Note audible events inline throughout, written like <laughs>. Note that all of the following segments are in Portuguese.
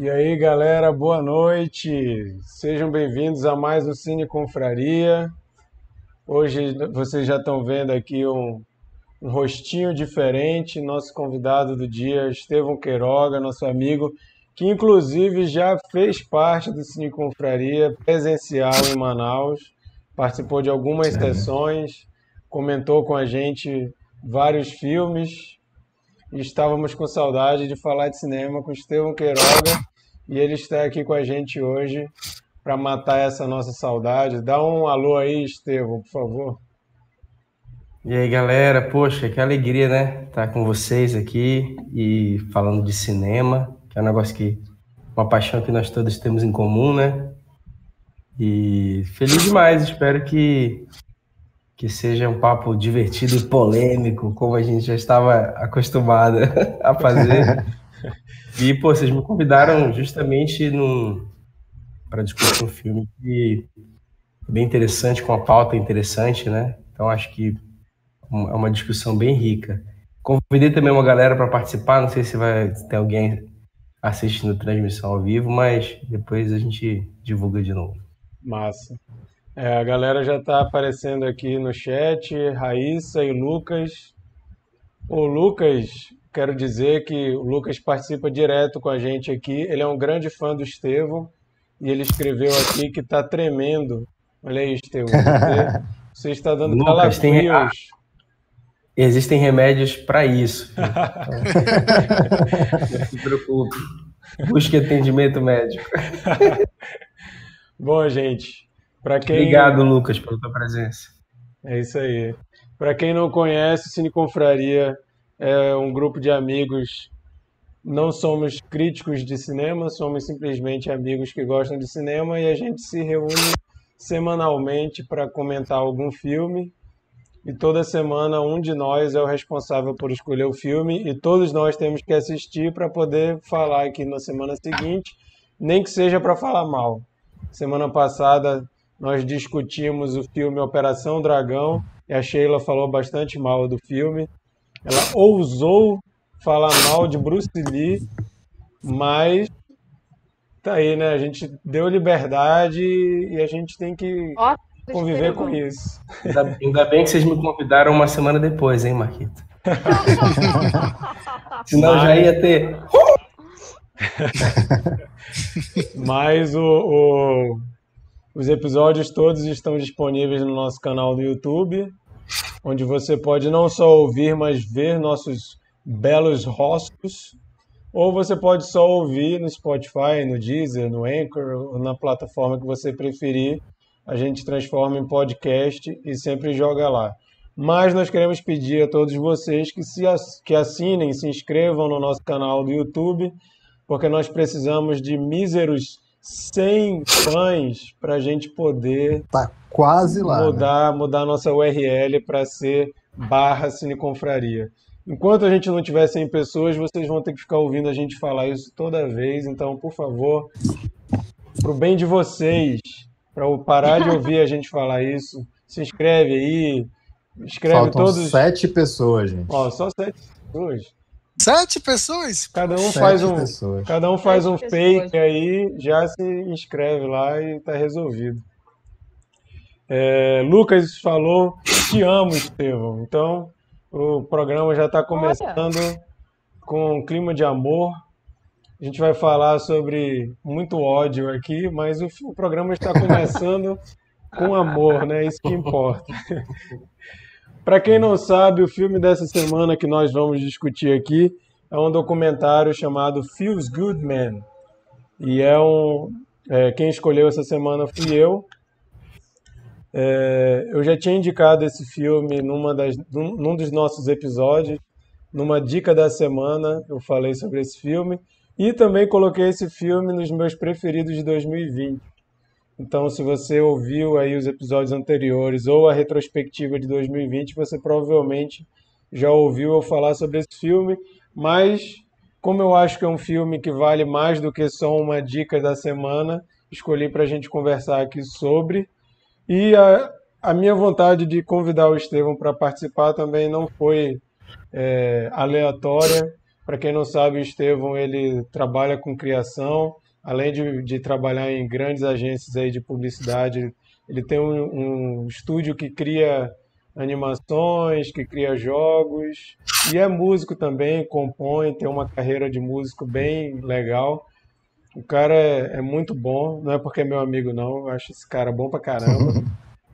E aí, galera, boa noite. Sejam bem-vindos a mais um Cine Confraria. Hoje vocês já estão vendo aqui um, um rostinho diferente. Nosso convidado do dia, Estevão Queiroga, nosso amigo, que inclusive já fez parte do Cine Confraria presencial em Manaus, participou de algumas sessões, comentou com a gente vários filmes estávamos com saudade de falar de cinema com Estevão Queiroga e ele está aqui com a gente hoje para matar essa nossa saudade. Dá um alô aí, Estevão, por favor. E aí, galera, poxa, que alegria, né? Estar com vocês aqui e falando de cinema, que é um negócio que uma paixão que nós todos temos em comum, né? E feliz demais, espero que que seja um papo divertido e polêmico, como a gente já estava acostumado <laughs> a fazer. e, pô, vocês me convidaram justamente para discutir um filme que é bem interessante, com uma pauta interessante, né? Então, acho que é uma discussão bem rica. Convidei também uma galera para participar, não sei se vai ter alguém assistindo a transmissão ao vivo, mas depois a gente divulga de novo. Massa. É, a galera já está aparecendo aqui no chat, Raíssa e Lucas. O Lucas, quero dizer que o Lucas participa direto com a gente aqui. Ele é um grande fã do Estevão e ele escreveu aqui que está tremendo. Olha aí, Estevão. Você, <laughs> você está dando Lucas. Tem... Ah, existem remédios para isso. <laughs> Não se preocupe. Busque atendimento médico. <laughs> Bom, gente, quem... Obrigado, Lucas, pela tua presença. É isso aí. Para quem não conhece, Cine Confraria é um grupo de amigos. Não somos críticos de cinema, somos simplesmente amigos que gostam de cinema e a gente se reúne semanalmente para comentar algum filme. E toda semana um de nós é o responsável por escolher o filme e todos nós temos que assistir para poder falar aqui na semana seguinte, nem que seja para falar mal. Semana passada nós discutimos o filme Operação Dragão e a Sheila falou bastante mal do filme. Ela ousou falar mal de Bruce Lee, mas tá aí, né? A gente deu liberdade e a gente tem que conviver com isso. Ainda, ainda bem que vocês me convidaram uma semana depois, hein, Marquito? <laughs> Senão mas... já ia ter. mas <laughs> o, o os episódios todos estão disponíveis no nosso canal do YouTube, onde você pode não só ouvir, mas ver nossos belos rostos, ou você pode só ouvir no Spotify, no Deezer, no Anchor, ou na plataforma que você preferir. A gente transforma em podcast e sempre joga lá. Mas nós queremos pedir a todos vocês que, se, que assinem, se inscrevam no nosso canal do YouTube, porque nós precisamos de míseros 100 fãs para a gente poder tá quase lá mudar né? mudar nossa URL para ser barra cineconfraria. Enquanto a gente não tiver 100 pessoas, vocês vão ter que ficar ouvindo a gente falar isso toda vez. Então, por favor, pro bem de vocês, para parar de ouvir a gente falar isso, se inscreve aí, escreve Faltam todos. Sete pessoas, gente. Ó, só sete pessoas. Sete pessoas? Cada um Sete faz um, pessoas. cada um faz Sete um fake aí, já se inscreve lá e tá resolvido. É, Lucas falou, te amo, Estevão. Então, o programa já está começando Olha. com um clima de amor. A gente vai falar sobre muito ódio aqui, mas o, o programa está começando <laughs> com amor, né? Isso que importa. <laughs> Para quem não sabe, o filme dessa semana que nós vamos discutir aqui é um documentário chamado Feels Good Man. E é um. É, quem escolheu essa semana fui eu. É, eu já tinha indicado esse filme numa das, num dos nossos episódios, numa dica da semana, eu falei sobre esse filme. E também coloquei esse filme nos meus preferidos de 2020. Então, se você ouviu aí os episódios anteriores ou a retrospectiva de 2020, você provavelmente já ouviu eu falar sobre esse filme, mas como eu acho que é um filme que vale mais do que só uma dica da semana, escolhi para a gente conversar aqui sobre. E a, a minha vontade de convidar o Estevão para participar também não foi é, aleatória. Para quem não sabe, o Estevão ele trabalha com criação, além de, de trabalhar em grandes agências aí de publicidade, ele tem um, um estúdio que cria animações, que cria jogos e é músico também, compõe, tem uma carreira de músico bem legal. O cara é, é muito bom, não é porque é meu amigo não, eu acho esse cara bom pra caramba.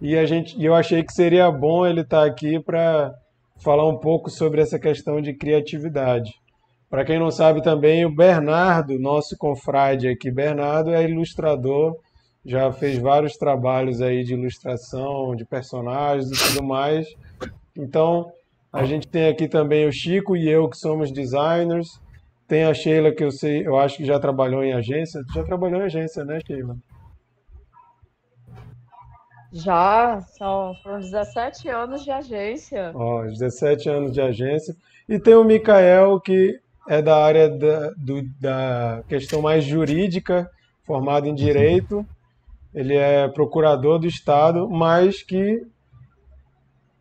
e a gente, eu achei que seria bom ele estar tá aqui para falar um pouco sobre essa questão de criatividade. Para quem não sabe também, o Bernardo, nosso confrade aqui, Bernardo é ilustrador já fez vários trabalhos aí de ilustração, de personagens e tudo mais. Então, a gente tem aqui também o Chico e eu, que somos designers. Tem a Sheila, que eu sei, eu acho que já trabalhou em agência. Já trabalhou em agência, né, Sheila? Já, são, foram 17 anos de agência. Ó, 17 anos de agência. E tem o Mikael, que é da área da, do, da questão mais jurídica, formado em Direito, ele é procurador do Estado, mas que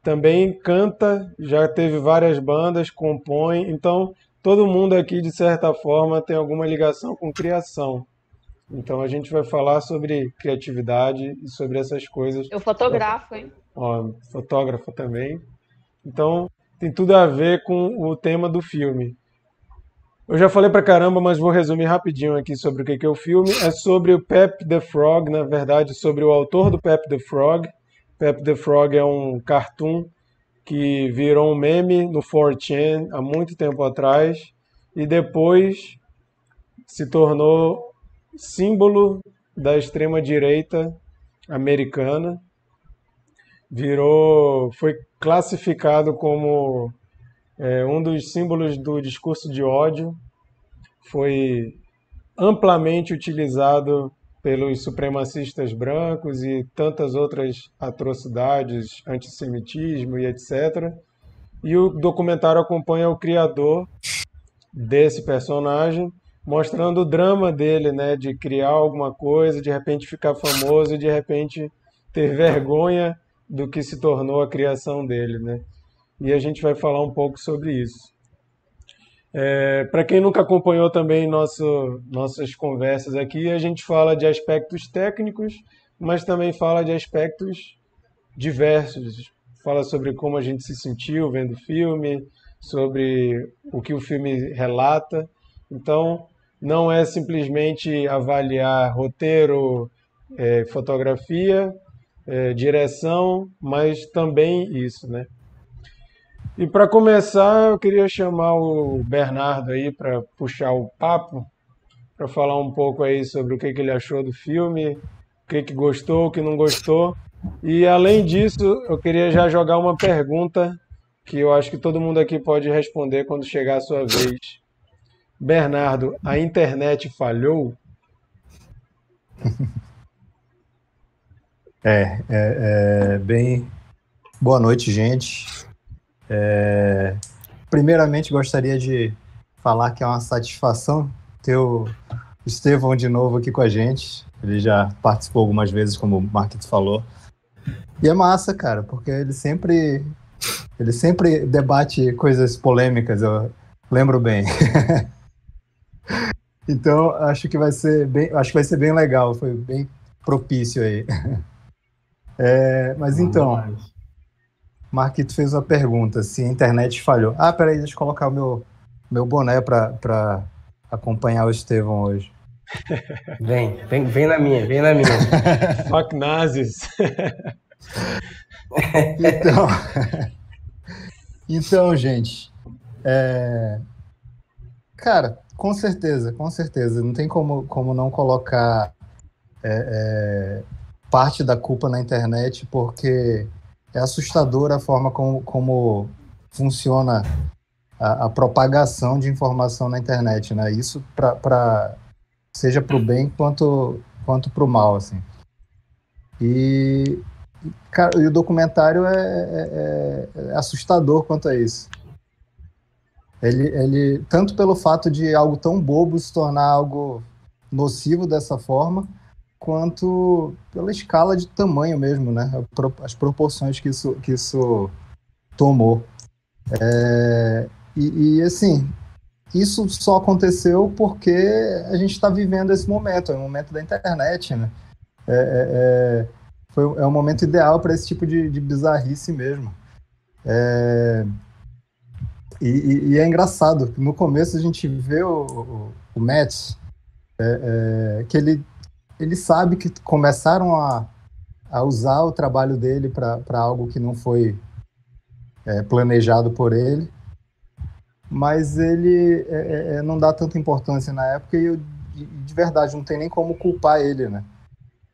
também canta, já teve várias bandas, compõe, então todo mundo aqui, de certa forma, tem alguma ligação com criação. Então a gente vai falar sobre criatividade e sobre essas coisas. Eu fotografo, hein? Ó, fotógrafa também. Então tem tudo a ver com o tema do filme. Eu já falei pra caramba, mas vou resumir rapidinho aqui sobre o que é o filme. É sobre o Pep the Frog, na verdade, sobre o autor do Pep the Frog. Pep the Frog é um cartoon que virou um meme no 4chan há muito tempo atrás e depois se tornou símbolo da extrema direita americana. Virou, foi classificado como é um dos símbolos do discurso de ódio, foi amplamente utilizado pelos supremacistas brancos e tantas outras atrocidades, antissemitismo e etc. E o documentário acompanha o criador desse personagem, mostrando o drama dele, né, de criar alguma coisa, de repente ficar famoso e de repente ter vergonha do que se tornou a criação dele, né? E a gente vai falar um pouco sobre isso. É, Para quem nunca acompanhou também nosso, nossas conversas aqui, a gente fala de aspectos técnicos, mas também fala de aspectos diversos. Fala sobre como a gente se sentiu vendo o filme, sobre o que o filme relata. Então, não é simplesmente avaliar roteiro, é, fotografia, é, direção, mas também isso, né? E para começar, eu queria chamar o Bernardo aí para puxar o papo, para falar um pouco aí sobre o que, que ele achou do filme, o que, que gostou, o que não gostou. E além disso, eu queria já jogar uma pergunta que eu acho que todo mundo aqui pode responder quando chegar a sua vez. Bernardo, a internet falhou? <laughs> É, é, é bem. Boa noite, gente. É, primeiramente, gostaria de falar que é uma satisfação ter o Estevão de novo aqui com a gente. Ele já participou algumas vezes, como o Marquito falou. E é massa, cara, porque ele sempre ele sempre debate coisas polêmicas, eu lembro bem. <laughs> então, acho que vai ser bem, acho que vai ser bem legal, foi bem propício aí. <laughs> É, mas então, Marquito fez uma pergunta, se a internet falhou. Ah, peraí, deixa eu colocar o meu, meu boné para acompanhar o Estevão hoje. <laughs> Vem, vem, vem na minha, vem na minha. <laughs> Fuck nazis. <laughs> então, então, gente, é... cara, com certeza, com certeza, não tem como, como não colocar é, é, parte da culpa na internet, porque é assustadora a forma como, como funciona a, a, propagação de informação na internet, né? Isso para seja para o bem quanto quanto para o mal, assim. E, cara, e o documentário é, é, é, assustador quanto a isso. Ele, ele tanto pelo fato de algo tão bobo se tornar algo nocivo dessa forma, quanto pela escala de tamanho mesmo, né? As proporções que isso, que isso tomou. É, e, e, assim, isso só aconteceu porque a gente está vivendo esse momento, é o momento da internet, né? É, é, é foi, é o momento ideal para esse tipo de, de bizarrice mesmo. É, e, e, é engraçado, no começo a gente vê o, o, o Matt, é, é, que ele, ele sabe que começaram a, a usar o trabalho dele para algo que não foi é, planejado por ele, mas ele é, é, é, não dá tanta importância na época e eu, de, de verdade não tem nem como culpar ele, né?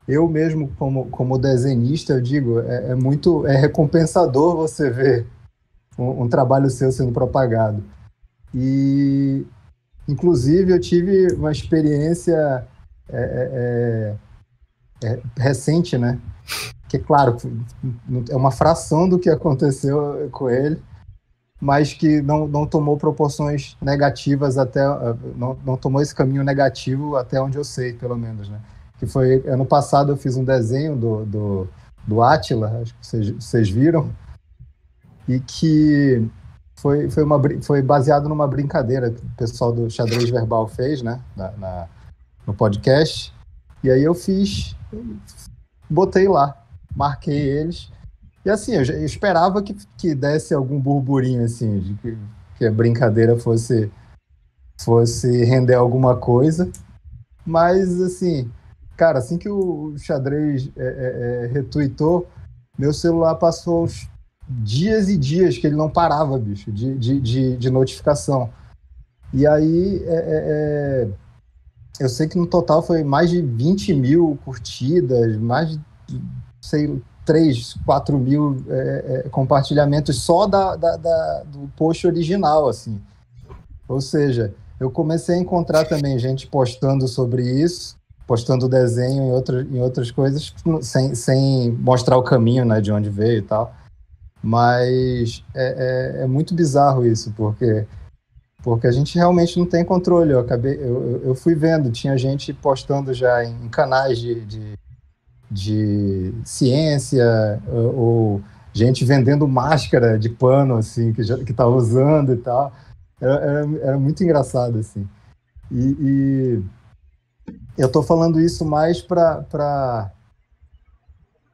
eu mesmo como, como desenhista eu digo é, é muito é recompensador você ver um, um, trabalho seu sendo propagado e inclusive eu tive uma experiência é, é, é, é recente né? Que claro é uma fração do que aconteceu com ele mas que não, não tomou proporções negativas até não, não tomou esse caminho negativo até onde eu sei pelo menos né? Que foi ano passado eu fiz um desenho do, do, do Atila, acho que vocês, vocês viram, e que foi, foi, uma, foi baseado numa brincadeira que o pessoal do Xadrez Verbal fez, né, na, na no podcast, e aí eu fiz, botei lá, marquei eles, e assim, eu, eu esperava que, que desse algum burburinho, assim, de que, que a brincadeira fosse, fosse render alguma coisa, mas, assim, Cara, assim que o xadrez é, é, é, retuitou, meu celular passou uns dias e dias que ele não parava, bicho, de, de, de, de notificação. E aí, é, é, é eu sei que no total foi mais de 20 mil curtidas, mais de, sei, 3, 4 mil é, compartilhamentos só da, da, da, do post original, assim. Ou seja, eu comecei a encontrar também gente postando sobre isso, postando desenho em, outra, em outras coisas, sem, sem mostrar o caminho né, de onde veio e tal. Mas é, é, é, muito bizarro isso, porque, porque a gente realmente não tem controle. Eu, acabei, eu, eu fui vendo, tinha gente postando já em, canais de, de, de ciência, ou, gente vendendo máscara de pano, assim, que, já, que tá usando e tal. Era, era, era muito engraçado, assim. e, e eu estou falando isso mais para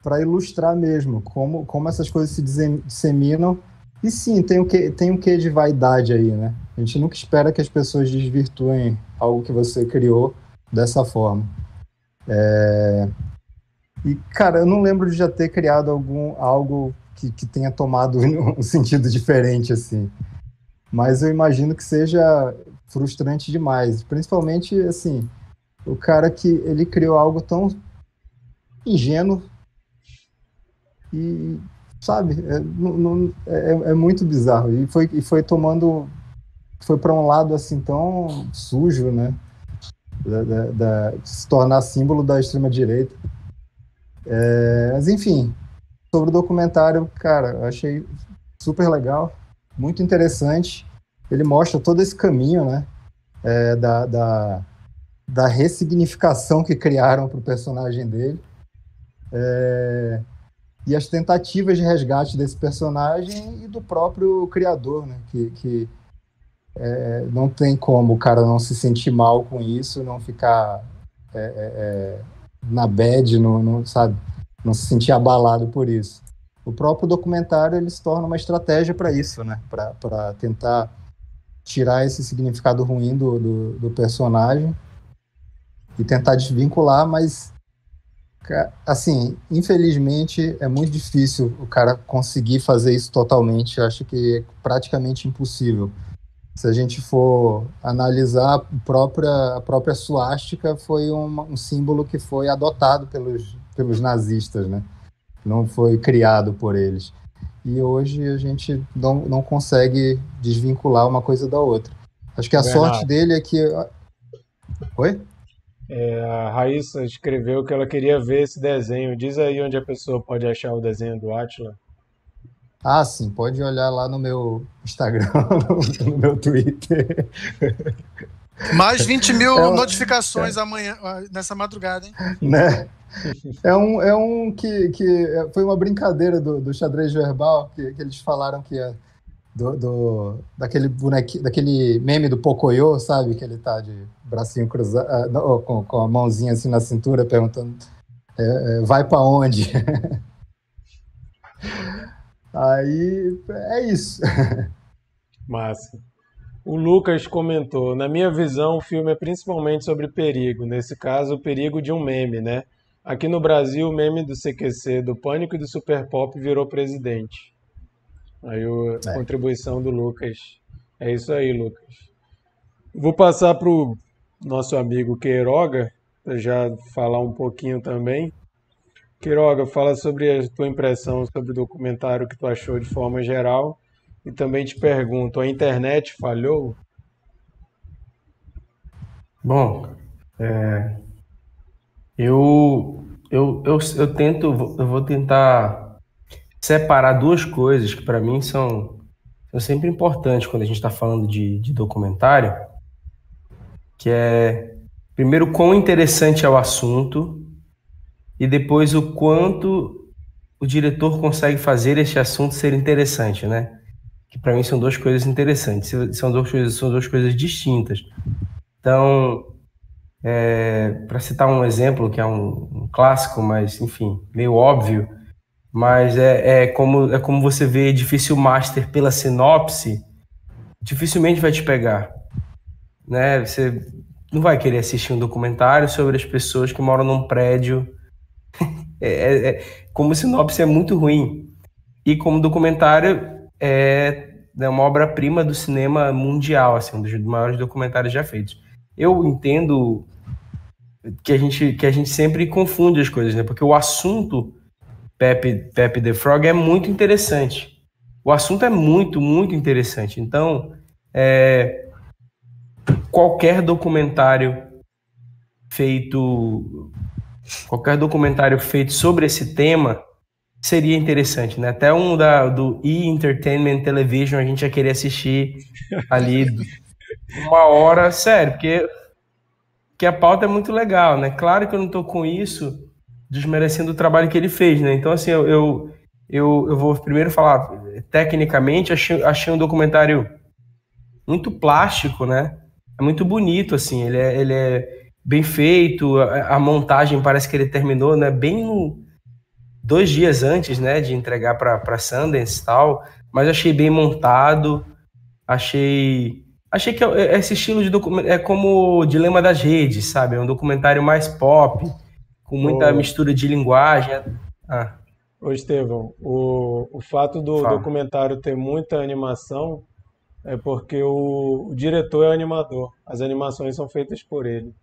para ilustrar mesmo como, como essas coisas se disseminam. E sim, tem o, que, tem o que de vaidade aí, né? A gente nunca espera que as pessoas desvirtuem algo que você criou dessa forma. É... E, cara, eu não lembro de já ter criado algum, algo que, que tenha tomado <laughs> um sentido diferente, assim. Mas eu imagino que seja frustrante demais. Principalmente, assim, o cara que ele criou algo tão ingênuo e sabe é, não, é, é, muito bizarro e foi e foi tomando foi para um lado assim tão sujo né? Da, da, da se tornar símbolo da extrema direita é, mas enfim sobre o documentário cara achei super legal muito interessante. Ele mostra todo esse caminho né? É, da, da da ressignificação que criaram para o personagem dele. É, e as tentativas de resgate desse personagem e do próprio criador, né? Que, que é, não tem como o cara não se sentir mal com isso, não ficar é, é, é na bad, não, não, sabe, não se sentir abalado por isso. O próprio documentário ele se torna uma estratégia para isso, né? Para tentar tirar esse significado ruim do, do, do personagem e tentar desvincular, mas assim, infelizmente é muito difícil o cara conseguir fazer isso totalmente. Eu acho que é praticamente impossível. Se a gente for analisar, a própria, a própria suástica foi um, um símbolo que foi adotado pelos, pelos nazistas, né? Não foi criado por eles. E hoje a gente não, não consegue desvincular uma coisa da outra. Acho que a Bernardo. sorte dele é que. Oi? É, a Raíssa escreveu que ela queria ver esse desenho. Diz aí onde a pessoa pode achar o desenho do Atila. Ah, sim, pode olhar lá no meu Instagram, <laughs> no meu Twitter. Mais 20 mil é um, notificações é. amanhã, nessa madrugada, hein? Né? É um, é um que, que foi uma brincadeira do, do xadrez verbal, que, que eles falaram que ia do, do, daquele bonequinho, daquele meme do Pocoyo, sabe? Que ele tá de bracinho cruzado, uh, com, com a mãozinha assim na cintura, perguntando é, é, vai para onde? <laughs> Aí é isso. <laughs> Massa. O Lucas comentou: na minha visão, o filme é principalmente sobre perigo. Nesse caso, o perigo de um meme, né? Aqui no Brasil, o meme do CQC, do Pânico e do Super Pop virou presidente. Aí a é. contribuição do Lucas. É isso aí, Lucas. Vou passar para o nosso amigo Queiroga, já falar um pouquinho também. Queiroga, fala sobre a tua impressão sobre o documentário que tu achou de forma geral e também te pergunto, a internet falhou? Bom, é, eu, eu, eu, eu tento, eu vou tentar separar duas coisas que para mim são, são sempre importantes quando a gente está falando de, de documentário, que é primeiro quão interessante é o assunto e depois o quanto o diretor consegue fazer esse assunto ser interessante, né? que para mim são duas coisas interessantes, são duas coisas, são duas coisas distintas. Então, é, para citar um exemplo que é um, um, clássico, mas enfim, meio óbvio, mas é, é, como, é como você vê Difícil Master pela sinopse, dificilmente vai te pegar. Né? Você não vai querer assistir um documentário sobre as pessoas que moram num prédio. É, é, é como sinopse é muito ruim. E como documentário, é, é uma obra-prima do cinema mundial, assim, um dos maiores documentários já feitos. Eu entendo que a gente, que a gente sempre confunde as coisas, né? Porque o assunto Pepe, Pepe the Frog é muito interessante. O assunto é muito, muito interessante. Então, é, qualquer documentário feito qualquer documentário feito sobre esse tema seria interessante, né? Até um da, do E! Entertainment Television a gente ia querer assistir ali uma hora, sério, porque, porque a pauta é muito legal, né? Claro que eu não tô com isso desmerecendo o trabalho que ele fez, né? Então, assim, eu, eu, eu, eu vou primeiro falar, tecnicamente, achei, achei um documentário muito plástico, né? É muito bonito, assim, ele é, ele é bem feito, a, a montagem parece que ele terminou, né? Bem no dois dias antes, né, de entregar para Sundance e tal, mas achei bem montado, achei achei que esse estilo de documentário é como o Dilema das Redes, sabe? É um documentário mais pop, com muita Ô... mistura de linguagem. Ah. Ô, Estevão, o, o fato do Fala. documentário ter muita animação é porque o, o diretor é animador. As animações são feitas por ele.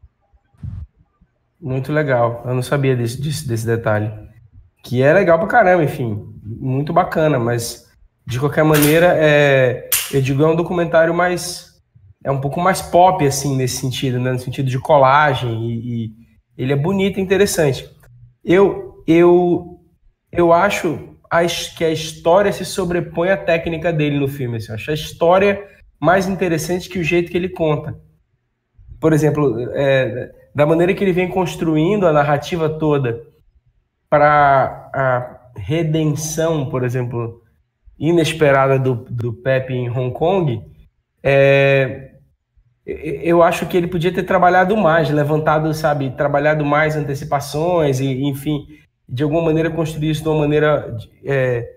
Muito legal. Eu não sabia desse, desse, desse detalhe que é legal pra caramba, enfim, muito bacana, mas de qualquer maneira, é, eu digo, é um documentário mais. É um pouco mais pop, assim, nesse sentido, né? No sentido de colagem, e, e ele é bonito e interessante. Eu, eu, eu acho que a história se sobrepõe à técnica dele no filme. Assim. Eu acho a história mais interessante que o jeito que ele conta. Por exemplo, é, da maneira que ele vem construindo a narrativa toda para a redenção, por exemplo, inesperada do, do Pepe em Hong Kong, é, eu acho que ele podia ter trabalhado mais, levantado, sabe, trabalhado mais antecipações e, enfim, de alguma maneira construir isso de uma maneira, é,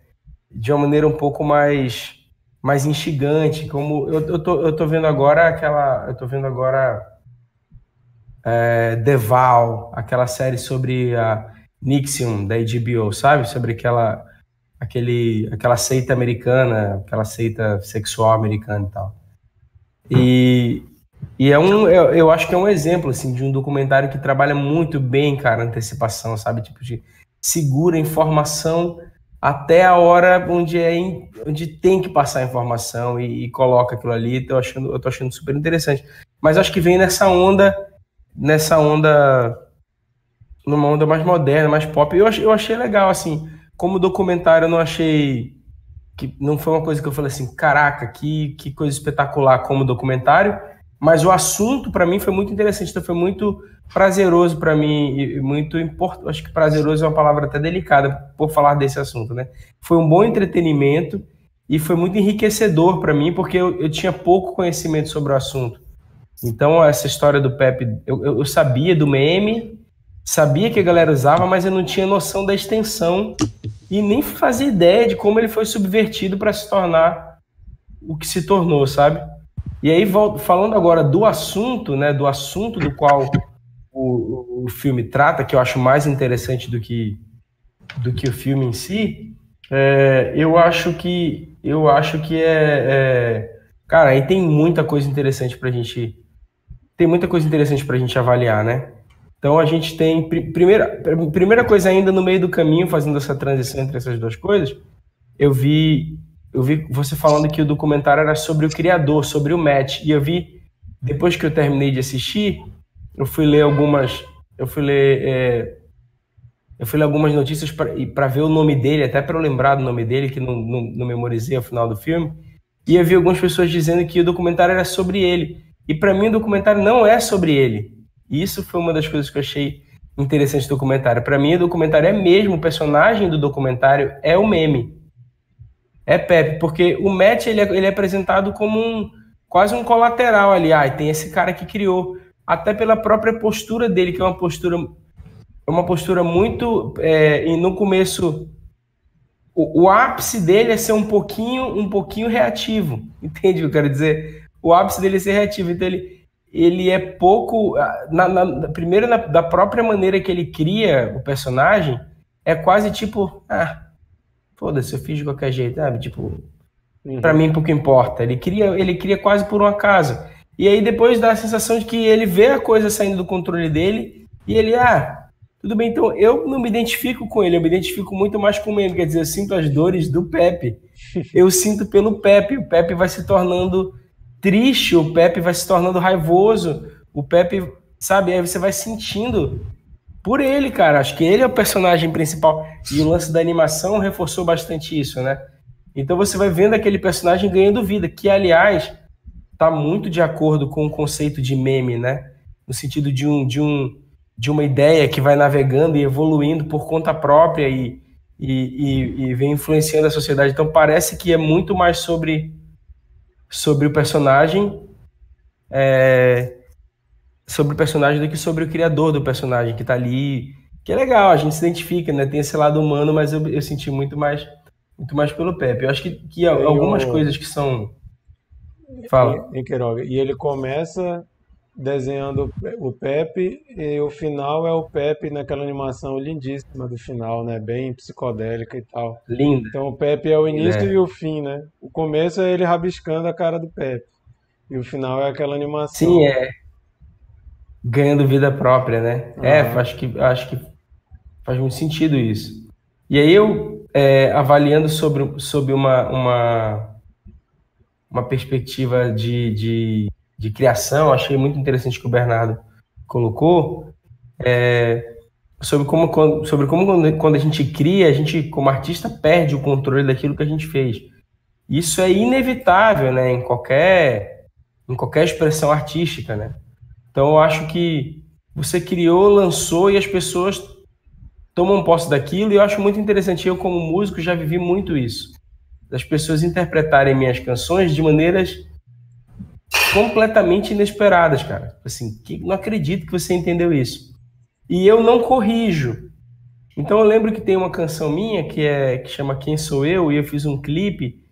de uma maneira um pouco mais, mais instigante, como eu, eu, tô, eu tô vendo agora aquela, eu tô vendo agora é, Deval, aquela série sobre a Nixion da HBO, sabe? Sobre aquela, aquele, aquela seita americana, aquela seita sexual americana e tal. E, e é um, eu, eu acho que é um exemplo, assim, de um documentário que trabalha muito bem, cara, antecipação, sabe? Tipo, de segura informação até a hora onde, é, onde tem que passar a informação e, e coloca aquilo ali. Tô achando, eu tô achando super interessante. Mas acho que vem nessa onda, nessa onda numa onda mais moderna, mais pop. Eu, eu achei legal, assim. Como documentário, eu não achei. que Não foi uma coisa que eu falei assim, caraca, que, que coisa espetacular como documentário. Mas o assunto, para mim, foi muito interessante. Então, foi muito prazeroso para mim e muito importante. Acho que prazeroso é uma palavra até delicada por falar desse assunto, né? Foi um bom entretenimento e foi muito enriquecedor para mim, porque eu, eu, tinha pouco conhecimento sobre o assunto. Então, essa história do Pepe, eu, eu, sabia do meme, sabia que a galera usava, mas eu não tinha noção da extensão e nem fazia ideia de como ele foi subvertido para se tornar o que se tornou, sabe? E aí, falando agora do assunto, né, do assunto do qual o, o filme trata, que eu acho mais interessante do que, do que o filme em si, é, eu acho que eu acho que é, é, cara, aí tem muita coisa interessante para a gente tem muita coisa interessante para a gente avaliar, né? Então a gente tem primeira primeira coisa ainda no meio do caminho fazendo essa transição entre essas duas coisas, eu vi eu vi você falando que o documentário era sobre o criador, sobre o Matt, e eu vi depois que eu terminei de assistir, eu fui ler algumas, eu fui ler, é, eu fui ler algumas notícias para ver o nome dele, até para eu lembrar do nome dele, que não, não, não memorizei ao final do filme. E eu vi algumas pessoas dizendo que o documentário era sobre ele. E para mim o documentário não é sobre ele. E isso foi uma das coisas que eu achei interessante do documentário. Para mim o documentário é mesmo, o personagem do documentário é o meme. É Pepe, porque o Matt ele é, ele é apresentado como um quase um colateral ali. Ah, tem esse cara que criou até pela própria postura dele, que é uma postura é uma postura muito é, e no começo o, o, ápice dele é ser um pouquinho um pouquinho reativo, <laughs> entende o que eu quero dizer? O ápice dele é ser reativo, então ele ele é pouco na, na primeiro na, da própria maneira que ele cria o personagem é quase tipo ah foda-se eu fiz de qualquer jeito sabe tipo uhum. para mim pouco importa ele cria ele cria quase por um acaso e aí depois dá a sensação de que ele vê a coisa saindo do controle dele e ele, ah, tudo bem, então eu não me identifico com ele, eu me identifico muito mais com ele. Quer dizer, eu sinto as dores do Pepe. <laughs> Eu sinto pelo Pepe. O Pepe vai se tornando triste, o Pepe vai se tornando raivoso, o Pepe, sabe, aí você vai sentindo por ele, cara. Acho que ele é o personagem principal. E o lance da animação reforçou bastante isso, né? Então você vai vendo aquele personagem ganhando vida, que aliás está muito de acordo com o conceito de meme, né? No sentido de, um, de, um, de uma ideia que vai navegando e evoluindo por conta própria e, e, e, e vem influenciando a sociedade. Então parece que é muito mais sobre, sobre o personagem, é, sobre o personagem do que sobre o criador do personagem que está ali. Que é legal, a gente se identifica, né? Tem esse lado humano, mas eu, eu senti muito mais muito mais pelo Pepe. Eu acho que, que algumas coisas que são Fala. Queiroga. E ele começa desenhando o Pepe e o final é o Pepe naquela animação lindíssima do final, né? Bem psicodélica e tal. Lindo. Então o Pepe é o início é. e o fim, né? O começo é ele rabiscando a cara do Pepe. E o final é aquela animação. Sim, é. Ganhando vida própria, né? Uhum. É, acho que, acho que faz muito sentido isso. E aí eu, é, avaliando sobre, sobre uma, uma uma perspectiva de, de, de criação, achei muito interessante que o Bernardo colocou, é, sobre como, sobre como quando a gente cria, a gente, como artista, perde o controle daquilo que a gente fez. Isso é inevitável, né, em qualquer, em qualquer expressão artística, né? Então, eu acho que você criou, lançou e as pessoas tomam posse daquilo e eu acho muito interessante. Eu, como músico, já vivi muito isso das pessoas interpretarem minhas canções de maneiras completamente inesperadas, cara. Assim, que, não acredito que você entendeu isso. E eu não corrijo. Então eu lembro que tem uma canção minha que é que chama Quem Sou Eu e eu fiz um clipe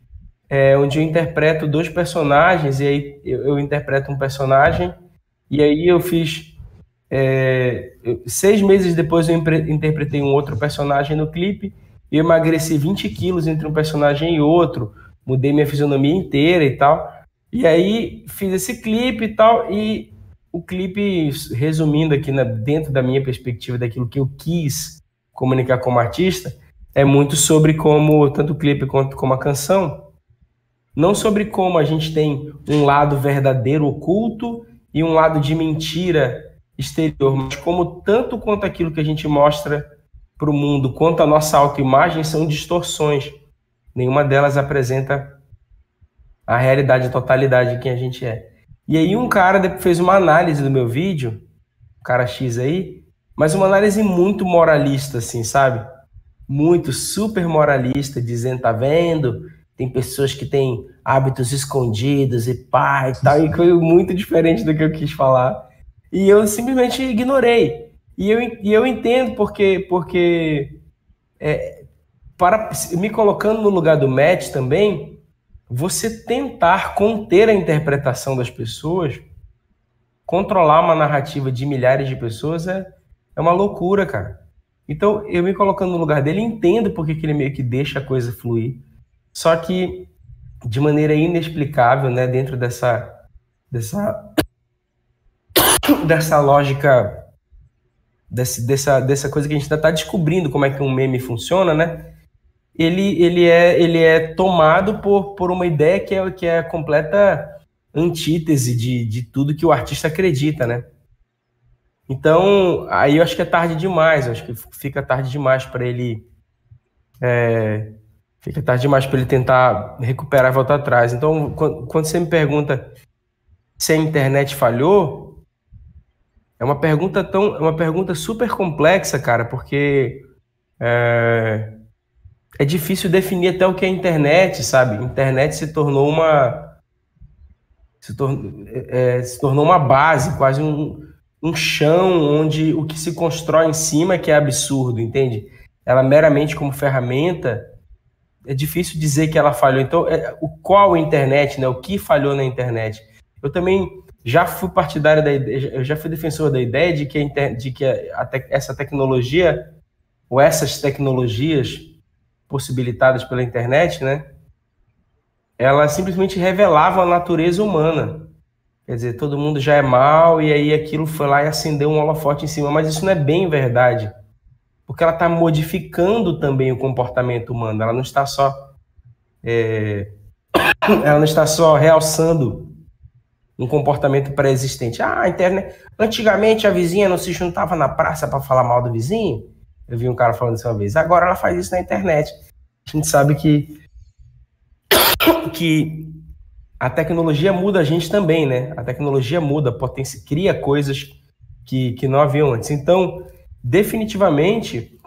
é, onde eu interpreto dois personagens e aí eu, eu interpreto um personagem e aí eu fiz é, seis meses depois eu interpretei um outro personagem no clipe eu emagreci 20 quilos entre um personagem e outro, mudei minha fisionomia inteira e tal. E aí fiz esse clipe e tal, e o clipe, resumindo aqui né, dentro da minha perspectiva daquilo que eu quis comunicar como artista, é muito sobre como, tanto o clipe quanto como a canção, não sobre como a gente tem um lado verdadeiro oculto e um lado de mentira exterior, mas como tanto quanto aquilo que a gente mostra para o mundo quanto a nossa autoimagem são distorções. Nenhuma delas apresenta a realidade, a totalidade de quem a gente é. E aí um cara fez uma análise do meu vídeo, o cara X aí, mas uma análise muito moralista, assim, sabe? Muito super moralista, dizendo, tá vendo? tem pessoas que têm hábitos escondidos e pá e tal, e foi muito diferente do que eu quis falar. E eu simplesmente ignorei. E eu, e eu entendo porque, porque é, para me colocando no lugar do Matt também, você tentar conter a interpretação das pessoas, controlar uma narrativa de milhares de pessoas é, é uma loucura, cara. Então, eu me colocando no lugar dele, entendo porque que ele meio que deixa a coisa fluir. Só que de maneira inexplicável, né, dentro dessa dessa <coughs> dessa lógica desse, dessa dessa coisa que a gente ainda está descobrindo como é que um meme funciona, né? Ele ele é ele é tomado por, por uma ideia que é que é a completa antítese de, de tudo que o artista acredita, né? Então, aí eu acho que é tarde demais, acho que fica tarde demais para ele é, Fica tarde demais para ele tentar recuperar e voltar atrás. Então, quando, quando você me pergunta se a internet falhou, é uma pergunta tão, é uma pergunta super complexa, cara, porque é, é difícil definir até o que é internet, sabe? Internet se tornou uma se, tor é, se tornou uma base, quase um, um chão onde o que se constrói em cima é que é absurdo, entende? Ela meramente como ferramenta é difícil dizer que ela falhou. Então, é, o qual a internet, né? O que falhou na internet? Eu também já fui partidário da ideia, eu já fui defensor da ideia de que, a, de que a, te, essa tecnologia ou essas tecnologias possibilitadas pela internet, né? Ela simplesmente revelava a natureza humana. Quer dizer, todo mundo já é mal e aí aquilo foi lá e acendeu um holofote em cima, mas isso não é bem verdade porque ela está modificando também o comportamento humano. Ela não está só é, <coughs> ela não está só realçando um comportamento pré-existente. Ah, a internet. Antigamente a vizinha não se juntava na praça para falar mal do vizinho. Eu vi um cara falando isso uma vez. Agora ela faz isso na internet. A gente sabe que que a tecnologia muda a gente também, né? A tecnologia muda, potência, cria coisas que, que não haviam antes. Então, definitivamente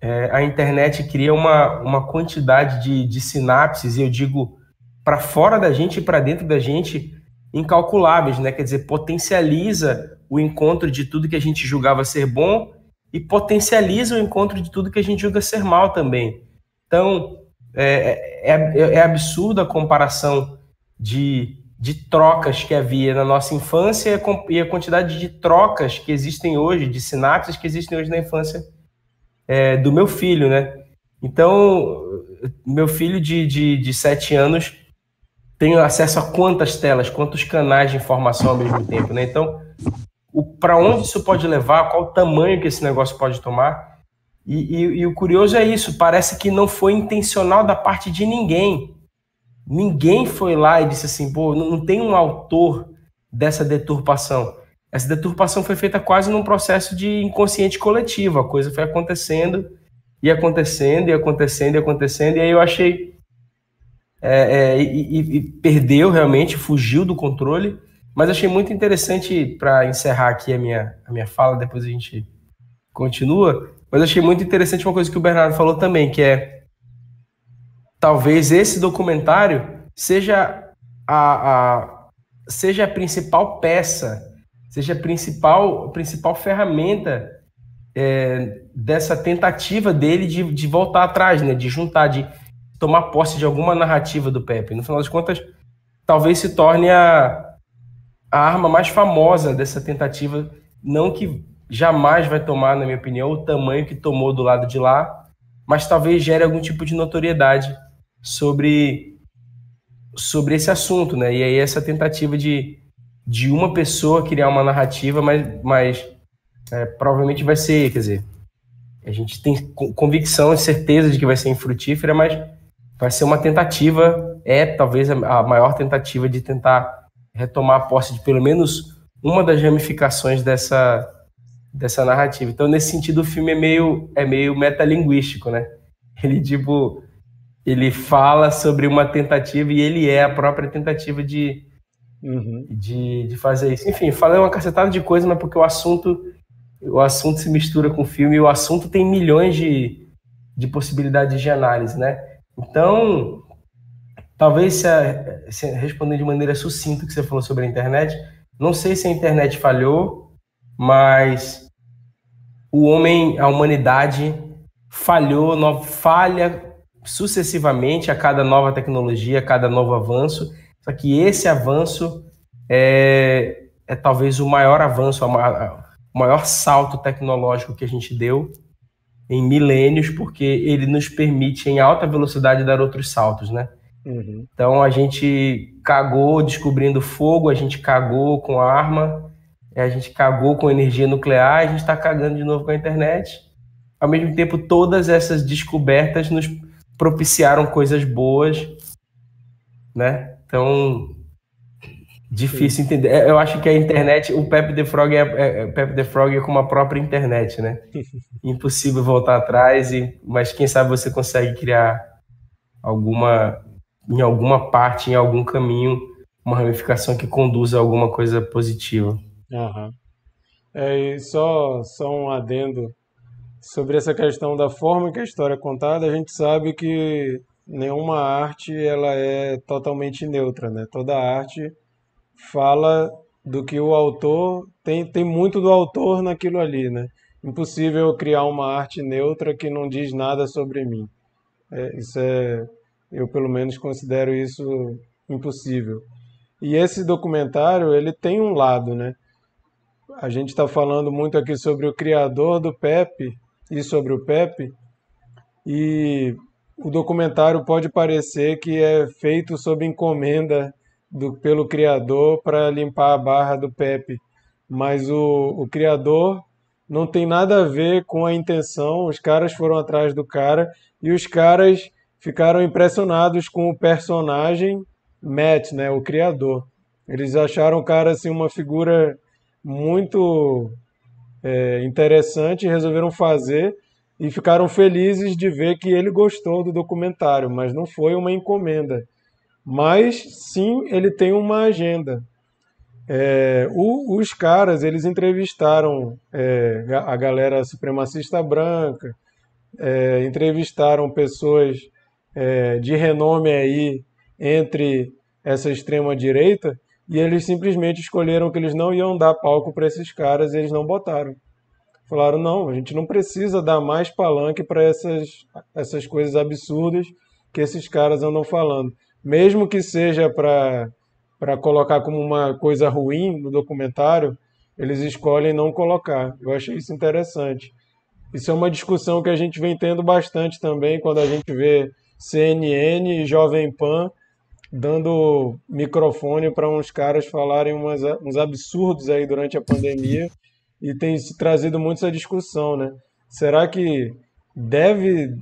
é, a internet cria uma, uma quantidade de, de sinapses, e eu digo para fora da gente e para dentro da gente, incalculáveis, né? Quer dizer, potencializa o encontro de tudo que a gente julgava ser bom e potencializa o encontro de tudo que a gente julga ser mal também. Então, é, é, é, é absurda a comparação de de trocas que havia na nossa infância e a quantidade de trocas que existem hoje, de sinapses que existem hoje na infância é, do meu filho, né? Então, meu filho de, de, de sete anos tem acesso a quantas telas, quantos canais de informação ao mesmo tempo, né? Então, para onde isso pode levar, qual o tamanho que esse negócio pode tomar. E, e, e o curioso é isso, parece que não foi intencional da parte de ninguém. Ninguém foi lá e disse assim, pô, não tem um autor dessa deturpação. Essa deturpação foi feita quase num processo de inconsciente coletivo. A coisa foi acontecendo e acontecendo e acontecendo e acontecendo. E aí eu achei. É, é, e, e, perdeu realmente, fugiu do controle. Mas achei muito interessante, para encerrar aqui a minha, a minha fala, depois a gente continua. Mas achei muito interessante uma coisa que o Bernardo falou também, que é talvez esse documentário seja a, a, seja a principal peça, seja a principal, a principal ferramenta é, dessa tentativa dele de, de voltar atrás, né, de juntar, de tomar posse de alguma narrativa do Pepe. No final das contas, talvez se torne a, a arma mais famosa dessa tentativa, não que jamais vai tomar, na minha opinião, o tamanho que tomou do lado de lá, mas talvez gere algum tipo de notoriedade sobre, sobre esse assunto, né? E aí essa tentativa de, de uma pessoa criar uma narrativa, mas, mas é, provavelmente vai ser, quer dizer, a gente tem convicção e certeza de que vai ser infrutífera, mas vai ser uma tentativa, é talvez a maior tentativa de tentar retomar a posse de pelo menos uma das ramificações dessa, dessa narrativa. Então, nesse sentido, o filme é meio, é meio metalinguístico, né? Ele, tipo, ele fala sobre uma tentativa e ele é a própria tentativa de, uhum. de, de, fazer isso. Enfim, falei uma cacetada de coisa, mas porque o assunto o assunto se mistura com o filme e o assunto tem milhões de, de possibilidades de análise, né? Então, talvez se, a, se respondendo de maneira sucinta o que você falou sobre a internet, não sei se a internet falhou, mas o homem, a humanidade falhou, no, falha sucessivamente a cada nova tecnologia, a cada novo avanço. Só que esse avanço é, é talvez o maior avanço, o maior salto tecnológico que a gente deu em milênios, porque ele nos permite, em alta velocidade, dar outros saltos, né? Uhum. Então a gente cagou descobrindo fogo, a gente cagou com arma, a gente cagou com energia nuclear, a gente está cagando de novo com a internet. Ao mesmo tempo, todas essas descobertas nos propiciaram coisas boas, né? Então, difícil Sim. entender. É, eu acho que a internet, o Pepe the Frog é, é, é Pepe the Frog é como a própria internet, né? <laughs> Impossível voltar atrás, e, mas quem sabe você consegue criar alguma, em alguma parte, em algum caminho, uma ramificação que conduza a alguma coisa positiva. É, e só, só um adendo sobre essa questão da forma que a história é contada, a gente sabe que nenhuma arte ela é totalmente neutra, né? Toda arte fala do que o autor tem, tem muito do autor naquilo ali, né? Impossível criar uma arte neutra que não diz nada sobre mim. É, isso é, eu pelo menos considero isso impossível. E esse documentário ele tem um lado, né? A gente está falando muito aqui sobre o criador do Pepe, e sobre o Pepe. E o documentário pode parecer que é feito sob encomenda do, pelo criador para limpar a barra do Pepe, mas o, o criador não tem nada a ver com a intenção. Os caras foram atrás do cara e os caras ficaram impressionados com o personagem Matt, né, o criador. Eles acharam o cara assim uma figura muito é, interessante, resolveram fazer e ficaram felizes de ver que ele gostou do documentário, mas não foi uma encomenda. Mas sim, ele tem uma agenda. É, o, os caras, eles entrevistaram é, a galera supremacista branca, é, entrevistaram pessoas é, de renome aí entre essa extrema direita e eles simplesmente escolheram que eles não iam dar palco para esses caras e eles não botaram. Falaram, não, a gente não precisa dar mais palanque para essas, essas coisas absurdas que esses caras andam falando. Mesmo que seja para colocar como uma coisa ruim no documentário, eles escolhem não colocar. Eu achei isso interessante. Isso é uma discussão que a gente vem tendo bastante também quando a gente vê CNN e Jovem Pan dando microfone para uns caras falarem umas, uns absurdos aí durante a pandemia e tem trazido muito essa discussão, né? Será que deve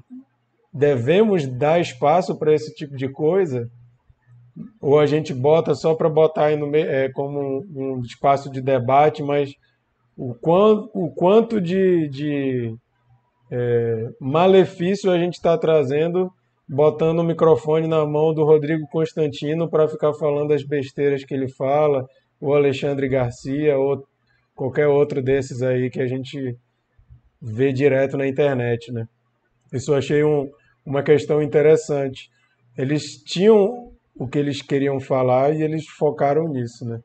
devemos dar espaço para esse tipo de coisa? Ou a gente bota só para botar aí no, é, como um, um, espaço de debate, mas o quanto, o quanto de, de é, malefício a gente está trazendo botando o microfone na mão do Rodrigo Constantino para ficar falando as besteiras que ele fala, o Alexandre Garcia, ou qualquer outro desses aí que a gente vê direto na internet, né? Isso eu achei um, uma questão interessante. Eles tinham o que eles queriam falar e eles focaram nisso, né?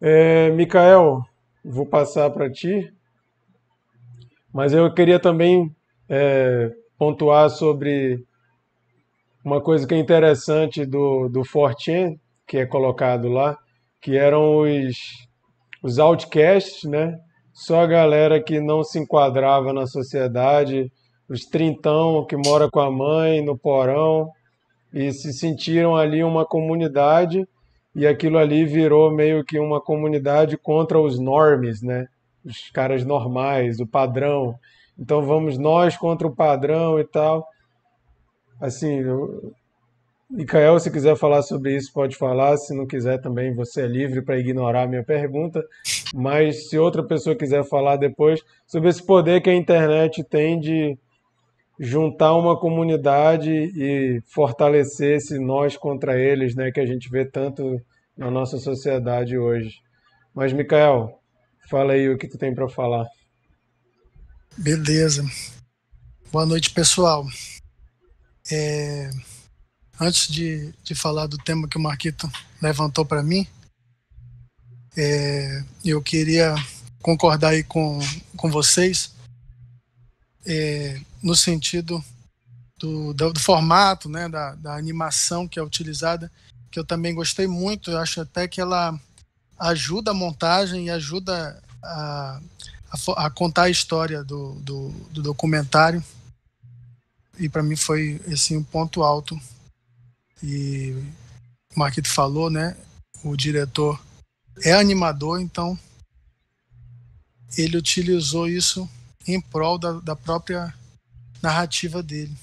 É, Mikael, vou passar para ti, mas eu queria também é, pontuar sobre uma coisa que é interessante do, do Fortin, que é colocado lá, que eram os, os outcasts, né? Só a galera que não se enquadrava na sociedade, os trintão que mora com a mãe no porão e se sentiram ali uma comunidade e aquilo ali virou meio que uma comunidade contra os normes, né? Os caras normais, o padrão. Então vamos nós contra o padrão e tal assim, eu, Micael, se quiser falar sobre isso, pode falar. Se não quiser, também você é livre para ignorar a minha pergunta. Mas se outra pessoa quiser falar depois sobre esse poder que a internet tem de juntar uma comunidade e fortalecer esse nós contra eles, né, que a gente vê tanto na nossa sociedade hoje. Mas, Micael, fala aí o que tu tem para falar. Beleza. Boa noite, pessoal. É, antes de, de falar do tema que o Marquito levantou para mim, é, eu queria concordar aí com, com vocês é, no sentido do, do, do, formato, né, da, da animação que é utilizada, que eu também gostei muito. Eu acho até que ela ajuda a montagem e ajuda a, a, a contar a história do, do, do documentário. E para mim foi assim, um ponto alto. E o Marquito falou, né? O diretor é animador, então ele utilizou isso em prol da, da própria narrativa dele.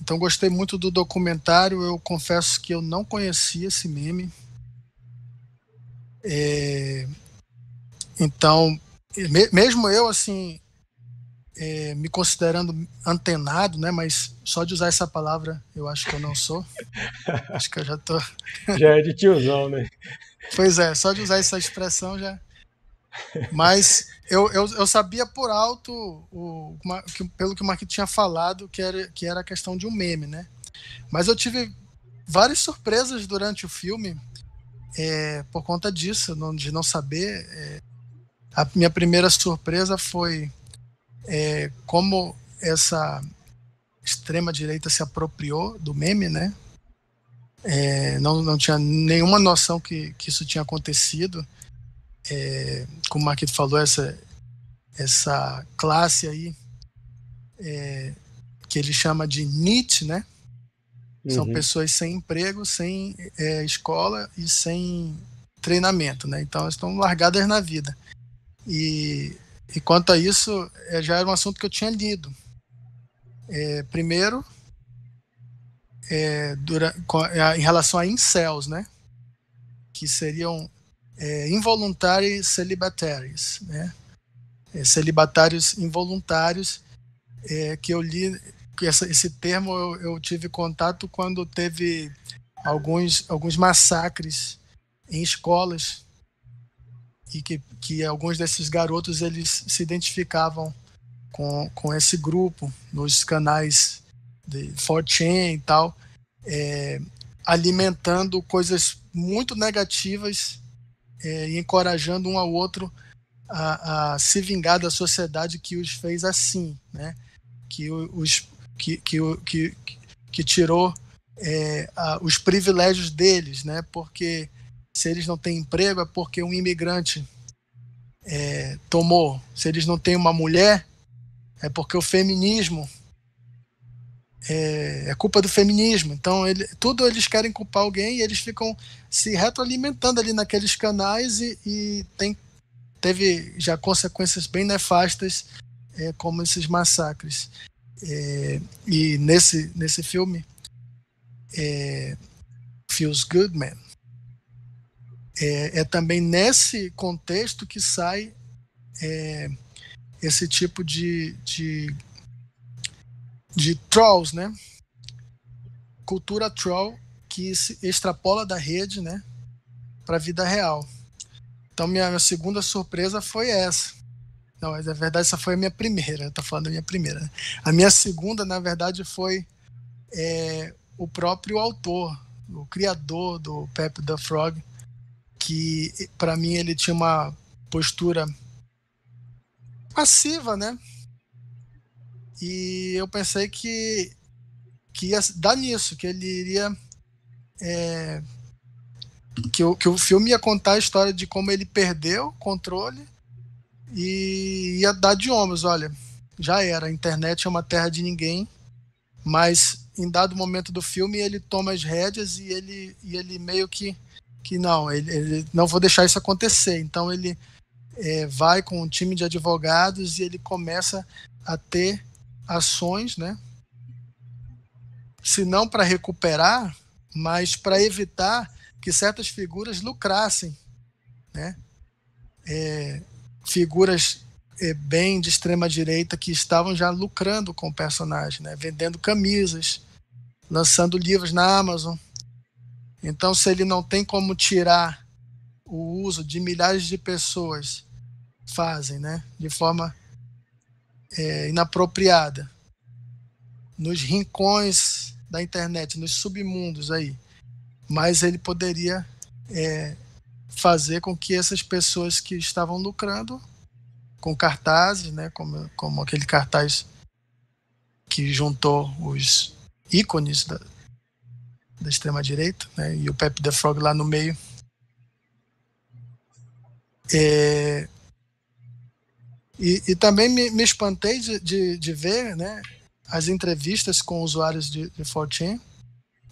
Então gostei muito do documentário. Eu confesso que eu não conhecia esse meme. É, então, me, mesmo eu assim é, me considerando antenado, né? Mas só de usar essa palavra eu acho que eu não sou. <laughs> acho que eu já tô. já é de tiozão, né? Pois é, só de usar essa expressão já. Mas eu, eu, eu sabia por alto, o, que, pelo que o Marquinhos tinha falado, que era, que era a questão de um meme, né? Mas eu tive várias surpresas durante o filme é, por conta disso, não, de não saber. É, a minha primeira surpresa foi é, como essa extrema direita se apropriou do meme, né? É, não, não tinha nenhuma noção que, que isso tinha acontecido. É, como o Marquito falou, essa, essa classe aí é, que ele chama de NIT, né? São uhum. pessoas sem emprego, sem é, escola e sem treinamento, né? Então elas estão largadas na vida. E, e quanto a isso, é, já era um assunto que eu tinha lido. É, primeiro, é, em relação a incels, né? Que seriam é, involuntary celibataries, né? É, celibatários involuntários, é, que eu li, que essa, esse termo eu, eu, tive contato quando teve alguns, alguns massacres em escolas e que, que alguns desses garotos eles se identificavam com, com esse grupo nos canais de 4chan e tal, é, alimentando coisas muito negativas é, e encorajando um ao outro a, a, se vingar da sociedade que os fez assim, né? que, os, que, que, que, que tirou é, a, os privilégios deles, né? porque se eles não têm emprego é porque um imigrante é, tomou. Se eles não têm uma mulher, é porque o feminismo é, é culpa do feminismo. Então, ele, tudo eles querem culpar alguém e eles ficam se retroalimentando ali naqueles canais e, e tem, teve já consequências bem nefastas, é, como esses massacres. É, e nesse, nesse filme, é, Feels Good Man, é, é, também nesse contexto que sai é, esse tipo de, de, de trolls, né? Cultura troll que se extrapola da rede, né, para a vida real. Então minha, minha, segunda surpresa foi essa. Não, mas na verdade essa foi a minha primeira. Eu tô falando da minha primeira. Né? A minha segunda, na verdade, foi é, o próprio autor, o criador do Pepe the Frog, que para mim ele tinha uma postura passiva, né? E eu pensei que, que ia dar nisso, que ele iria. É, que, o, que o filme ia contar a história de como ele perdeu o controle e ia dar de ombros. Olha, já era, a internet é uma terra de ninguém, mas em dado momento do filme ele toma as rédeas e ele, e ele meio que, que não, ele, ele não vou deixar isso acontecer. Então ele é, vai com um time de advogados e ele começa a ter ações, né? Se não para recuperar, mas para evitar que certas figuras lucrassem, né? É, figuras é, bem de extrema direita que estavam já lucrando com o personagem, né? Vendendo camisas, lançando livros na Amazon. Então, se ele não tem como tirar o uso de milhares de pessoas fazem, né? De forma é, inapropriada. Nos rincões da internet, nos submundos aí, mais ele poderia é, fazer com que essas pessoas que estavam lucrando com cartazes, né, como, como aquele cartaz que juntou os ícones da, da extrema direita, né, e o Pepe the Frog lá no meio. É, e, e, também me, me espantei de, de, de, ver né, as entrevistas com usuários de, de 4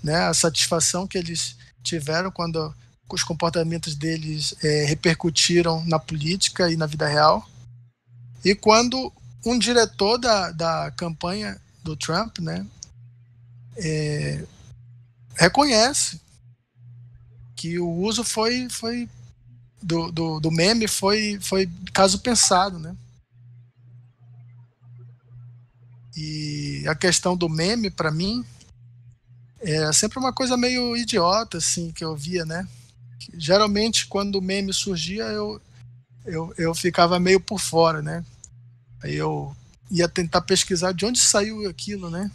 né, a satisfação que eles tiveram quando os comportamentos deles é, repercutiram na política e na vida real. E quando um diretor da, da campanha do Trump né, é, reconhece que o uso foi, foi do, do, do, meme foi, foi caso pensado, né? E a questão do meme, para mim, é sempre uma coisa meio idiota, assim, que eu via, né? Geralmente, quando o meme surgia, eu, eu, eu ficava meio por fora, né? Aí eu ia tentar pesquisar de onde saiu aquilo, né?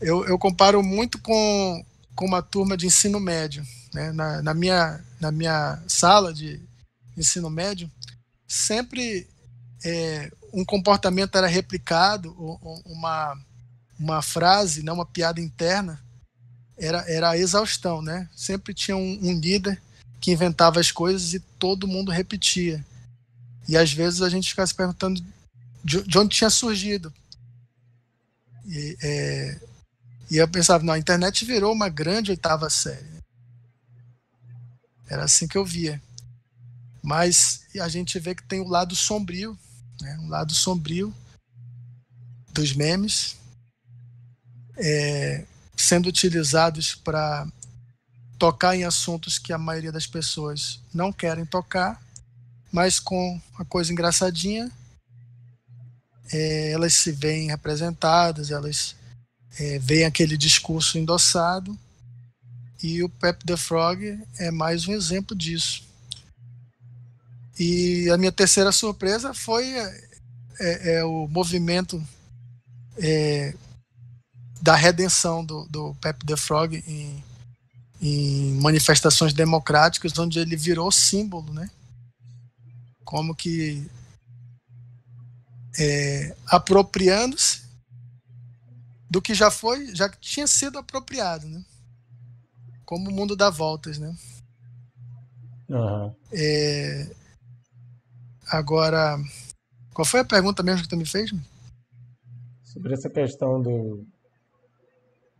Eu, eu comparo muito com, com uma turma de ensino médio. Né? Na, na, minha, na minha sala de ensino médio, sempre é, um comportamento era replicado, uma, uma frase, não uma piada interna, era, era a exaustão. Né? Sempre tinha um, um líder que inventava as coisas e todo mundo repetia. E às vezes a gente ficava se perguntando de, de onde tinha surgido. E, é, e eu pensava, não, a internet virou uma grande oitava série. Era assim que eu via. Mas a gente vê que tem o lado sombrio, né? um lado sombrio dos memes, é, sendo utilizados para tocar em assuntos que a maioria das pessoas não querem tocar, mas com a coisa engraçadinha, é, elas se veem representadas, elas é, veem aquele discurso endossado, e o Pep the Frog é mais um exemplo disso. E a minha terceira surpresa foi é, é, é o movimento é, da redenção do, do Pep the Frog em, em manifestações democráticas, onde ele virou símbolo, né? Como que é, apropriando-se do que já foi, já tinha sido apropriado, né? Como o mundo dá voltas, né? Uhum. É, agora, qual foi a pergunta mesmo que tu me fez? Sobre essa questão do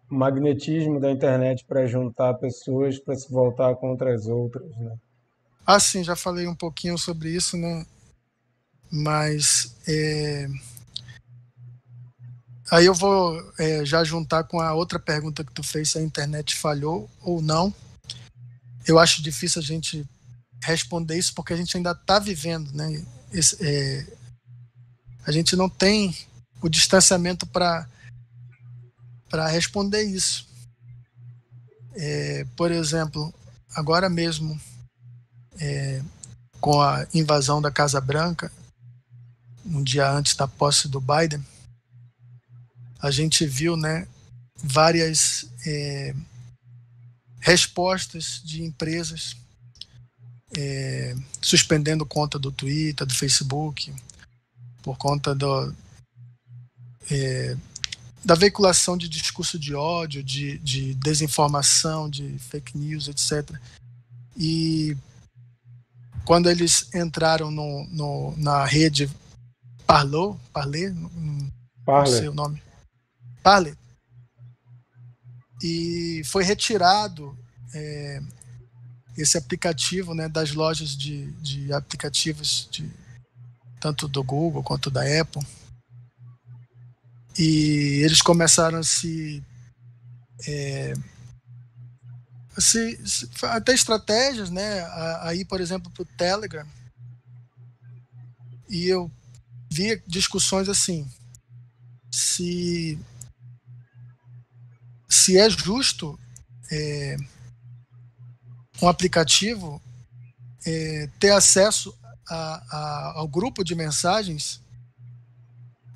magnetismo da internet para juntar pessoas para se voltar contra as outras, né? Ah, sim, já falei um pouquinho sobre isso, né? Mas é... aí eu vou é, já juntar com a outra pergunta que tu fez se a internet falhou ou não. Eu acho difícil a gente responder isso porque a gente ainda está vivendo, né? Esse, é... a gente não tem o distanciamento para para responder isso. É, por exemplo, agora mesmo, é, com a invasão da Casa Branca, um dia antes da posse do Biden, a gente viu né, várias é, respostas de empresas é, suspendendo conta do Twitter, do Facebook, por conta do, é, da veiculação de discurso de ódio, de, de desinformação, de fake news, etc. E quando eles entraram no, no, na rede Parlou, Parler, não, não sei o nome, Parler, e foi retirado é, esse aplicativo né, das lojas de, de aplicativos de, tanto do Google quanto da Apple e eles começaram a se, é, se, se até estratégias, né? Aí, por exemplo, para o Telegram. E eu via discussões assim: se, se é justo é, um aplicativo é, ter acesso a, a, ao grupo de mensagens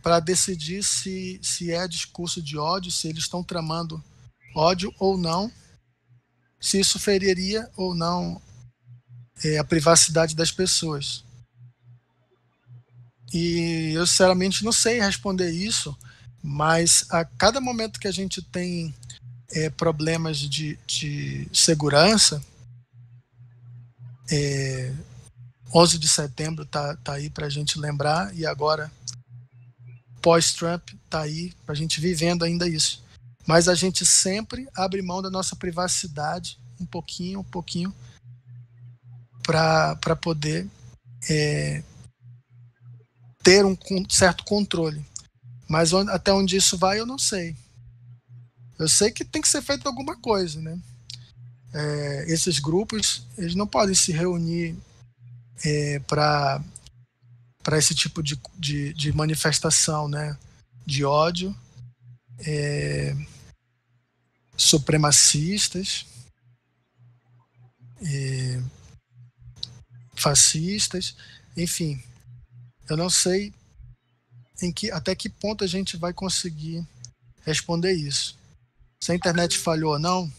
para decidir se, se é discurso de ódio, se eles estão tramando ódio ou não, se isso feriria ou não é, a privacidade das pessoas. E eu sinceramente não sei responder isso, mas a cada momento que a gente tem é, problemas de, de segurança, é, 11 de setembro tá, tá aí para a gente lembrar, e agora, pós-Trump, tá aí para a gente vivendo ainda isso. Mas a gente sempre abre mão da nossa privacidade, um pouquinho, um pouquinho, para poder é, ter um certo controle. Mas onde, até onde isso vai, eu não sei. Eu sei que tem que ser feito alguma coisa, né? É, esses grupos, eles não podem se reunir é, para para esse tipo de, de, de, manifestação, né? De ódio, é, supremacistas, é, fascistas, enfim. Eu não sei em que, até que ponto a gente vai conseguir responder isso. Se a internet falhou ou não,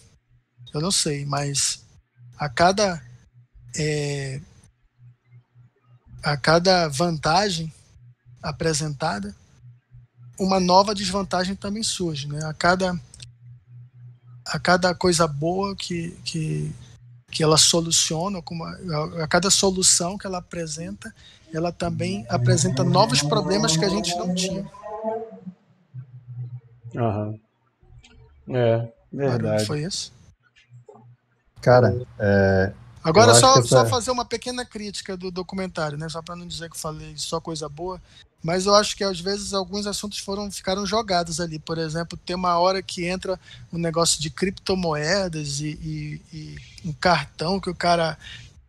eu não sei, mas a cada é, a cada vantagem apresentada, uma nova desvantagem também surge, né? A cada a cada coisa boa que, que, que ela soluciona, como a, a cada solução que ela apresenta, ela também apresenta novos problemas que a gente não tinha. Aham. É, verdade. Foi isso? Cara, é, Agora, só, essa... só fazer uma pequena crítica do documentário, né? Só para não dizer que falei só coisa boa. Mas eu acho que às vezes alguns assuntos foram ficaram jogados ali. Por exemplo, tem uma hora que entra um negócio de criptomoedas e, e, e um cartão que o cara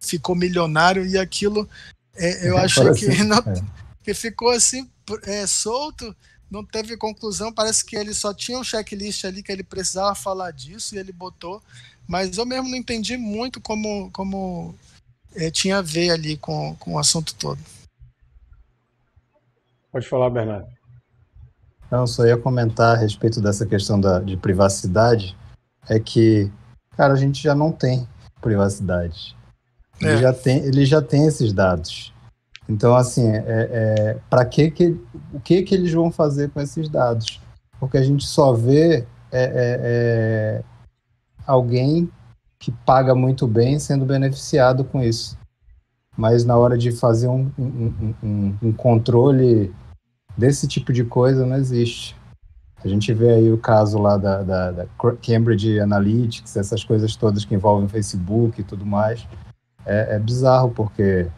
ficou milionário e aquilo é, eu achei que, assim, não, é. <laughs> que ficou assim é, solto, não teve conclusão. Parece que ele só tinha um checklist ali que ele precisava falar disso e ele botou. Mas eu mesmo não entendi muito como, como é, tinha a ver ali com, com o assunto todo. Pode falar, Bernardo. Não, só ia comentar a respeito dessa questão da, de privacidade. É que, cara, a gente já não tem privacidade. Ele, é. já, tem, ele já tem esses dados. Então, assim, é, é para que, que o que, que eles vão fazer com esses dados? Porque a gente só vê é, é, é, alguém que paga muito bem sendo beneficiado com isso. Mas na hora de fazer um, um, um, um controle desse tipo de coisa, não existe. A gente vê aí o caso lá da, da, da Cambridge Analytics, essas coisas todas que envolvem Facebook e tudo mais é, é bizarro, porque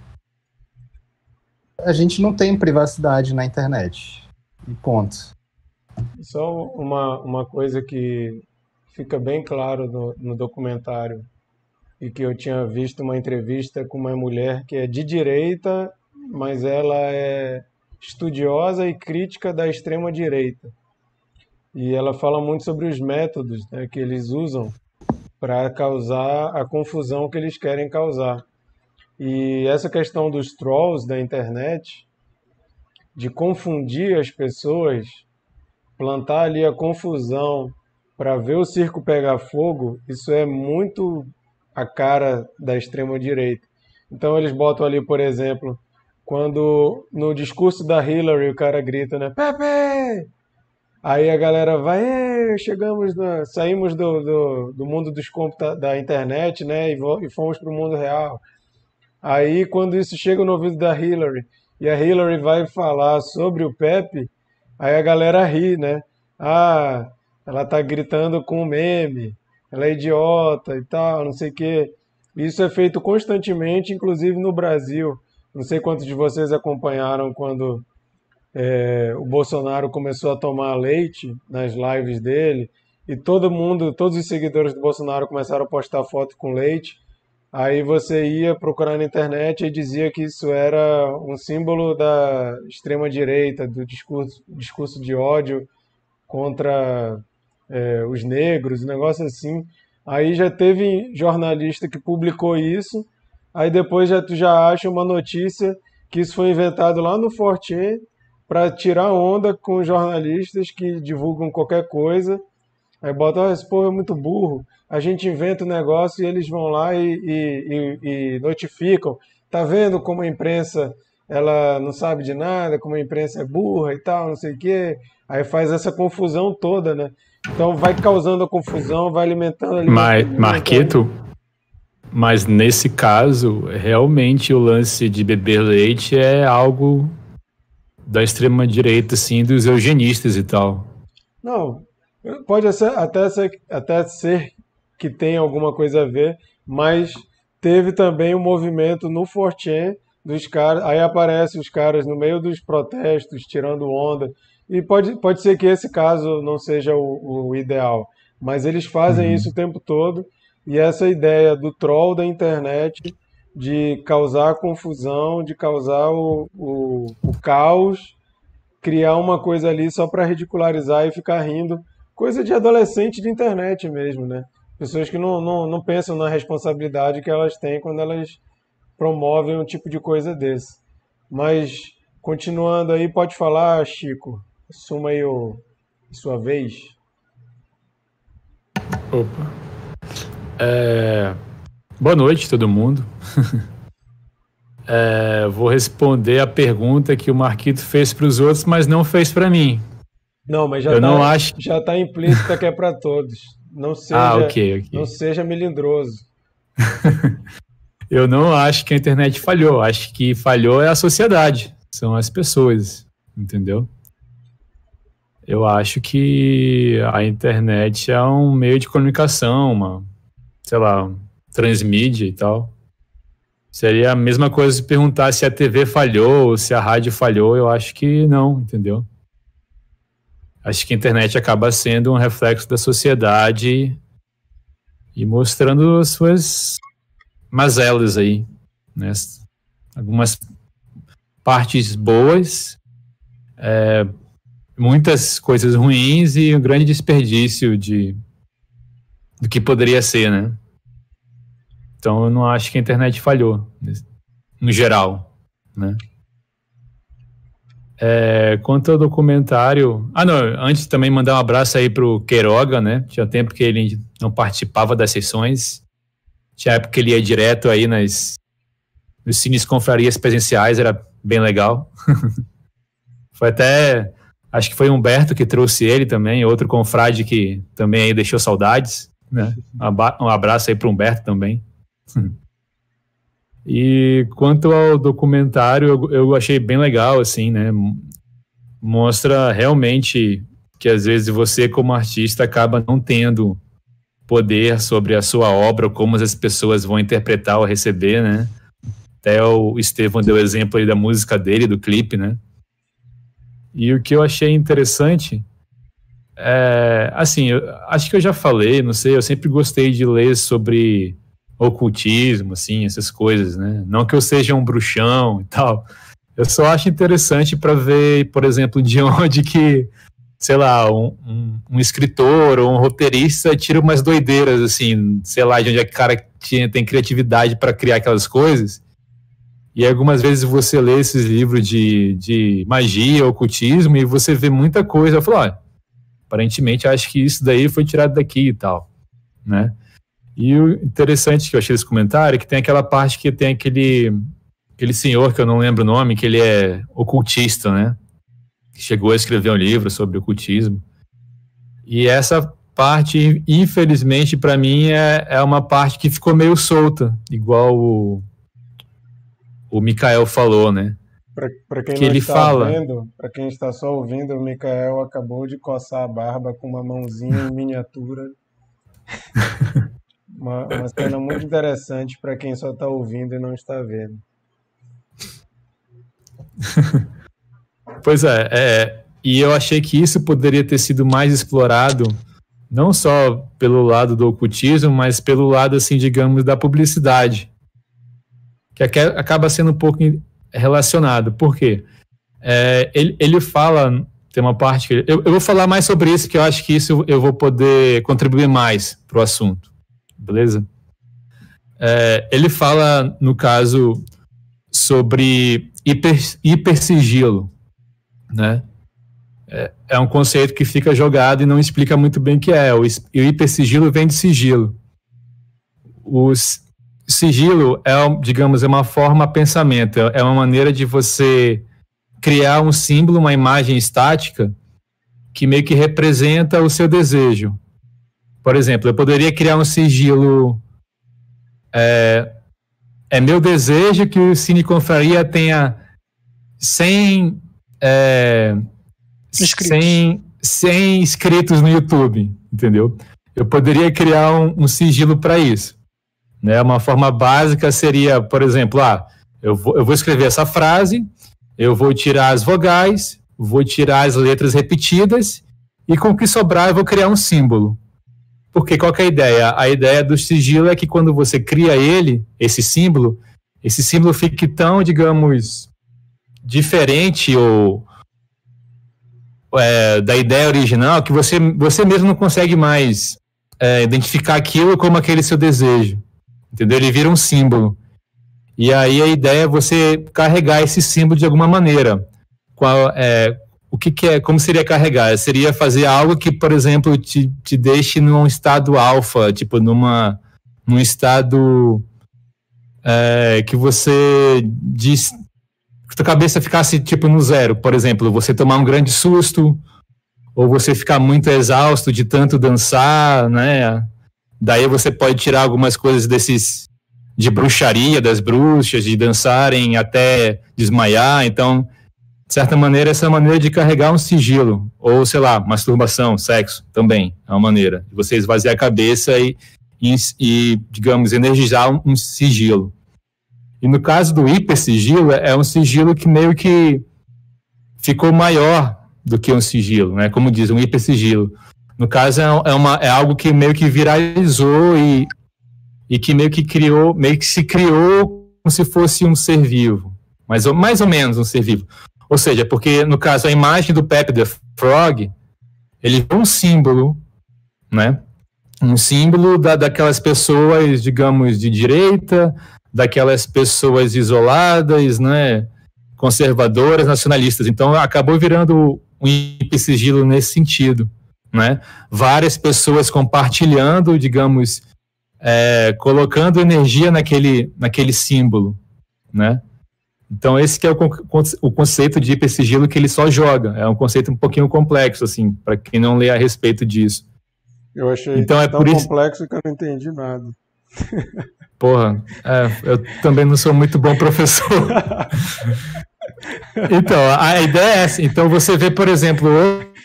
a gente não tem privacidade na internet. E ponto. Só uma, uma coisa que fica bem claro no, no documentário e que eu tinha visto uma entrevista com uma mulher que é de direita, mas ela é estudiosa e crítica da extrema direita. E ela fala muito sobre os métodos né, que eles usam para causar a confusão que eles querem causar. E essa questão dos trolls da internet, de confundir as pessoas, plantar ali a confusão para ver o circo pegar fogo, isso é muito a cara da extrema direita. Então eles botam ali, por exemplo, quando no discurso da Hillary o cara grita, né, Pepe! Aí a galera vai, chegamos, na, saímos do, do, do, mundo dos computa da internet, né, e, e fomos para o mundo real. Aí quando isso chega no ouvido da Hillary e a Hillary vai falar sobre o Pepe, aí a galera ri, né? Ah, ela tá gritando com meme, ela é idiota e tal, não sei o quê. Isso é feito constantemente, inclusive no Brasil. Não sei quantos de vocês acompanharam quando é, o Bolsonaro começou a tomar leite nas lives dele e todo mundo, todos os seguidores do Bolsonaro começaram a postar foto com leite. Aí você ia procurar na internet e dizia que isso era um símbolo da extrema direita, do discurso, discurso de ódio contra é, os negros, um negócio assim. Aí já teve jornalista que publicou isso. Aí depois já tu já acha uma notícia que isso foi inventado lá no Forte para tirar onda com jornalistas que divulgam qualquer coisa. Aí bota, oh, esse povo é muito burro. A gente inventa o um negócio e eles vão lá e, e, e, e notificam. Tá vendo como a imprensa ela não sabe de nada, como a imprensa é burra e tal, não sei o quê. Aí faz essa confusão toda, né? Então vai causando a confusão, vai alimentando ali. Mas, Marquito, mas nesse caso, realmente o lance de beber leite é algo da extrema direita, assim, dos eugenistas e tal. Não, pode até ser, até ser que tenha alguma coisa a ver, mas teve também um movimento no Fortran dos caras, aí aparecem os caras no meio dos protestos tirando onda, e pode, pode ser que esse caso não seja o, o ideal, mas eles fazem uhum. isso o tempo todo, e essa ideia do troll da internet de causar confusão, de causar o, o, o caos, criar uma coisa ali só para ridicularizar e ficar rindo. Coisa de adolescente de internet mesmo, né? Pessoas que não, não, não pensam na responsabilidade que elas têm quando elas promovem um tipo de coisa desse. Mas, continuando aí, pode falar, Chico. Assuma aí o, sua vez. Opa. É... Boa noite, todo mundo. <laughs> é, vou responder a pergunta que o Marquito fez para os outros, mas não fez para mim. Não, mas já Eu tá, não acho... já está implícita que é para todos. Não <laughs> ah, seja, ah, okay, okay. não seja melindroso. <laughs> Eu não acho que a internet falhou. Acho que falhou é a sociedade, são as pessoas, entendeu? Eu acho que a internet é um meio de comunicação, uma, sei lá, transmídia e tal. Seria a mesma coisa se perguntar se a TV falhou ou se a rádio falhou. Eu acho que não, entendeu? Acho que a internet acaba sendo um reflexo da sociedade e mostrando as suas mazelas aí, né? Algumas partes boas, é, muitas coisas ruins e um grande desperdício de do que poderia ser, né? Então eu não acho que a internet falhou, no geral, né? É, quanto ao documentário. Ah, não, antes também mandar um abraço aí pro Queiroga, né? Tinha tempo que ele não participava das sessões. Tinha época que ele ia direto aí nas, nos cines confrarias presenciais, era bem legal. <laughs> foi até. Acho que foi Humberto que trouxe ele também, outro confrade que também aí deixou saudades. Né? Um abraço aí para Humberto também. <laughs> E quanto ao documentário, eu, eu, achei bem legal, assim, né? Mostra realmente que às vezes você, como artista, acaba não tendo poder sobre a sua obra, como as pessoas vão interpretar ou receber, né? Até o Estevão deu exemplo aí da música dele, do clipe, né? E o que eu achei interessante é, assim, eu, acho que eu já falei, não sei, eu sempre gostei de ler sobre ocultismo, assim, essas coisas, né? Não que eu seja um bruxão e tal. Eu só acho interessante para ver, por exemplo, de <laughs> onde que, sei lá, um, um, um, escritor ou um roteirista tira umas doideiras, assim, sei lá, de onde é que o cara tinha, tem criatividade para criar aquelas coisas. E algumas vezes você lê esses livros de, de magia, ocultismo, e você vê muita coisa. Eu falo, ó, aparentemente acho que isso daí foi tirado daqui e tal, né? E o interessante que eu achei desse comentário é que tem aquela parte que tem aquele, aquele senhor que eu não lembro o nome, que ele é ocultista, né? Que chegou a escrever um livro sobre ocultismo. E essa parte, infelizmente, para mim, é, é uma parte que ficou meio solta, igual o, o Mikael falou, né? Para quem que não ele está fala... vendo, para quem está só ouvindo, o Mikael acabou de coçar a barba com uma mãozinha em miniatura. <laughs> Uma, uma cena muito interessante para quem só está ouvindo e não está vendo. pois é, é, e eu achei que isso poderia ter sido mais explorado, não só pelo lado do ocultismo, mas pelo lado, assim, digamos, da publicidade, que acaba sendo um pouco relacionado. Por quê? É, ele, ele fala, tem uma parte que. Eu, eu vou falar mais sobre isso, que eu acho que isso eu vou poder contribuir mais para o assunto beleza? É, ele fala, no caso, sobre hiper, hipersigilo, né? É, é um conceito que fica jogado e não explica muito bem o que é. O, o hipersigilo vem de sigilo. O sigilo é, digamos, é uma forma pensamento, é uma maneira de você criar um símbolo, uma imagem estática que meio que representa o seu desejo. Por exemplo, eu poderia criar um sigilo. É, é meu desejo que o Cine Confraria tenha 100, é, inscritos. 100, 100 inscritos no YouTube, entendeu? Eu poderia criar um, um sigilo para isso. Né? Uma forma básica seria, por exemplo, ah, eu vou, eu vou escrever essa frase, eu vou tirar as vogais, vou tirar as letras repetidas e com o que sobrar eu vou criar um símbolo. Porque qual é a ideia? A ideia do sigilo é que quando você cria ele, esse símbolo, esse símbolo fique tão, digamos, diferente ou é, da ideia original que você, você mesmo não consegue mais é, identificar aquilo como aquele seu desejo. Entendeu? Ele vira um símbolo. E aí a ideia é você carregar esse símbolo de alguma maneira. Qual, é, o que, que, é, como seria carregar? Seria fazer algo que, por exemplo, te, te deixe num estado alfa, tipo numa, num estado é, que você diz que tua cabeça ficasse tipo no zero, por exemplo, você tomar um grande susto ou você ficar muito exausto de tanto dançar, né? Daí você pode tirar algumas coisas desses de bruxaria das bruxas, de dançarem até desmaiar. Então, de certa maneira, essa é maneira de carregar um sigilo. Ou, sei lá, masturbação, sexo também é uma maneira de você esvaziar a cabeça e, e, e digamos, energizar um, um, sigilo. E no caso do hipersigilo, é um sigilo que meio que ficou maior do que um sigilo, né? Como diz, um hipersigilo. No caso, é, é, uma, é algo que meio que viralizou e, e que meio que criou, meio que se criou como se fosse um ser vivo. Mais ou, mais ou menos um ser vivo. Ou seja, porque no caso a imagem do Pepe the Frog, ele é um símbolo, né? Um símbolo da, daquelas pessoas, digamos, de direita, daquelas pessoas isoladas, né? Conservadoras, nacionalistas. Então acabou virando um sigilo nesse sentido né? Várias pessoas compartilhando, digamos, é, colocando energia naquele, naquele símbolo, né? Então esse que é o, o conceito de hipersigilo que ele só joga. É um conceito um pouquinho complexo, assim, para quem não lê a respeito disso. Eu achei então, é tão por complexo que eu não entendi nada. Porra, é, eu também não sou muito bom professor. <laughs> então, a ideia é essa. Então você vê, por exemplo,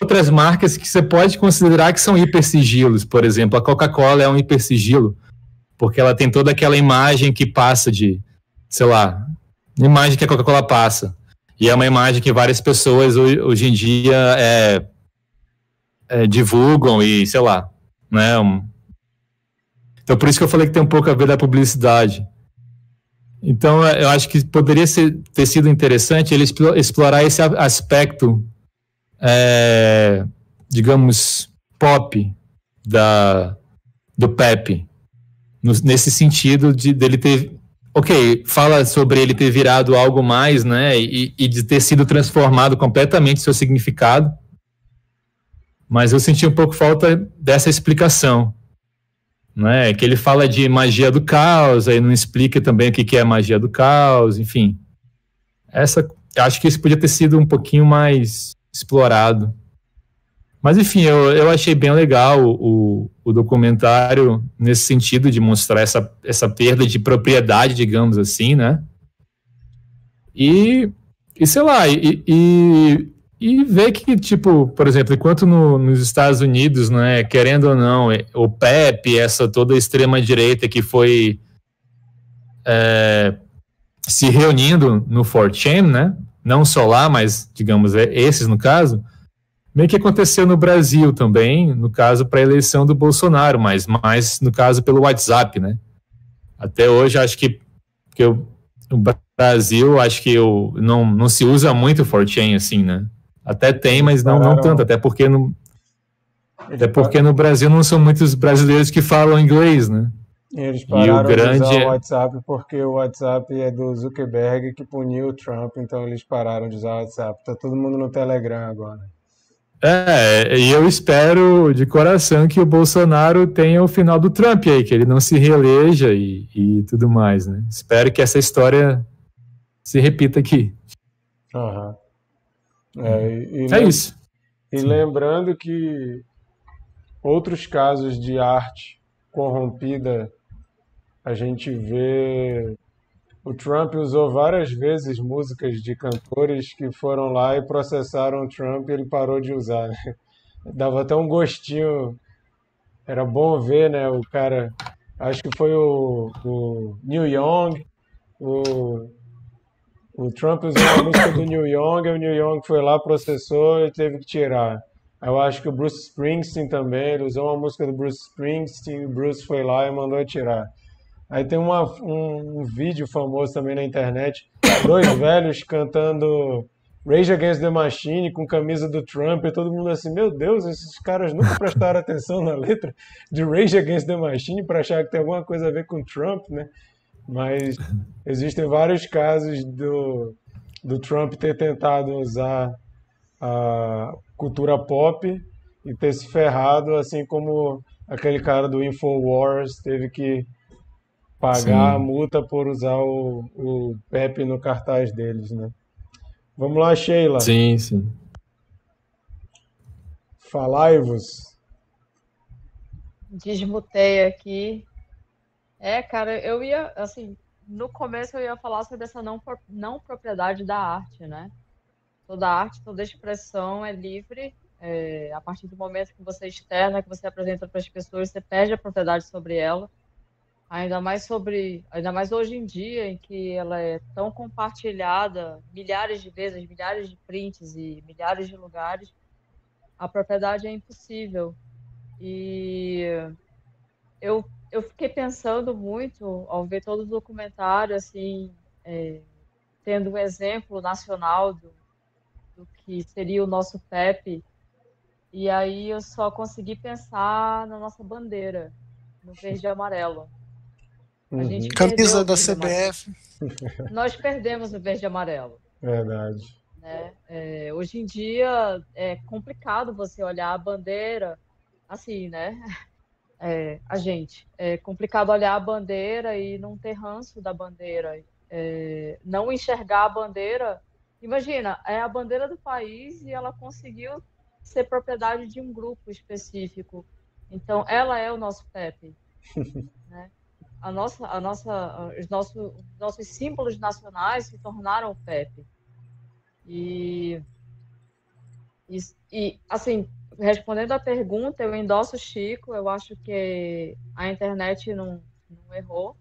outras marcas que você pode considerar que são hipersigilos. Por exemplo, a Coca-Cola é um hipersigilo, porque ela tem toda aquela imagem que passa de, sei lá, imagem que a Coca-Cola passa. E é uma imagem que várias pessoas hoje em dia é, é, divulgam e, sei lá, né? Então, por isso que eu falei que tem um pouco a ver da publicidade. Então, eu acho que poderia ser, ter sido interessante ele explorar esse aspecto é, digamos, pop da, do Pepe, no, nesse sentido de dele ter. Ok, fala sobre ele ter virado algo mais, né? E, e de ter sido transformado completamente seu significado. Mas eu senti um pouco falta dessa explicação. Né, que ele fala de magia do caos, aí não explica também o que, é magia do caos, enfim. Essa, acho que isso podia ter sido um pouquinho mais explorado. Mas enfim, eu, eu achei bem legal o, o documentário nesse sentido de mostrar essa, essa perda de propriedade, digamos assim, né? E, e sei lá, e, e, e ver que, tipo, por exemplo, enquanto no, nos Estados Unidos, né, querendo ou não, o PEP, essa toda extrema-direita que foi é, se reunindo no 4chan, né? não só lá, mas, digamos, é, esses no caso, meio que aconteceu no Brasil também, no caso para a eleição do Bolsonaro, mas mais no caso pelo WhatsApp, né? Até hoje acho que, que eu, no Brasil acho que eu, não, não se usa muito o Fortran assim, né? Até tem, mas não, não tanto, até porque no, até porque no Brasil não são muitos brasileiros que falam inglês, né? Eles pararam grande de usar é- o WhatsApp porque o WhatsApp é do Zuckerberg que puniu o Trump, então eles pararam de usar o WhatsApp. Tá todo mundo no Telegram agora. É, e eu espero de coração que o Bolsonaro tenha o final do Trump aí, que ele não se reeleja e, e tudo mais, né? Espero que essa história se repita aqui. Aham. É, e, e É isso. E lembrando que outros casos de arte corrompida, a gente vê. O Trump usou várias vezes músicas de cantores que foram lá e processaram o Trump e ele parou de usar. né? <laughs> Dava até um gostinho. Era bom ver, né? O cara. Acho que foi o, o Neil Young, o, o Trump usou a música do Neil Young, o Neil Young foi lá, processou e teve que tirar. Eu acho que o Bruce Springsteen também, ele usou uma música do Bruce Springsteen, o Bruce foi lá e mandou tirar. Aí tem uma, um, um vídeo famoso também na internet, dois velhos cantando Rage Against the Machine com camisa do Trump e todo mundo assim, meu Deus, esses caras nunca prestaram atenção na letra de Rage Against the Machine para achar que tem alguma coisa a ver com Trump, né? Mas existem vários casos do, do Trump ter tentado usar a cultura pop e ter se ferrado, assim como aquele cara do Infowars teve que pagar Sim. a multa por usar o, o Pepe no cartaz deles, né? Vamos lá, Sheila. Sim, sim. Falai-vos. Desmutei aqui. É, cara, eu ia, assim, no começo eu ia falar sobre essa não, não propriedade da arte, né? Toda arte, toda expressão é livre. é, a partir do momento que você externa, que você apresenta para as pessoas, você perde a propriedade sobre ela. Ainda mais sobre, ainda mais hoje em dia, em que ela é tão compartilhada milhares de vezes, milhares de prints e milhares de lugares, a propriedade é impossível. E eu, eu fiquei pensando muito ao ver todo o documentário, assim, é, tendo um exemplo nacional do, do que seria o nosso PEP, e aí eu só consegui pensar na nossa bandeira, no verde e amarelo. Uhum, Camisa da e amarelo. CBF. <laughs> Nós perdemos o verde e amarelo. verdade. né? É, hoje em dia é complicado você olhar a bandeira assim, né? É, a gente é complicado olhar a bandeira e não ter ranço da bandeira, é, não enxergar a bandeira. Imagina, é a bandeira do país e ela conseguiu ser propriedade de um grupo específico. Então, ela é o nosso PEP, <laughs> né? A nossa, a nossa, os nossos, os nossos símbolos nacionais se tornaram o PEP. E, e, e, assim, respondendo à pergunta, eu endosso o Chico, eu acho que a internet não, não errou.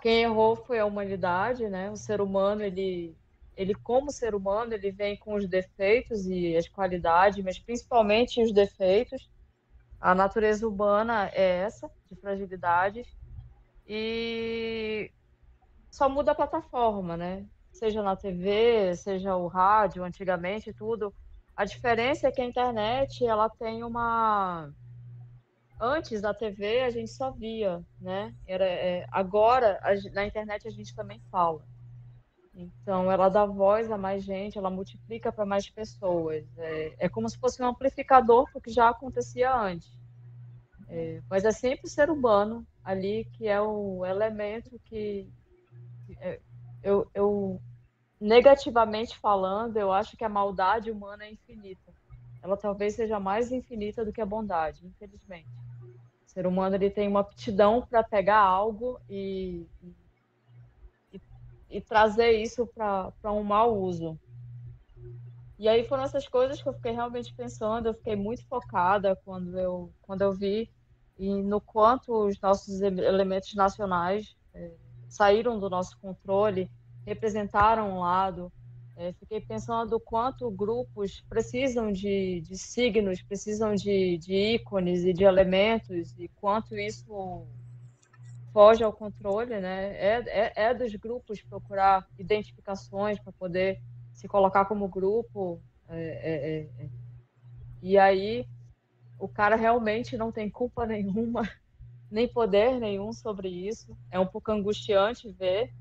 Quem errou foi a humanidade, né? O ser humano, ele, ele como ser humano, ele vem com os defeitos e as qualidades, mas principalmente os defeitos. A natureza humana é essa, de fragilidades. E só muda a plataforma, né? Seja na TV, seja o rádio, antigamente, tudo. A diferença é que a internet, ela tem uma... Antes da TV, a gente só via, né? Era, é, agora, a na internet, a gente também fala. Então, ela dá voz a mais gente, ela multiplica para mais pessoas. É, é como se fosse um amplificador, porque já acontecia antes. É, mas é sempre o ser humano ali que é o elemento que que é- eu, eu negativamente falando, eu acho que a maldade humana é infinita. Ela talvez seja mais infinita do que a bondade, infelizmente. O ser humano ele tem uma aptidão para pegar algo e, e, e trazer isso para um mau uso. E aí foram essas coisas que eu fiquei realmente pensando, eu fiquei muito focada quando eu, quando eu vi e no quanto os nossos ele- elementos nacionais eh, saíram do nosso controle, representaram um lado. Eh, fiquei pensando quanto grupos precisam de, de signos, precisam de, de ícones e de elementos, e quanto isso foge ao controle, né? É, é, é dos grupos procurar identificações para poder se colocar como grupo. é, é, é, é. E aí o cara realmente não tem culpa <laughs> nenhuma nem poder nenhum sobre isso. É um pouco angustiante ver.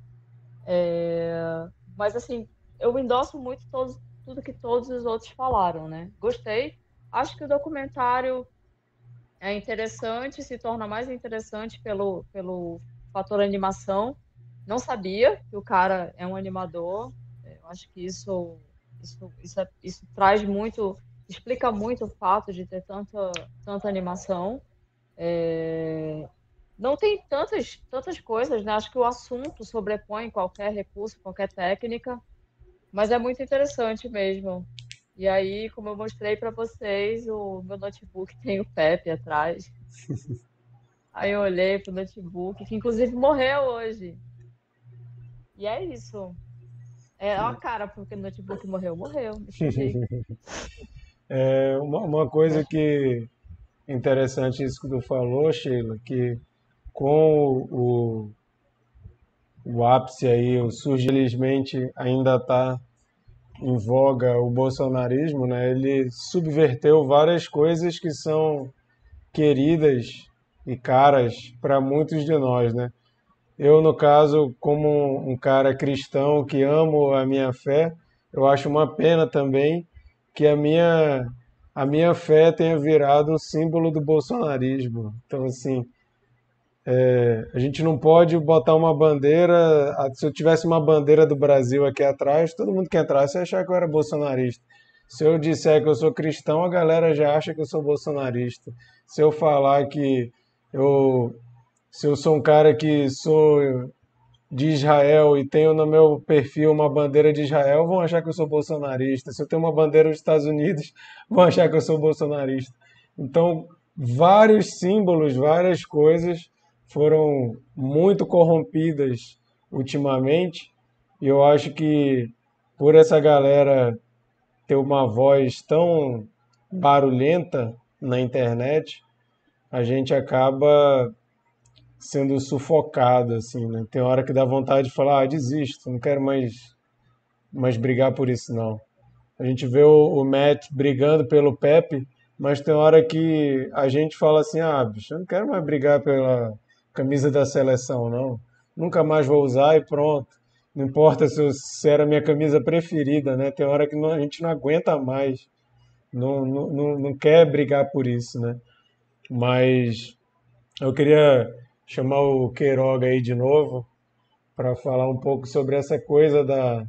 É... Mas, assim, eu endosso muito todos, tudo que todos os outros falaram, né? Gostei. Acho que o documentário é interessante, se torna mais interessante pelo, pelo fator animação. Não sabia que o cara é um animador. Eu acho que isso, isso, isso, é, isso traz muito, explica muito o fato de ter tanta, tanta animação. É... Não tem tantas, tantas coisas, né? Acho que o assunto sobrepõe qualquer recurso, qualquer técnica, mas é muito interessante mesmo. E aí, como eu mostrei para vocês, o meu notebook <laughs> tem o Pepe atrás. aí eu olhei pro notebook, que inclusive morreu hoje. E é isso. É a cara porque o notebook morreu, morreu. <laughs> é uma, uma coisa que interessante isso que tu falou, Sheila, que com o, o ápice aí, o surgilmente ainda está em voga o bolsonarismo, né? Ele subverteu várias coisas que são queridas e caras para muitos de nós, né? Eu, no caso, como um cara cristão que amo a minha fé, eu acho uma pena também que a minha a minha fé tenha virado um símbolo do bolsonarismo. Então, assim, é, a gente não pode botar uma bandeira. Se eu tivesse uma bandeira do Brasil aqui atrás, todo mundo que entrasse ia achar que eu era bolsonarista. Se eu disser que eu sou cristão, a galera já acha que eu sou bolsonarista. Se eu falar que eu, se eu sou um cara que sou de Israel e tenho no meu perfil uma bandeira de Israel, vão achar que eu sou bolsonarista. Se eu tenho uma bandeira dos Estados Unidos, <laughs> vão achar que eu sou bolsonarista. Então, vários símbolos, várias coisas foram muito corrompidas ultimamente, e eu acho que por essa galera ter uma voz tão barulhenta na internet, a gente acaba sendo sufocado, assim, né? Tem hora que dá vontade de falar, ah, desisto, não quero mais, mais brigar por isso, não. A gente vê o, o Matt brigando pelo Pepe, mas tem hora que a gente fala assim, ah, bicho, eu não quero mais brigar pela camisa da seleção, não. Nunca mais vou usar e pronto. Não importa se, se era a minha camisa preferida, né? Tem hora que não, a gente não aguenta mais. Não, não, não quer brigar por isso, né? Mas eu queria chamar o Queiroga aí de novo para falar um pouco sobre essa coisa da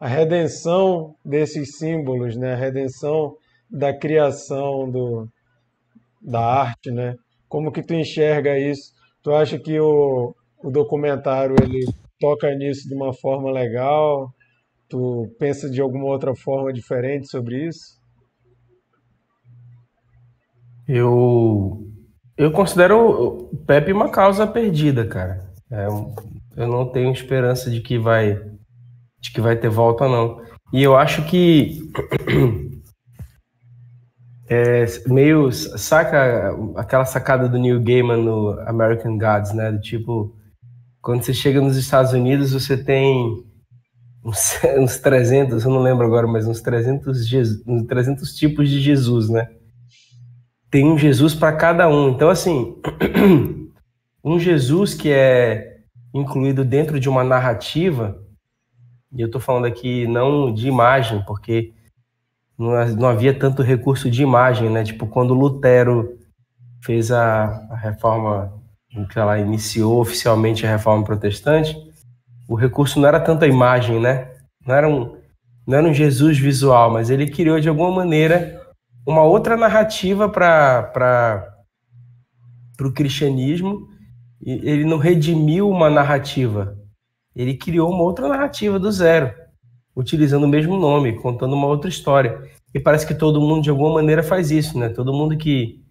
a redenção desses símbolos, né? A redenção da criação do, da arte, né? Como que tu enxerga isso? Tu acha que o, o documentário ele toca nisso de uma forma legal? Tu pensa de alguma outra forma diferente sobre isso? Eu eu considero o Pepe uma causa perdida, cara. É, eu não tenho esperança de que vai de que vai ter volta não. E eu acho que <clears throat> é, meio saca aquela sacada do Neil Gaiman no American Gods, né? Do tipo, quando você chega nos Estados Unidos, você tem uns, <laughs> uns 300, eu não lembro agora, mas uns 300, uns 300 tipos de Jesus, né? Tem um Jesus para cada um. Então, assim, <clears throat> um Jesus que é incluído dentro de uma narrativa, e eu estou falando aqui não de imagem, porque não, havia tanto recurso de imagem, né? Tipo, quando Lutero fez a, a reforma, que ela iniciou oficialmente a reforma protestante, o recurso não era tanto a imagem, né? Não era um, não era um Jesus visual, mas ele criou de alguma maneira uma outra narrativa para o cristianismo. Ele não redimiu uma narrativa, ele criou uma outra narrativa do zero utilizando o mesmo nome, contando uma outra história. E parece que todo mundo, de alguma maneira, faz isso, né? Todo mundo que,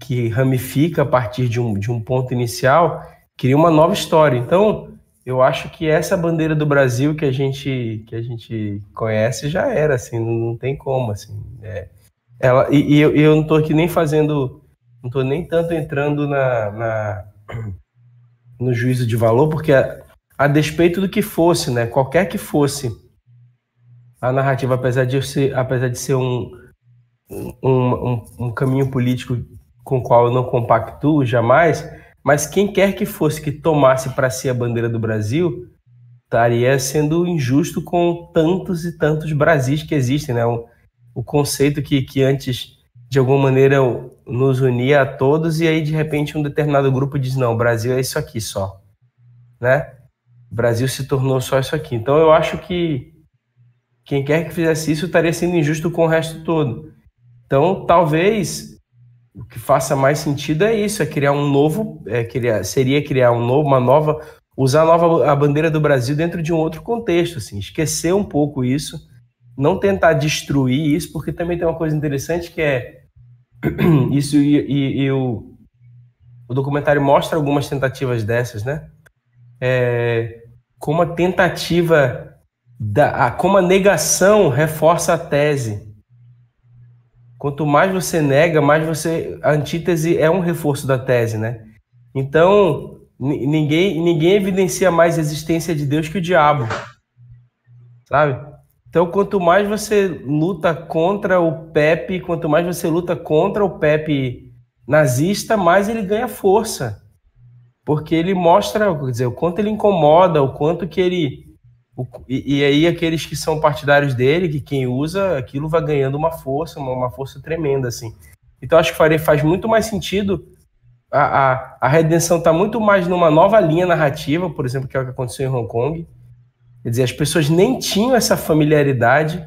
que ramifica a partir de um, de um ponto inicial cria uma nova história. Então, eu acho que essa bandeira do Brasil que a gente, que a gente conhece já era, assim, não, tem como, assim. É, ela, e, e eu, eu, não estou aqui nem fazendo, não estou nem tanto entrando na, na, no juízo de valor, porque a, a despeito do que fosse, né, qualquer que fosse a narrativa, apesar de ser, apesar de ser um, um, um, um caminho político com o qual eu não compactuo jamais, Mas quem quer que fosse que tomasse para si a bandeira do Brasil estaria sendo injusto com tantos e tantos Brasis que existem, né? O, o conceito que, que antes, de alguma maneira, nos unia a todos e aí, de repente, um determinado grupo diz, não, o Brasil é isso aqui só, né? O Brasil se tornou só isso aqui. Então, eu acho que quem quer que fizesse isso estaria sendo injusto com o resto todo. Então, talvez o que faça mais sentido é isso, é criar um novo, é, criar, seria criar um novo, uma nova, usar a nova a bandeira do Brasil dentro de um outro contexto, assim, esquecer um pouco isso, não tentar destruir isso, porque também tem uma coisa interessante que é <clears throat> isso e, e, e o, o documentário mostra algumas tentativas dessas, né? É, como a tentativa da, a, como a negação reforça a tese. Quanto mais você nega, mais você. A antítese é um reforço da tese, né? Então, ninguém, ninguém evidencia mais a existência de Deus que o diabo. Sabe? Então, quanto mais você luta contra o Pepe, quanto mais você luta contra o Pepe nazista, mais ele ganha força. Porque ele mostra, quer dizer, o quanto ele incomoda, o quanto que ele. O, e, e, aí, aqueles que são partidários dele, que quem usa, aquilo vai ganhando uma força, uma, uma força tremenda, assim. Então, acho que faz muito mais sentido. A, a, a redenção está muito mais numa nova linha narrativa, por exemplo, que é o que aconteceu em Hong Kong Quer dizer, as pessoas nem tinham essa familiaridade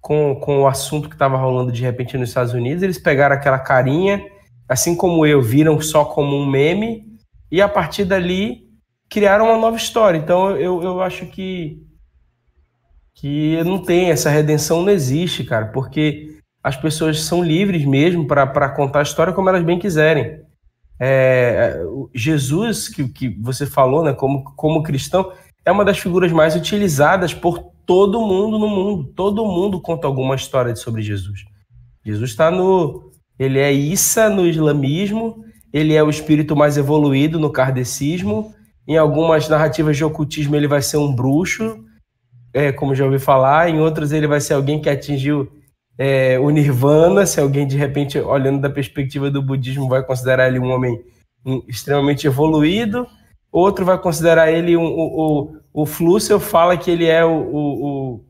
com, com o assunto que estava rolando de repente nos Estados Unidos. Eles pegaram aquela carinha, assim como eu, viram só como um meme, e a partir dali criaram uma nova história. Então eu, eu acho que, que não tem, essa redenção não existe, cara, porque as pessoas são livres mesmo para contar a história como elas bem quiserem. É, Jesus, que, que você falou, né, como, como cristão, é uma das figuras mais utilizadas por todo mundo no mundo. Todo mundo conta alguma história sobre Jesus. Jesus está no. Ele é Issa no islamismo, ele é o espírito mais evoluído no kardecismo. Em algumas narrativas de ocultismo, ele vai ser um bruxo, é, como já ouvi falar. Em outras, ele vai ser alguém que atingiu é, o nirvana. Se alguém, de repente, olhando da perspectiva do budismo, vai considerar ele um homem extremamente evoluído outro vai considerar ele um, o, o, o Flussel fala que ele é o, o,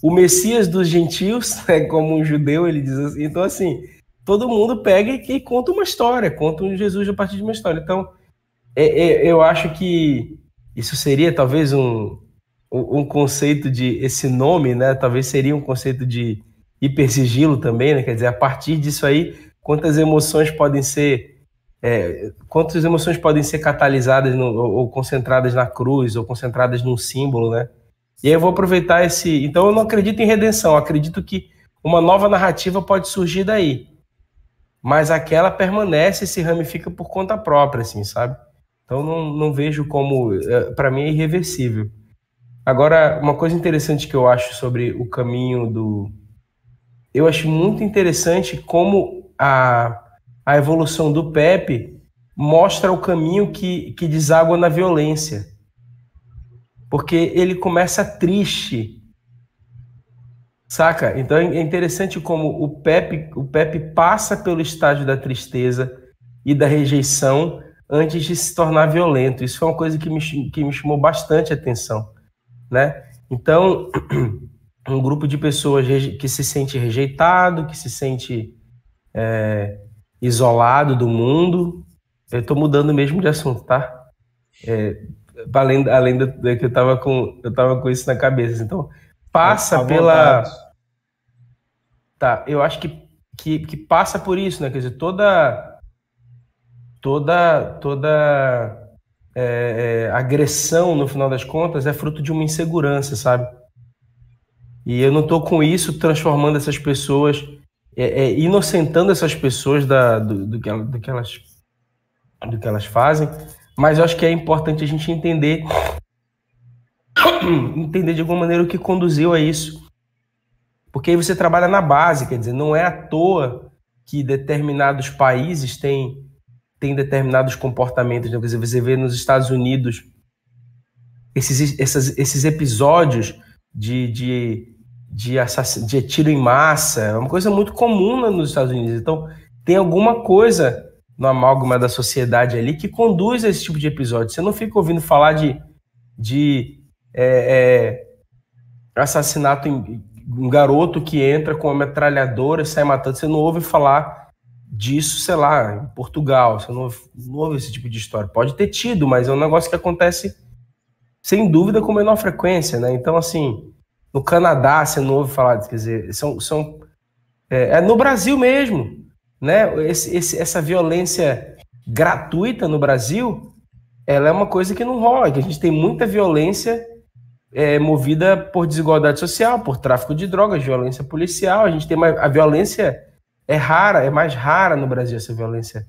o, Messias dos gentios, <laughs> né, como um judeu, ele diz assim. Então, assim, todo mundo pega e, e conta uma história, conta um Jesus a partir de uma história. Então, eu acho que isso seria talvez um, um conceito de esse nome, né? Talvez seria um conceito de hipersigilo também, né? Quer dizer, a partir disso aí, quantas emoções podem ser é, quantas emoções podem ser catalisadas no, ou, ou, concentradas na cruz, ou concentradas num símbolo, né? E aí eu vou aproveitar esse. Então eu não acredito em redenção, acredito que uma nova narrativa pode surgir daí. Mas aquela permanece e se ramifica por conta própria, assim, sabe? Então não, não vejo como. É, Para mim é irreversível. Agora, uma coisa interessante que eu acho sobre o caminho do. Eu acho muito interessante como a a evolução do Pepe mostra o caminho que, que deságua na violência. Porque ele começa triste. Saca? Então é interessante como o Pepe, o Pepe passa pelo estágio da tristeza e da rejeição antes de se tornar violento. Isso foi uma coisa que me, que me chamou bastante atenção. Né? Então, <clears throat> um grupo de pessoas que se sente rejeitado, que se sente é, isolado do mundo. Eu estou mudando mesmo de assunto, tá? É, além, além do, do, que eu estava com eu tava com isso na cabeça. Então, passa pela Tá, eu acho que, que, que passa por isso, né? Quer dizer, toda toda toda é, é, agressão no final das contas é fruto de uma insegurança, sabe? E eu não estou com isso transformando essas pessoas é, é, inocentando essas pessoas da, do, do, que, do, que elas, do que elas fazem, mas eu acho que é importante a gente entender <coughs> entender de alguma maneira o que conduziu a isso. Porque aí você trabalha na base, quer dizer, não é à toa que determinados países têm, têm determinados comportamentos. Né? Você vê nos Estados Unidos esses, esses, esses episódios de, de de, de tiro em massa, é uma coisa muito comum nos Estados Unidos. Então, tem alguma coisa no amálgama da sociedade ali que conduz a esse tipo de episódio. Você não fica ouvindo falar de, de é, é, assassinato em um garoto que entra com uma metralhadora e sai matando. Você não ouve falar disso, sei lá, em Portugal. Você não, não ouve esse tipo de história. Pode ter tido, mas é um negócio que acontece sem dúvida com menor frequência, né? Então, assim, no Canadá você não ouve falar, quer dizer, são, são é, é no Brasil mesmo né? Esse, esse, essa violência gratuita no Brasil, ela é uma coisa que não rola, que a gente tem muita violência é, movida por desigualdade social, por tráfico de drogas, violência policial. A gente tem mais, a violência é rara, é mais rara no Brasil essa violência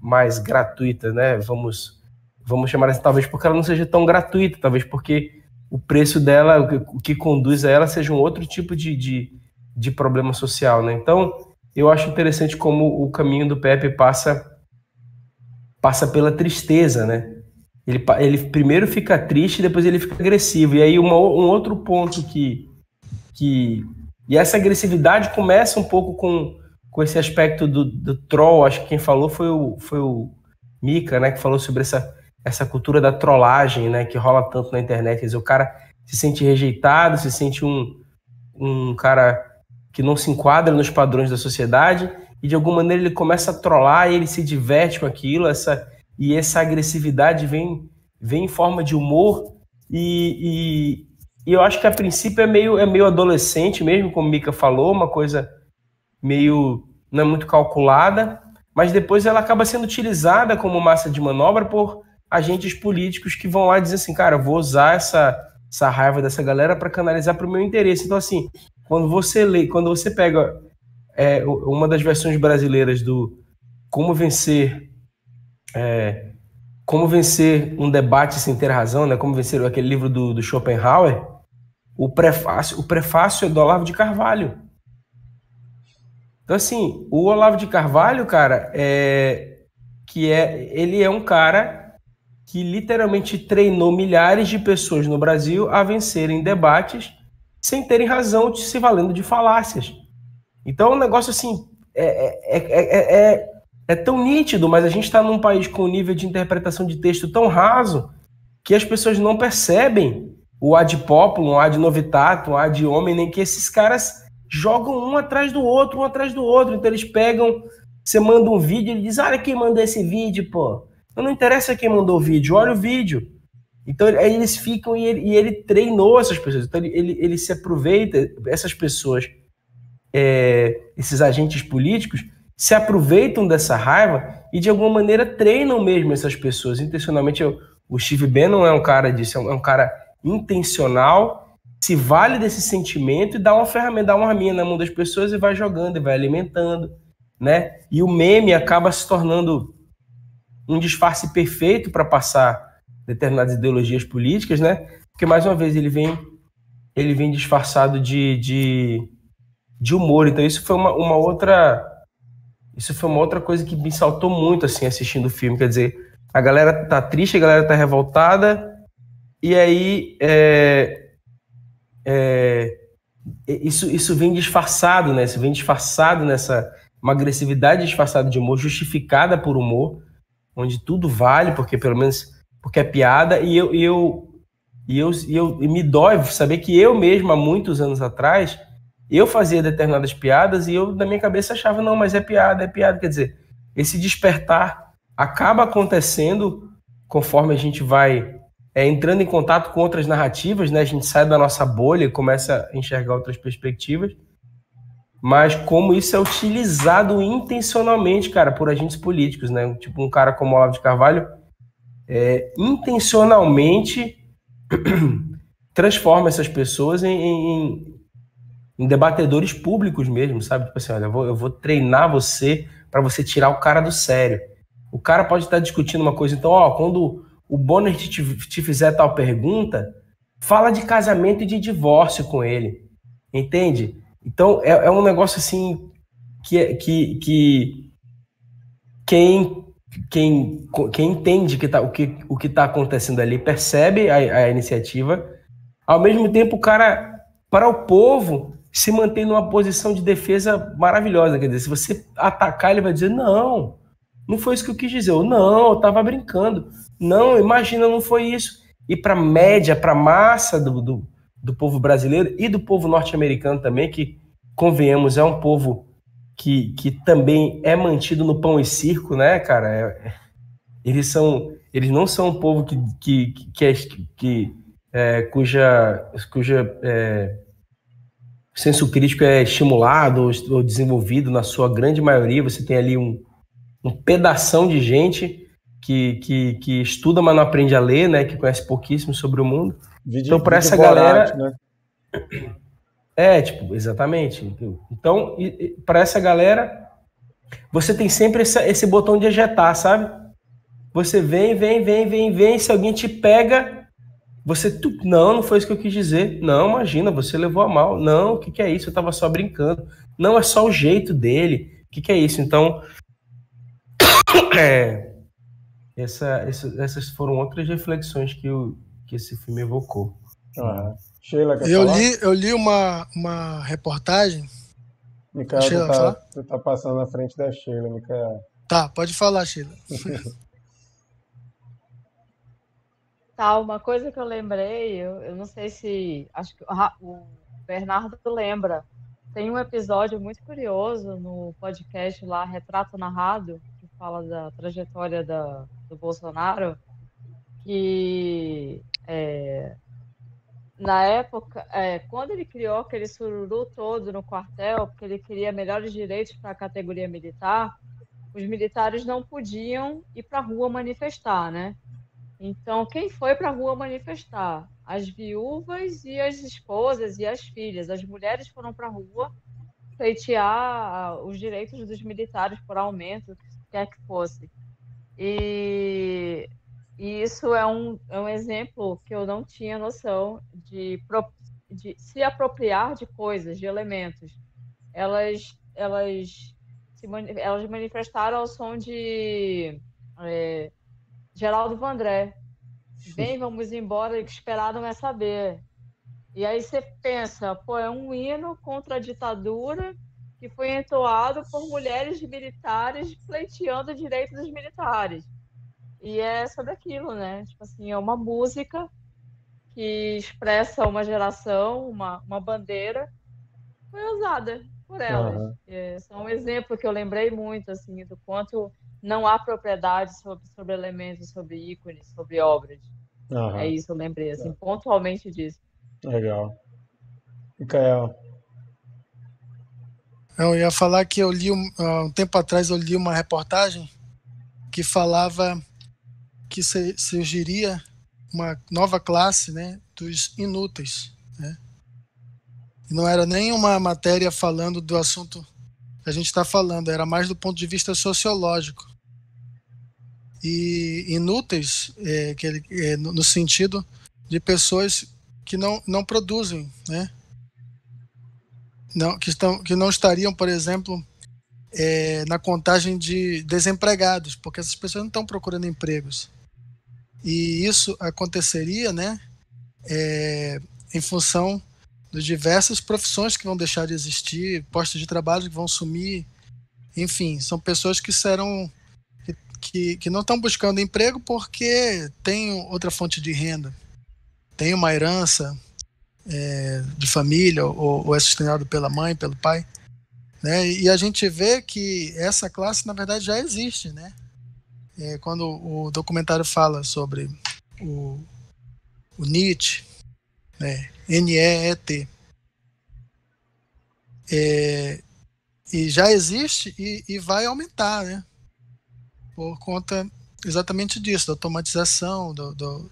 mais gratuita, né? Vamos vamos chamar assim, talvez porque ela não seja tão gratuita, talvez porque o preço dela, o que, conduz a ela, seja um outro tipo de, de, de problema social, né? Então, eu acho interessante como o caminho do Pepe passa passa pela tristeza, né? Ele, ele primeiro fica triste, depois ele fica agressivo. E aí uma, um outro ponto que, que e essa agressividade começa um pouco com, com esse aspecto do, do troll. Acho que quem falou foi o, foi o Mika, né? Que falou sobre essa, essa cultura da trollagem, né? Que rola tanto na internet. Quer dizer, o cara se sente rejeitado, se sente um, um cara que não se enquadra nos padrões da sociedade e de alguma maneira ele começa a trollar e ele se diverte com aquilo, essa e essa agressividade vem vem em forma de humor e, e, e eu acho que a princípio é meio é meio adolescente mesmo, como Mika falou, uma coisa meio não é muito calculada, mas depois ela acaba sendo utilizada como massa de manobra por agentes políticos que vão lá dizem assim, cara, vou usar essa essa raiva dessa galera para canalizar para o meu interesse. Então assim, quando você lê, quando você pega é, uma das versões brasileiras do Como Vencer é, Como Vencer um Debate Sem Ter Razão, né? Como Vencer aquele livro do, do Schopenhauer, o prefácio, o prefácio é do Olavo de Carvalho. Então, assim, o Olavo de Carvalho, cara, é, que é, ele é um cara que literalmente treinou milhares de pessoas no Brasil a vencerem debates sem terem razão de se valendo de falácias. Então, é um negócio assim é, é, é, é tão nítido, mas a gente está num país com um nível de interpretação de texto tão raso que as pessoas não percebem o ad populum, o ad novitatum, o ad hominem, nem que esses caras jogam um atrás do outro, um atrás do outro. Então eles pegam, você manda um vídeo, ele diz, olha quem mandou esse vídeo, pô. Não interessa quem mandou o vídeo, olha o vídeo. Então aí eles ficam e ele, e ele treinou essas pessoas. Então ele, ele, ele se aproveita, essas pessoas, é, esses agentes políticos, se aproveitam dessa raiva e de alguma maneira treinam mesmo essas pessoas. Intencionalmente, eu, o Steve Bannon é um cara disso, é um, é um, cara intencional, se vale desse sentimento e dá uma ferramenta, dá uma arminha na mão das pessoas e vai jogando e vai alimentando, né? E o meme acaba se tornando um disfarce perfeito para passar determinadas ideologias políticas, né? Porque mais uma vez ele vem ele vem disfarçado de, de, de humor. Então isso foi uma, uma outra isso foi uma outra coisa que me saltou muito assim assistindo o filme. Quer dizer, a galera tá triste, a galera tá revoltada e aí é, é, isso, isso vem disfarçado, né? Isso vem disfarçado nessa uma agressividade disfarçada de humor, justificada por humor, onde tudo vale, porque pelo menos porque é piada, e eu, e eu, e eu, e eu e me dói saber que eu mesmo, há muitos anos atrás, eu fazia determinadas piadas e eu, na minha cabeça, achava, não, mas é piada, é piada. Quer dizer, esse despertar acaba acontecendo conforme a gente vai é, entrando em contato com outras narrativas, né? A gente sai da nossa bolha e começa a enxergar outras perspectivas. Mas como isso é utilizado intencionalmente, cara, por agentes políticos, né? Tipo um cara como Olavo de Carvalho, é, intencionalmente <clears throat> transforma essas pessoas em, em, em, debatedores públicos mesmo, sabe? Tipo assim, olha, eu vou, eu vou treinar você para você tirar o cara do sério. O cara pode estar discutindo uma coisa, então, ó, quando o Bonner te, te fizer tal pergunta, fala de casamento e de divórcio com ele, entende? Então, é, é um negócio assim que, que, que quem quem, quem entende que tá, o que o está acontecendo ali percebe a, a, iniciativa. Ao mesmo tempo, o cara, para o povo, se mantém numa posição de defesa maravilhosa. Quer dizer, se você atacar, ele vai dizer: não, Não foi isso que eu quis dizer. Eu, não, eu tava brincando. Não, imagina, não foi isso. E para média, para massa do, do, do povo brasileiro e do povo norte-americano também, que, convenhamos, é um povo que, que também é mantido no pão e circo, né, cara? É, eles são, eles não são um povo que, que, que, é, que é, cuja, cuja é, senso crítico é estimulado ou, ou, desenvolvido na sua grande maioria. Você tem ali um, um pedação de gente que, que, que estuda, mas não aprende a ler, né? Que conhece pouquíssimo sobre o mundo. Vídeo, então, para essa galera. Né? É, tipo, exatamente. Então, para essa galera, você tem sempre esse, esse botão de ejetar, sabe? Você vem, vem, vem, vem, vem. Se alguém te pega, você. Tu, não, não foi isso que eu quis dizer. Não, imagina, você levou a mal. Não, o que, que é isso? Eu tava só brincando. Não, é só o jeito dele. O que, que é isso? Então. É, essa, essa, essas foram outras reflexões que, o, que esse filme evocou. Ah, Sheila, quer eu falar? li Eu li uma, uma reportagem. Micael, Sheila, tu, tá, tu tá passando na frente da Sheila, Micael. Tá, pode falar, Sheila. <laughs> Tá, uma coisa que eu lembrei, eu, eu não sei se. Acho que o Bernardo lembra. Tem um episódio muito curioso no podcast lá, Retrato Narrado, fala da trajetória da, do Bolsonaro, que é, na época, é, quando ele criou aquele sururu todo no quartel, porque ele queria melhores direitos para a categoria militar, os militares não podiam ir para a rua manifestar, né? Então, quem foi para a rua manifestar? As viúvas e as esposas e as filhas. As mulheres foram para a rua pleitear os direitos dos militares por aumento, quer que fosse. E, e isso é um, é um exemplo que eu não tinha noção de, de se apropriar de coisas, de elementos. Elas, elas, se, elas manifestaram ao som de. É, Geraldo Vandré. Vem, vamos embora, que esperar não é saber. E aí você pensa, pô, é um hino contra a ditadura que foi entoado por mulheres militares pleiteando o direito dos militares. E é sobre aquilo, né? Tipo assim, é uma música que expressa uma geração, uma, uma bandeira, foi usada por elas. Uhum. É, são um exemplo que eu lembrei muito, assim, do quanto não há propriedade sobre, sobre elementos, sobre ícones, sobre obras. Uhum. É isso, eu lembrei, assim, pontualmente disso. Legal. Micael. Eu ia falar que eu li, um, um tempo atrás, eu li uma reportagem que falava que surgiria uma nova classe né, dos inúteis. Né? Não era nem uma matéria falando do assunto que a gente está falando, era mais do ponto de vista sociológico e inúteis é, que ele, é, no sentido de pessoas que não, não produzem, né? Não, que, estão, que não estariam, por exemplo, é, na contagem de desempregados, porque essas pessoas não estão procurando empregos. E isso aconteceria, né, é, em função de diversas profissões que vão deixar de existir, postos de trabalho que vão sumir, enfim, são pessoas que serão que, que não estão buscando emprego porque tem outra fonte de renda, tem uma herança é, de família ou, ou é sustentado pela mãe, pelo pai. Né? E a gente vê que essa classe, na verdade, já existe. Né? É, quando o documentário fala sobre o, o né? N-E-E-T, é, e já existe e, e vai aumentar, né? por conta exatamente disso, da automatização, do, do,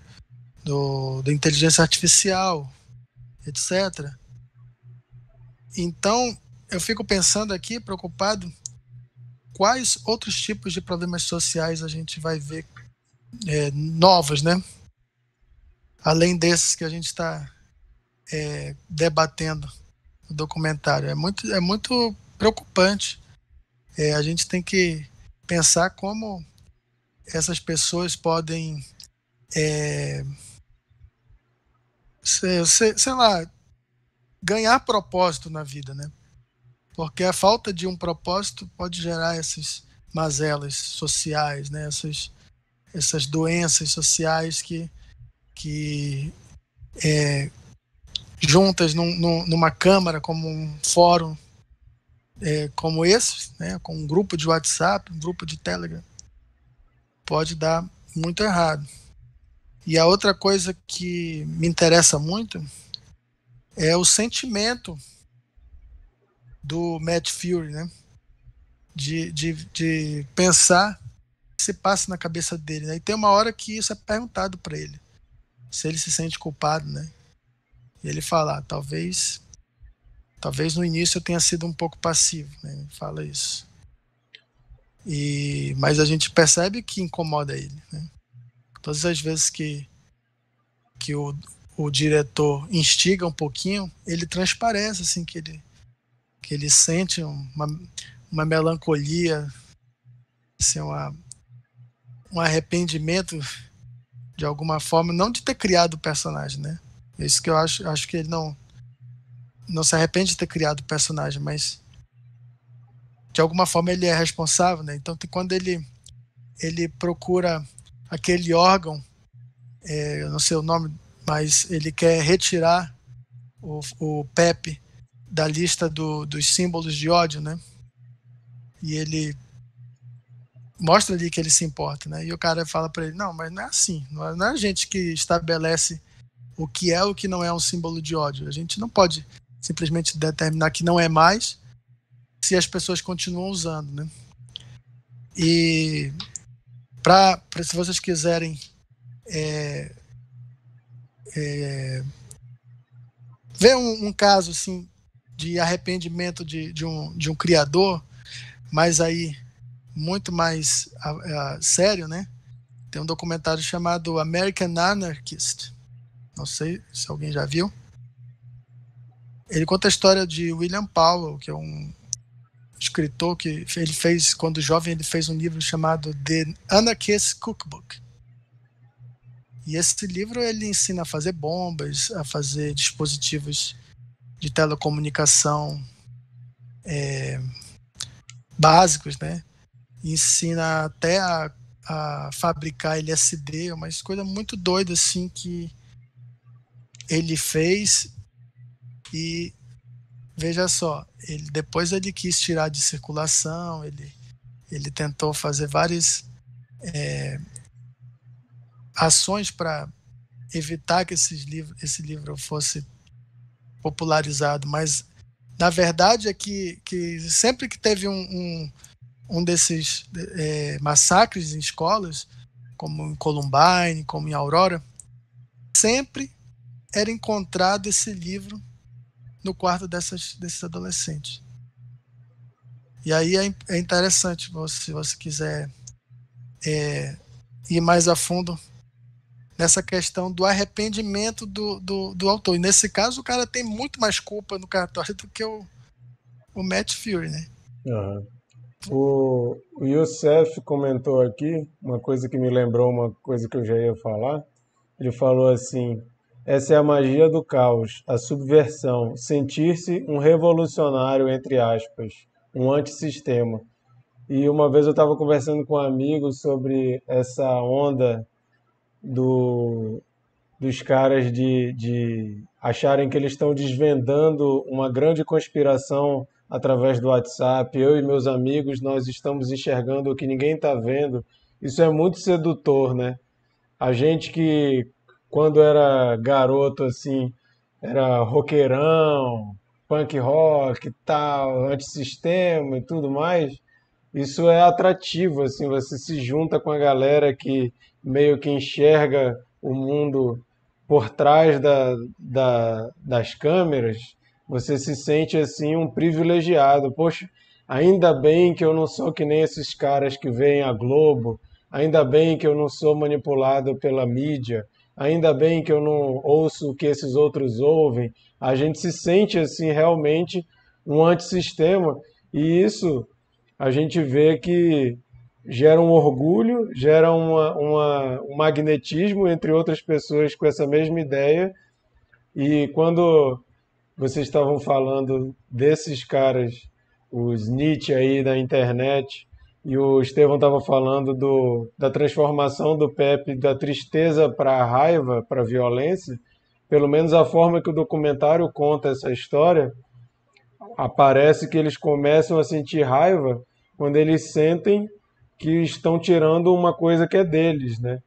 do, da inteligência artificial, etc. Então, eu fico pensando aqui, preocupado, quais outros tipos de problemas sociais a gente vai ver é, novos, né? Além desses que a gente está é, debatendo no documentário. É muito, é muito preocupante. É, a gente tem que pensar como essas pessoas podem, é, sei, sei lá, ganhar propósito na vida, né? Porque a falta de um propósito pode gerar esses, mazelas sociais, né? essas, essas doenças sociais que, que é, juntas num, num, numa câmara, como um fórum é, como esse, né? com um grupo de WhatsApp, um grupo de Telegram, pode dar muito errado. E a outra coisa que me interessa muito é o sentimento do Matt Fury, né? De, de, de pensar que se passa na cabeça dele. Né? E tem uma hora que isso é perguntado para ele, se ele se sente culpado, né? E ele fala, ah, talvez, talvez no início eu tenha sido um pouco passivo, né? Ele fala isso. E, mas a gente percebe que incomoda ele, né? Todas as vezes que, que o, o diretor instiga um pouquinho, ele transparece, assim, que ele, que ele sente uma, uma melancolia, assim, uma, um arrependimento de alguma forma, não de ter criado o personagem, né? É isso que eu acho, acho que ele não não se arrepende de ter criado o personagem, mas de alguma forma ele é responsável, né? Então quando ele ele procura aquele órgão, é, eu não sei o nome, mas ele quer retirar o, o Pepe da lista do, dos símbolos de ódio, né? E ele mostra ali que ele se importa, né? E o cara fala para ele: não, mas não é assim, não é, não é a gente que estabelece o que é o que não é um símbolo de ódio. A gente não pode simplesmente determinar que não é mais se as pessoas continuam usando, né? E para se vocês quiserem é, é, ver um, um, caso assim de arrependimento de, de, um, de um criador, mas aí muito mais sério, né? Tem um documentário chamado American Anarchist. Não sei se alguém já viu. Ele conta a história de William Powell, que é um escritor que ele fez quando jovem ele fez um livro chamado The Anarchist Cookbook e esse livro ele ensina a fazer bombas, a fazer dispositivos de telecomunicação é, básicos, né? ensina até a, a fabricar LSD, uma coisa muito doida assim que ele fez e veja só, ele depois ele quis tirar de circulação, ele ele tentou fazer várias é, ações para evitar que esses livro, esse livro fosse popularizado, mas na verdade é que, que sempre que teve um, um, um desses é, massacres em escolas, como em Columbine, como em Aurora, sempre era encontrado esse livro no quarto dessas, desses adolescentes. E aí é, é interessante, se você quiser é, ir mais a fundo nessa questão do arrependimento do, do, do, autor. E nesse caso, o cara tem muito mais culpa no cartório do que o, o Matt Fury, né? Uhum. O, o Youssef comentou aqui uma coisa que me lembrou uma coisa que eu já ia falar. Ele falou assim: essa é a magia do caos, a subversão, sentir-se um revolucionário, entre aspas, um antissistema. E uma vez eu estava conversando com um amigo sobre essa onda do, dos caras de, de acharem que eles estão desvendando uma grande conspiração através do WhatsApp. Eu e meus amigos, nós estamos enxergando o que ninguém está vendo. Isso é muito sedutor, né? A gente que, quando era garoto, assim, era roqueirão, punk rock tal, antissistema e tudo mais, isso é atrativo, assim, você se junta com a galera que meio que enxerga o mundo por trás da, da, das câmeras, você se sente assim um privilegiado. Poxa, ainda bem que eu não sou que nem esses caras que veem a Globo, ainda bem que eu não sou manipulado pela mídia, ainda bem que eu não ouço o que esses outros ouvem. A gente se sente assim realmente um antissistema e isso a gente vê que gera um orgulho, gera uma, uma, um magnetismo entre outras pessoas com essa mesma ideia. E quando vocês estavam falando desses caras, os Nietzsche aí da internet, e o Estevão estava falando do, da transformação do Pepe da tristeza para a raiva, para a violência, pelo menos a forma que o documentário conta essa história, aparece que eles começam a sentir raiva quando eles sentem que estão tirando uma coisa que é deles, né?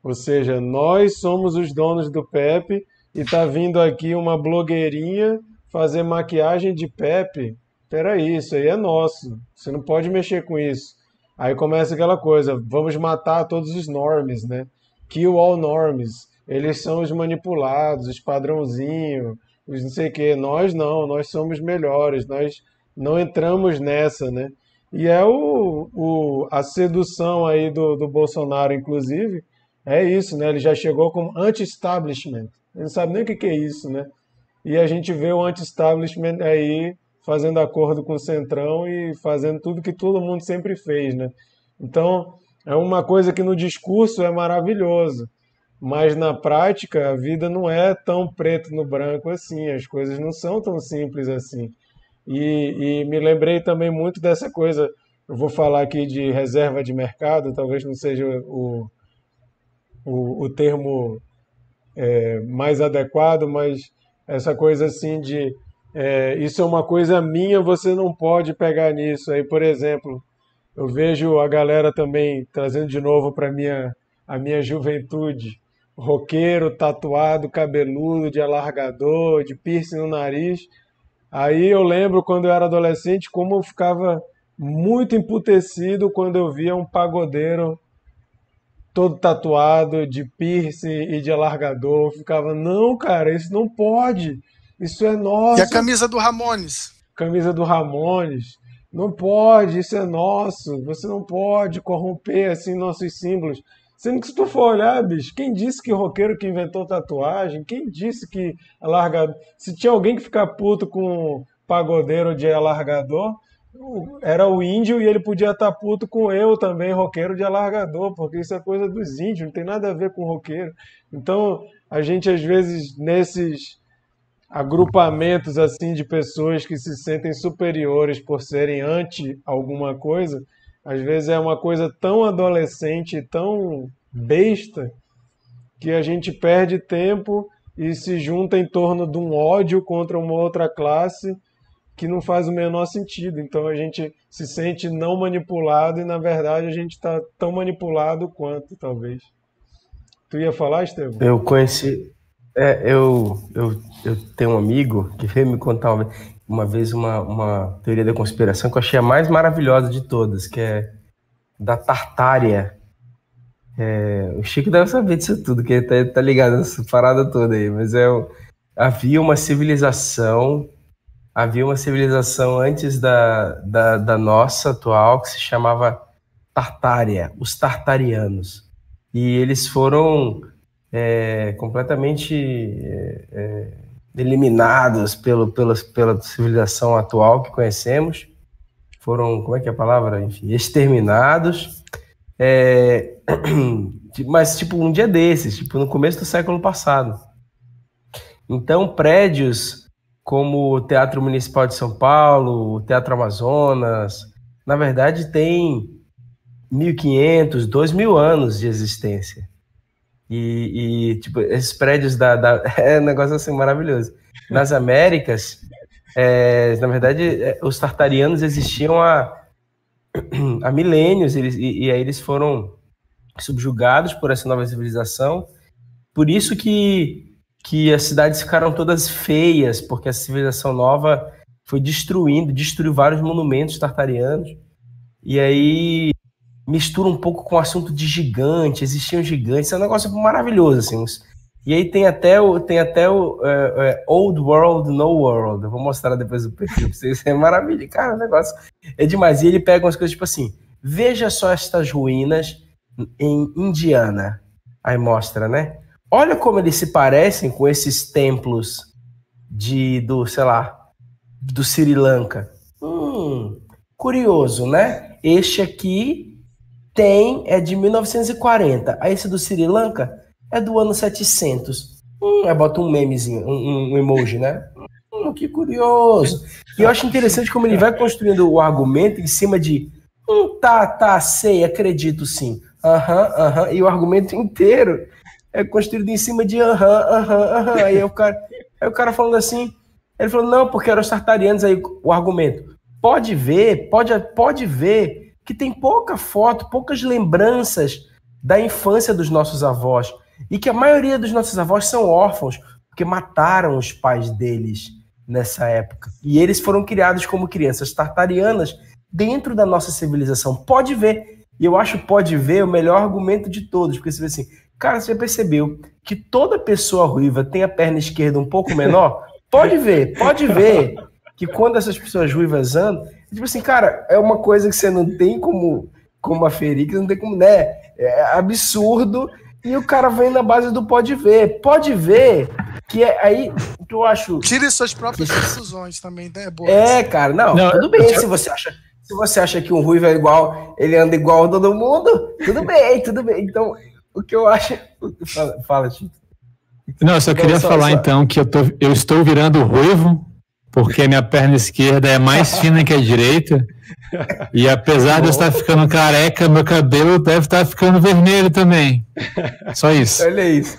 Ou seja, nós somos os donos do Pepe e tá vindo aqui uma blogueirinha fazer maquiagem de Pepe. Peraí, isso aí é nosso. Você não pode mexer com isso. Aí começa aquela coisa, vamos matar todos os normes, né? Kill all norms. Eles são os manipulados, os padrãozinhos, os não sei o quê. Nós não, nós somos melhores, nós não entramos nessa, né? E é o, o, a sedução aí do, do Bolsonaro, inclusive, é isso, né? Ele já chegou como anti-establishment. Ele não sabe nem o que, que é isso, né? E a gente vê o anti-establishment aí fazendo acordo com o Centrão e fazendo tudo que todo mundo sempre fez, né? Então, é uma coisa que no discurso é maravilhoso, mas na prática a vida não é tão preto no branco assim, as coisas não são tão simples assim. E, e me lembrei também muito dessa coisa, eu vou falar aqui de reserva de mercado, talvez não seja o, o, o termo é, mais adequado, mas essa coisa assim de é, isso é uma coisa minha, você não pode pegar nisso. Aí, por exemplo, eu vejo a galera também trazendo de novo para minha a minha juventude, roqueiro, tatuado, cabeludo, de alargador, de piercing no nariz. Aí eu lembro quando eu era adolescente como eu ficava muito emputecido quando eu via um pagodeiro todo tatuado, de piercing e de alargador. Eu ficava, não, cara, isso não pode. Isso é nosso. E a camisa do Ramones? Camisa do Ramones. Não pode, isso é nosso. Você não pode corromper assim nossos símbolos. Sendo que se tu for olhar, bicho, quem disse que roqueiro que inventou tatuagem? Quem disse que alargador? Se tinha alguém que ficar puto com pagodeiro de alargador, era o índio e ele podia estar tá puto com eu também, roqueiro de alargador, porque isso é coisa dos índios, não tem nada a ver com roqueiro. Então, a gente às vezes nesses agrupamentos assim de pessoas que se sentem superiores por serem anti alguma coisa, às vezes é uma coisa tão adolescente, tão besta, que a gente perde tempo e se junta em torno de um ódio contra uma outra classe que não faz o menor sentido. Então a gente se sente não manipulado e na verdade a gente está tão manipulado quanto, talvez. Tu ia falar, Estevam? Eu conheci. É, eu, eu, eu tenho um amigo que veio me contar uma vez uma, uma teoria da conspiração que eu achei a mais maravilhosa de todas, que é da Tartária. É, o Chico deve saber disso tudo, que ele tá, tá ligado nessa parada toda aí, mas é, havia uma civilização, havia uma civilização antes da, da, da nossa atual que se chamava Tartária, os Tartarianos. E eles foram é, completamente é, é eliminados pelo, pela, pela civilização atual que conhecemos, foram, como é que é a palavra? Enfim, exterminados. É, <clears throat> mas, tipo, um dia desses, tipo, no começo do século passado. Então, prédios como o Teatro Municipal de São Paulo, o Teatro Amazonas, na verdade, tem 1.500, 2.000 anos de existência. E, e, tipo, esses prédios da, da, <laughs> É um negócio assim maravilhoso. Nas Américas, é, na verdade, é, os tartarianos existiam há, <clears throat> há milênios, eles, e, e aí eles foram subjugados por essa nova civilização. Por isso que, que as cidades ficaram todas feias, porque a civilização nova foi destruindo, destruiu vários monumentos tartarianos. E aí mistura um pouco com o assunto de gigante, existiam gigantes, é um negócio maravilhoso, assim. E aí tem até o, tem até o é, é, Old World, No World. Eu vou mostrar depois o perfil pra vocês. <laughs> É maravilha, cara, o negócio é demais. E ele pega umas coisas tipo assim: veja só estas ruínas em Indiana. Aí mostra, né? Olha como eles se parecem com esses templos de do, sei lá, do Sri Lanka. Hum, curioso, né? Este aqui tem é de 1940. Aí esse do Sri Lanka é do ano 700. Hum, aí bota um memezinho, um, um emoji, né? Hum, que curioso. E eu acho interessante como ele vai construindo o argumento em cima de Hum, tá, tá, sei, acredito sim. Aham, aham. E o argumento inteiro é construído em cima de aham, aham, aham. Aí o cara, aí o cara falando assim, ele falou, não, porque eram os tartarianos, aí o argumento. Pode ver, pode, pode ver que tem pouca foto, poucas lembranças da infância dos nossos avós. E que a maioria dos nossos avós são órfãos, porque mataram os pais deles nessa época. E eles foram criados como crianças tartarianas dentro da nossa civilização. Pode ver. E eu acho pode ver o melhor argumento de todos, porque você vê assim, cara, você já percebeu que toda pessoa ruiva tem a perna esquerda um pouco menor? <laughs> Pode ver, pode ver que quando essas pessoas ruivas andam, tipo assim, cara, é uma coisa que você não tem como, como aferir, que não tem como, né? É absurdo. E o cara vem na base do pode ver. Pode ver que é aí que eu acho. Tire suas próprias decisões também, né? Boa. É, cara, não, não tudo bem. Se você acha se você acha que um ruivo é igual, ele anda igual a todo mundo, tudo bem, tudo bem. Então, o que eu acho. Fala, fala Tito. Não, eu só queria só, falar só... então que eu, tô, eu estou virando ruivo, porque minha perna esquerda é mais fina que a direita. E apesar de eu estar ficando careca, meu cabelo deve estar ficando vermelho também. Só isso. Olha isso.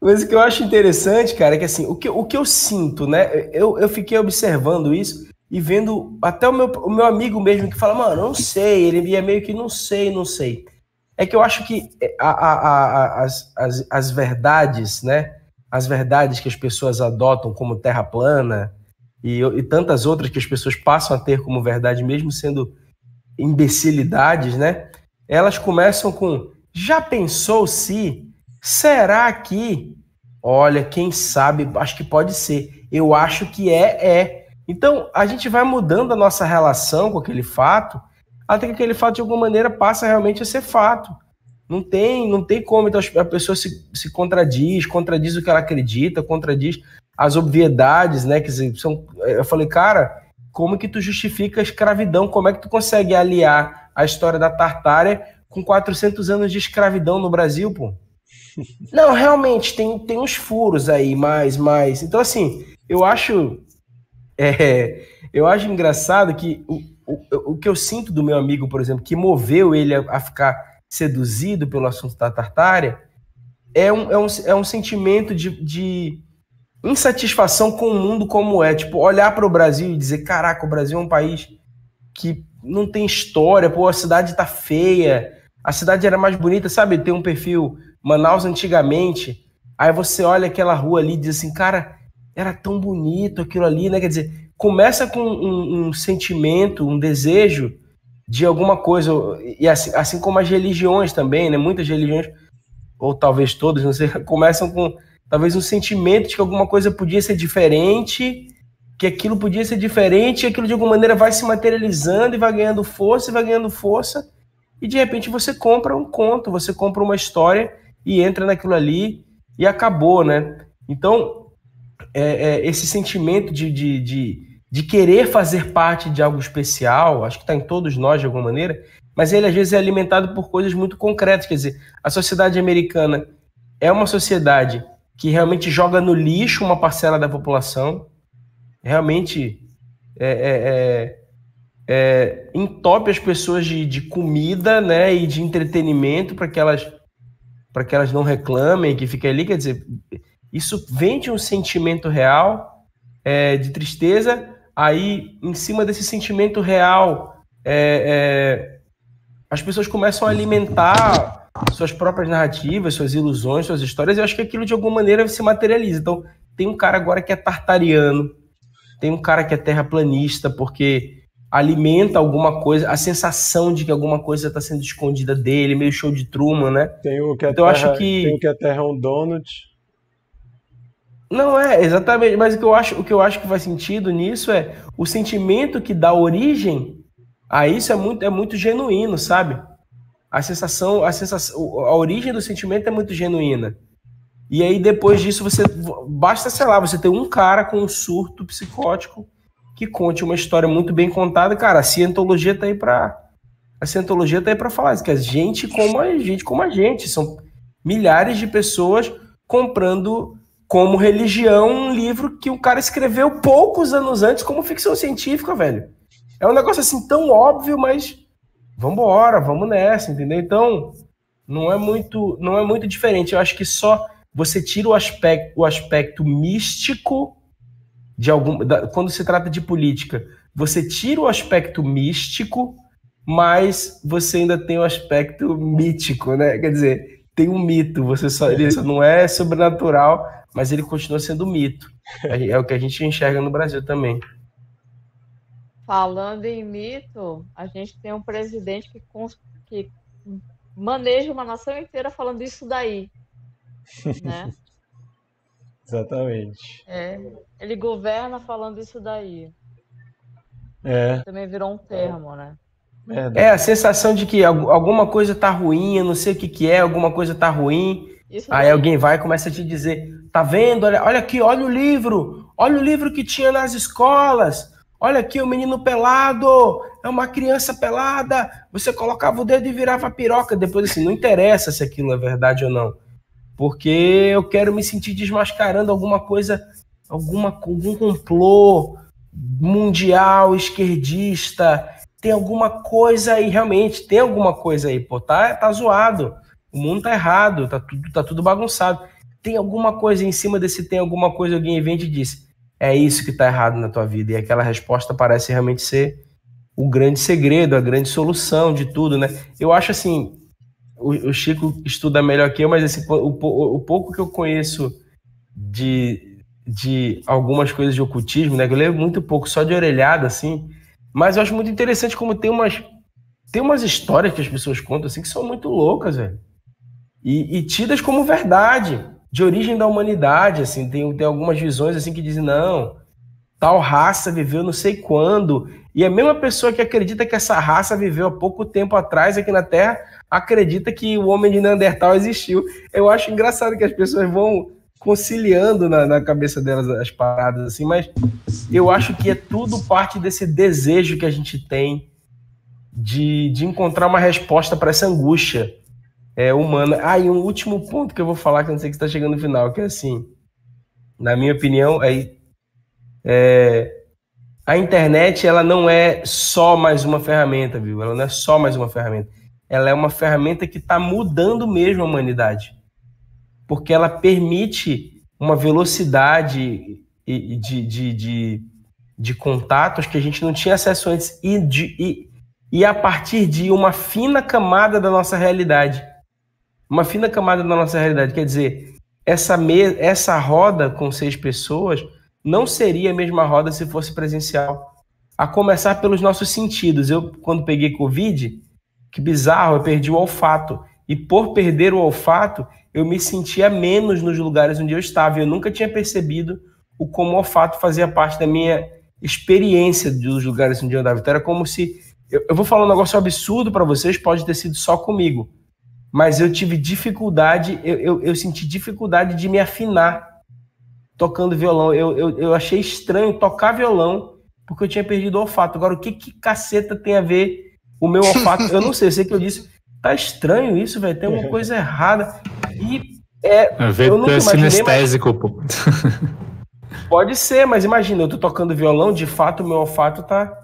Mas o que eu acho interessante, cara, é que assim, o que, o que eu sinto, né? Eu, eu fiquei observando isso e vendo até o meu, o meu amigo mesmo que fala, mano, não sei, ele é meio que não sei, não sei. É que eu acho que é, a, a, a, as, as, as verdades, né? As verdades que as pessoas adotam como terra plana e, e tantas outras que as pessoas passam a ter como verdade, mesmo sendo imbecilidades, né? Elas começam com: já pensou se? Será que? Olha, quem sabe, acho que pode ser. Eu acho que é, é. Então, a gente vai mudando a nossa relação com aquele fato, até que aquele fato, de alguma maneira, passa realmente a ser fato. Não tem, não tem como. Então, a pessoa se, se contradiz, contradiz o que ela acredita, contradiz as obviedades, né? Dizer, são, eu falei, cara, como que tu justifica a escravidão? Como é que tu consegue aliar a história da Tartária com 400 anos de escravidão no Brasil, pô? <laughs> Não, realmente, tem, tem uns furos aí, mais, mais. Então, assim, eu acho é, eu acho engraçado que o, o, o que eu sinto do meu amigo, por exemplo, que moveu ele a, a ficar seduzido pelo assunto da Tartária, é um, é um, é um sentimento de, de insatisfação com o mundo como é. Tipo, olhar para o Brasil e dizer: caraca, o Brasil é um país que não tem história, pô, a cidade tá feia, a cidade era mais bonita, sabe? Tem um perfil Manaus antigamente. Aí você olha aquela rua ali e diz assim, cara, era tão bonito aquilo ali, né? Quer dizer, começa com um, um sentimento, um desejo de alguma coisa, e assim, assim como as religiões também, né? Muitas religiões, ou talvez todas, não sei, <laughs> começam com talvez um sentimento de que alguma coisa podia ser diferente, que aquilo podia ser diferente, e aquilo de alguma maneira vai se materializando e vai ganhando força e vai ganhando força, e de repente você compra um conto, você compra uma história e entra naquilo ali e acabou, né? Então, é, é, esse sentimento de, de, de, de, querer fazer parte de algo especial, acho que está em todos nós de alguma maneira, mas ele às vezes é alimentado por coisas muito concretas. Quer dizer, a sociedade americana é uma sociedade que realmente joga no lixo uma parcela da população, realmente é, é, é, é entope as pessoas de, de comida né, e de entretenimento para que elas para que elas não reclamem, que fiquem ali, quer dizer, isso vem de um sentimento real é, de tristeza, aí em cima desse sentimento real, é, é, as pessoas começam a alimentar suas próprias narrativas, suas ilusões, suas histórias, e eu acho que aquilo de alguma maneira se materializa. Então, tem um cara agora que é tartariano, tem um cara que é terraplanista, porque alimenta alguma coisa, a sensação de que alguma coisa está sendo escondida dele, meio show de Truman, né? Tem o que é então, terra, acho que... tem o que a Terra é um donut. Não é, exatamente. Mas o que, eu acho, o que eu acho que faz sentido nisso é o sentimento que dá origem a isso é muito, é muito genuíno, sabe? A sensação, a sensação, a origem do sentimento é muito genuína. E aí depois disso você basta, sei lá, você ter um cara com um surto psicótico que conte uma história muito bem contada, cara, a cientologia tá aí para a cientologia tá aí para falar isso, que a gente como a gente como a gente, são milhares de pessoas comprando como religião um livro que o cara escreveu poucos anos antes como ficção científica, velho. É um negócio assim tão óbvio, mas vamos embora, vamos nessa, entendeu? Então, não é muito, não é muito diferente. Eu acho que só você tira o aspecto, o aspecto místico de algum, da, quando se trata de política, você tira o aspecto místico, mas você ainda tem o aspecto mítico, né? Quer dizer, tem um mito, você só ele não é sobrenatural, mas ele continua sendo mito. É, é o que a gente enxerga no Brasil também. Falando em mito, a gente tem um presidente que, que maneja uma nação inteira falando isso daí, né? <laughs> Exatamente. É, ele governa falando isso daí. É. Também virou um termo, né? Verdade. É a sensação de que alguma coisa tá ruim, eu não sei o que, que é, alguma coisa tá ruim. Isso aí alguém vai e começa a te dizer: tá vendo? Olha, olha aqui, olha o livro, olha o livro que tinha nas escolas. Olha aqui o menino pelado, é uma criança pelada. Você colocava o dedo e virava piroca. Depois, assim, não interessa se aquilo é verdade ou não. Porque eu quero me sentir desmascarando alguma coisa, alguma, algum complô mundial, esquerdista. Tem alguma coisa aí, realmente, tem alguma coisa aí, pô. Tá, tá zoado. O mundo tá errado, tá tudo, tá tudo bagunçado. Tem alguma coisa em cima desse tem alguma coisa, alguém vem e diz é isso que está errado na tua vida. E aquela resposta parece realmente ser o grande segredo, a grande solução de tudo, né? Eu acho assim, o, o Chico estuda melhor que eu, mas assim, o, o, o, pouco que eu conheço de, de algumas coisas de ocultismo, né? Eu leio muito pouco, só de orelhada, assim, mas eu acho muito interessante como tem umas, tem umas histórias que as pessoas contam, assim, que são muito loucas, velho. E, e tidas como verdade de origem da humanidade, assim, tem, tem algumas visões assim que dizem, não, tal raça viveu não sei quando, e a mesma pessoa que acredita que essa raça viveu há pouco tempo atrás aqui na Terra, acredita que o homem de Neandertal existiu. Eu acho engraçado que as pessoas vão conciliando na, na cabeça delas as paradas, assim, mas eu acho que é tudo parte desse desejo que a gente tem de, de encontrar uma resposta para essa angústia é, humana. Ah, e um último ponto que eu vou falar, que eu não sei que está chegando no final, que é assim, na minha opinião, é, é, a internet ela não é só mais uma ferramenta, viu? Ela não é só mais uma ferramenta. Ela é uma ferramenta que está mudando mesmo a humanidade, porque ela permite uma velocidade de, de, de, de contatos que a gente não tinha acesso antes e, de, e, e a partir de uma fina camada da nossa realidade uma fina camada da nossa realidade. Quer dizer, essa, me essa roda com seis pessoas não seria a mesma roda se fosse presencial. A começar pelos nossos sentidos. Eu, quando peguei Covid, que bizarro, eu perdi o olfato. E por perder o olfato, eu me sentia menos nos lugares onde eu estava. Eu nunca tinha percebido o como o olfato fazia parte da minha experiência dos lugares onde eu andava. Então era como se. Eu, eu vou falar um negócio absurdo para vocês, pode ter sido só comigo mas eu tive dificuldade, eu, eu, eu, senti dificuldade de me afinar tocando violão. Eu, eu, eu achei estranho tocar violão porque eu tinha perdido o olfato. Agora, o que, que caceta tem a ver o meu olfato? Eu não sei, eu sei que eu disse, tá estranho isso, velho, tem uma coisa errada. E é. Eu nunca é sinestésico, pô. Pode ser, mas imagina, eu tô tocando violão, de fato o meu olfato tá,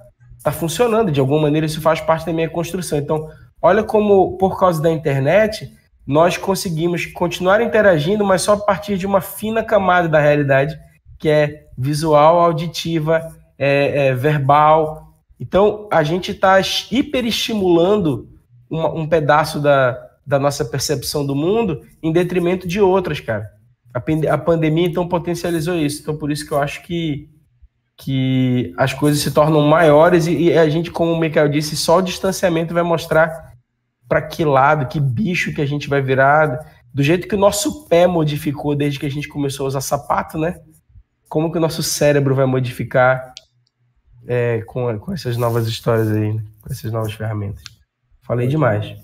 tá funcionando, de alguma maneira isso faz parte da minha construção. Então, Olha como, por causa da internet, nós conseguimos continuar interagindo, mas só a partir de uma fina camada da realidade, que é visual, auditiva, é, é, verbal. Então, a gente está hiperestimulando uma, um pedaço da, da nossa percepção do mundo em detrimento de outras, cara. A, a pandemia, então, potencializou isso. Então, por isso que eu acho que, que as coisas se tornam maiores e, e a gente, como o Michael disse, só o distanciamento vai mostrar para que lado, que bicho que a gente vai virar, do jeito que o nosso pé modificou desde que a gente começou a usar sapato, né? Como que o nosso cérebro vai modificar é, com, com essas novas histórias aí, né? com essas novas ferramentas. Falei demais.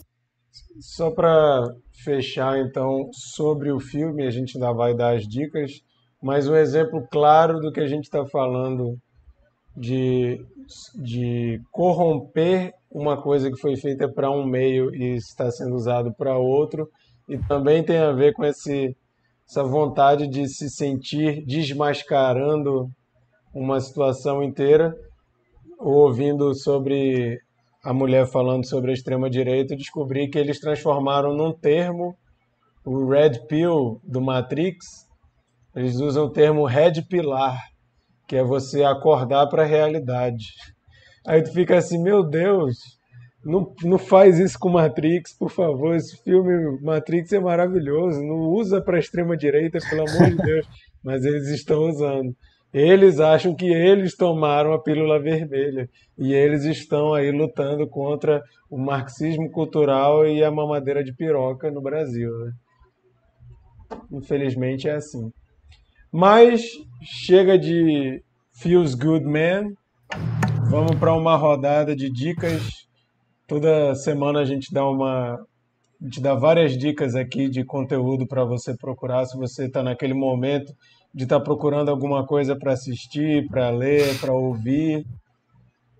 Só para fechar, então, sobre o filme, a gente ainda vai dar as dicas, mas um exemplo claro do que a gente está falando de, de corromper uma coisa que foi feita para um meio e está sendo usado para outro, e também tem a ver com esse, essa vontade de se sentir desmascarando uma situação inteira. ouvindo sobre a mulher falando sobre a extrema-direita, descobri que eles transformaram num termo o Red Pill do Matrix. Eles usam o termo Red Pilar, que é você acordar para a realidade. Aí tu fica assim, meu Deus, não, não faz isso com Matrix, por favor. Esse filme Matrix é maravilhoso. Não usa para extrema direita, pelo amor de Deus. <laughs> Mas eles estão usando. Eles acham que eles tomaram a pílula vermelha e eles estão aí lutando contra o marxismo cultural e a mamadeira de piroca no Brasil. Né? Infelizmente é assim. Mas chega de Feels Good Man. Vamos para uma rodada de dicas. Toda semana a gente dá uma a gente dá várias dicas aqui de conteúdo para você procurar se você está naquele momento de estar tá procurando alguma coisa para assistir, para ler, para ouvir.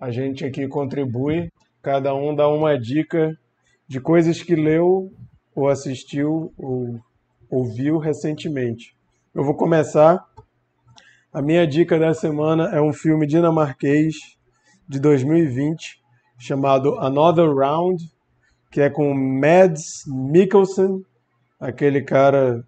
A gente aqui contribui, cada um dá uma dica de coisas que leu ou assistiu ou ouviu recentemente. Eu vou começar. A minha dica da semana é um filme dinamarquês de 2020 chamado Another Round, que é com Mads Mikkelsen, aquele cara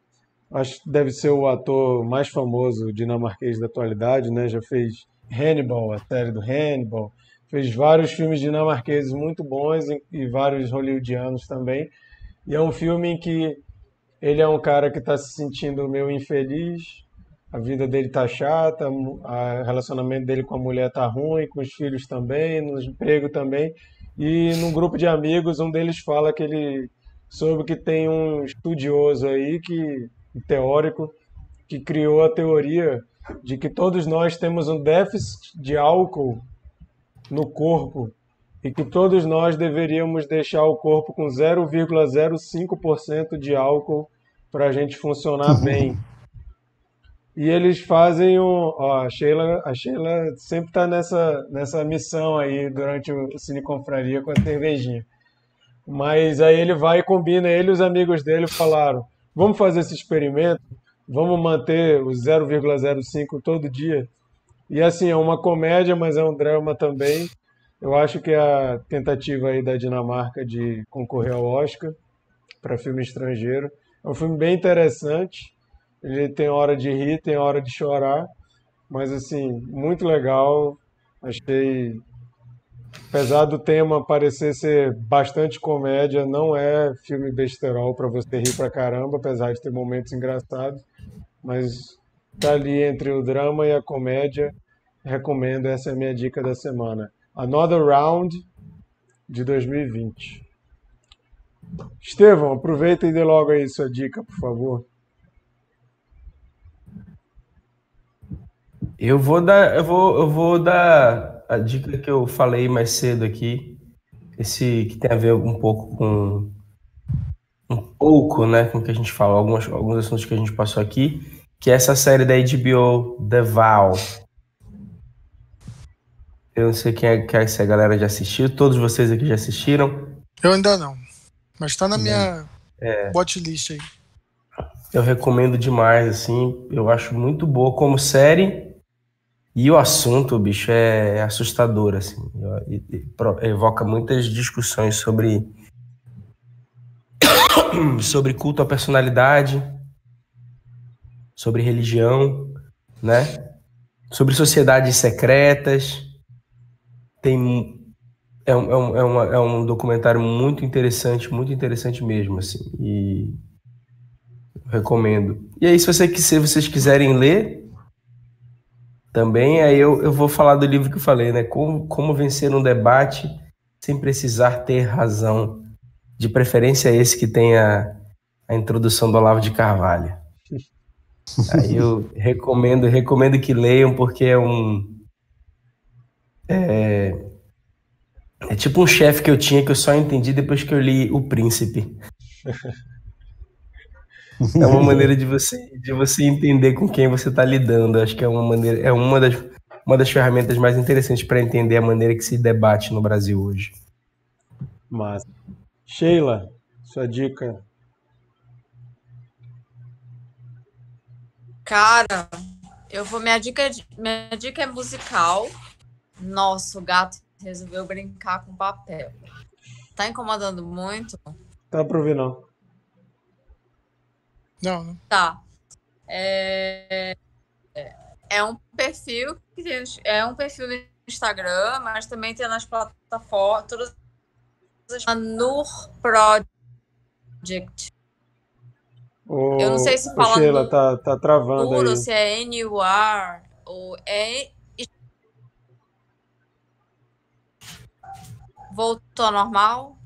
acho que deve ser o ator mais famoso dinamarquês da atualidade, né? Já fez Hannibal, a série do Hannibal, fez vários filmes dinamarqueses muito bons e vários hollywoodianos também. E é um filme em que ele é um cara que está se sentindo meio infeliz, a vida dele tá chata, o relacionamento dele com a mulher tá ruim, com os filhos também, no emprego também. E num grupo de amigos, um deles fala que ele soube que tem um estudioso aí que teórico que criou a teoria de que todos nós temos um déficit de álcool no corpo e que todos nós deveríamos deixar o corpo com 0,05% de álcool para a gente funcionar <laughs> bem. E eles fazem um. Ó, a, Sheila, a Sheila sempre está nessa, nessa missão aí durante o Cine Confraria com a cervejinha. Mas aí ele vai e combina, ele e os amigos dele falaram: Vamos fazer esse experimento? Vamos manter o 0,05 todo dia? E assim, é uma comédia, mas é um drama também. Eu acho que a tentativa aí da Dinamarca de concorrer ao Oscar para filme estrangeiro é um filme bem interessante. Ele tem hora de rir, tem hora de chorar, mas assim, muito legal. Achei apesar do tema parecer ser bastante comédia, não é filme besterol para você rir pra caramba, apesar de ter momentos engraçados, mas tá ali entre o drama e a comédia. Recomendo, essa é a minha dica da semana. Another Round de 2020. Estevão, aproveita e dê logo aí sua dica, por favor. Eu vou dar, eu vou, eu vou dar a dica que eu falei mais cedo aqui, esse que tem a ver um pouco com um pouco, né, com o que a gente falou, alguns, alguns assuntos que a gente passou aqui, que é essa série da HBO, The Vow. Eu não sei quem é, que é se a galera já assistiu, todos vocês aqui já assistiram? Eu ainda não, mas tá na minha é. watchlist aí. Eu recomendo demais, assim, eu acho muito boa como série e o assunto, bicho, é assustador, assim. Evoca muitas discussões sobre <coughs> sobre culto à personalidade, sobre religião, né? Sobre sociedades secretas. Tem é um, é um, é, uma, é um documentário muito interessante, muito interessante mesmo, assim. E recomendo. E aí, se, você, se vocês quiserem ler, também aí eu, eu vou falar do livro que eu falei, né? Como, como vencer um debate sem precisar ter razão. De preferência esse que tem a, a introdução do Olavo de Carvalho. <laughs> Aí eu recomendo, recomendo que leiam, porque é um. É, é tipo um chefe que eu tinha que eu só entendi depois que eu li O Príncipe. <laughs> É uma maneira de você, de você entender com quem você está lidando. Acho que é uma maneira, é uma das, uma das ferramentas mais interessantes para entender a maneira que se debate no Brasil hoje. Mas, Sheila, sua dica. Cara, eu vou. Minha dica, minha dica é musical. Nossa, o gato resolveu brincar com papel. Tá incomodando muito? Tá pra ouvir, não. Não, não. Tá. É, é um perfil que tem, é um perfil no Instagram, mas também tem nas plataformas, todas as Nur Project. Ô, Eu não sei se fala Sheila, no- tá, tá travando aí. se é N-U-R, ou é. Voltou ao normal?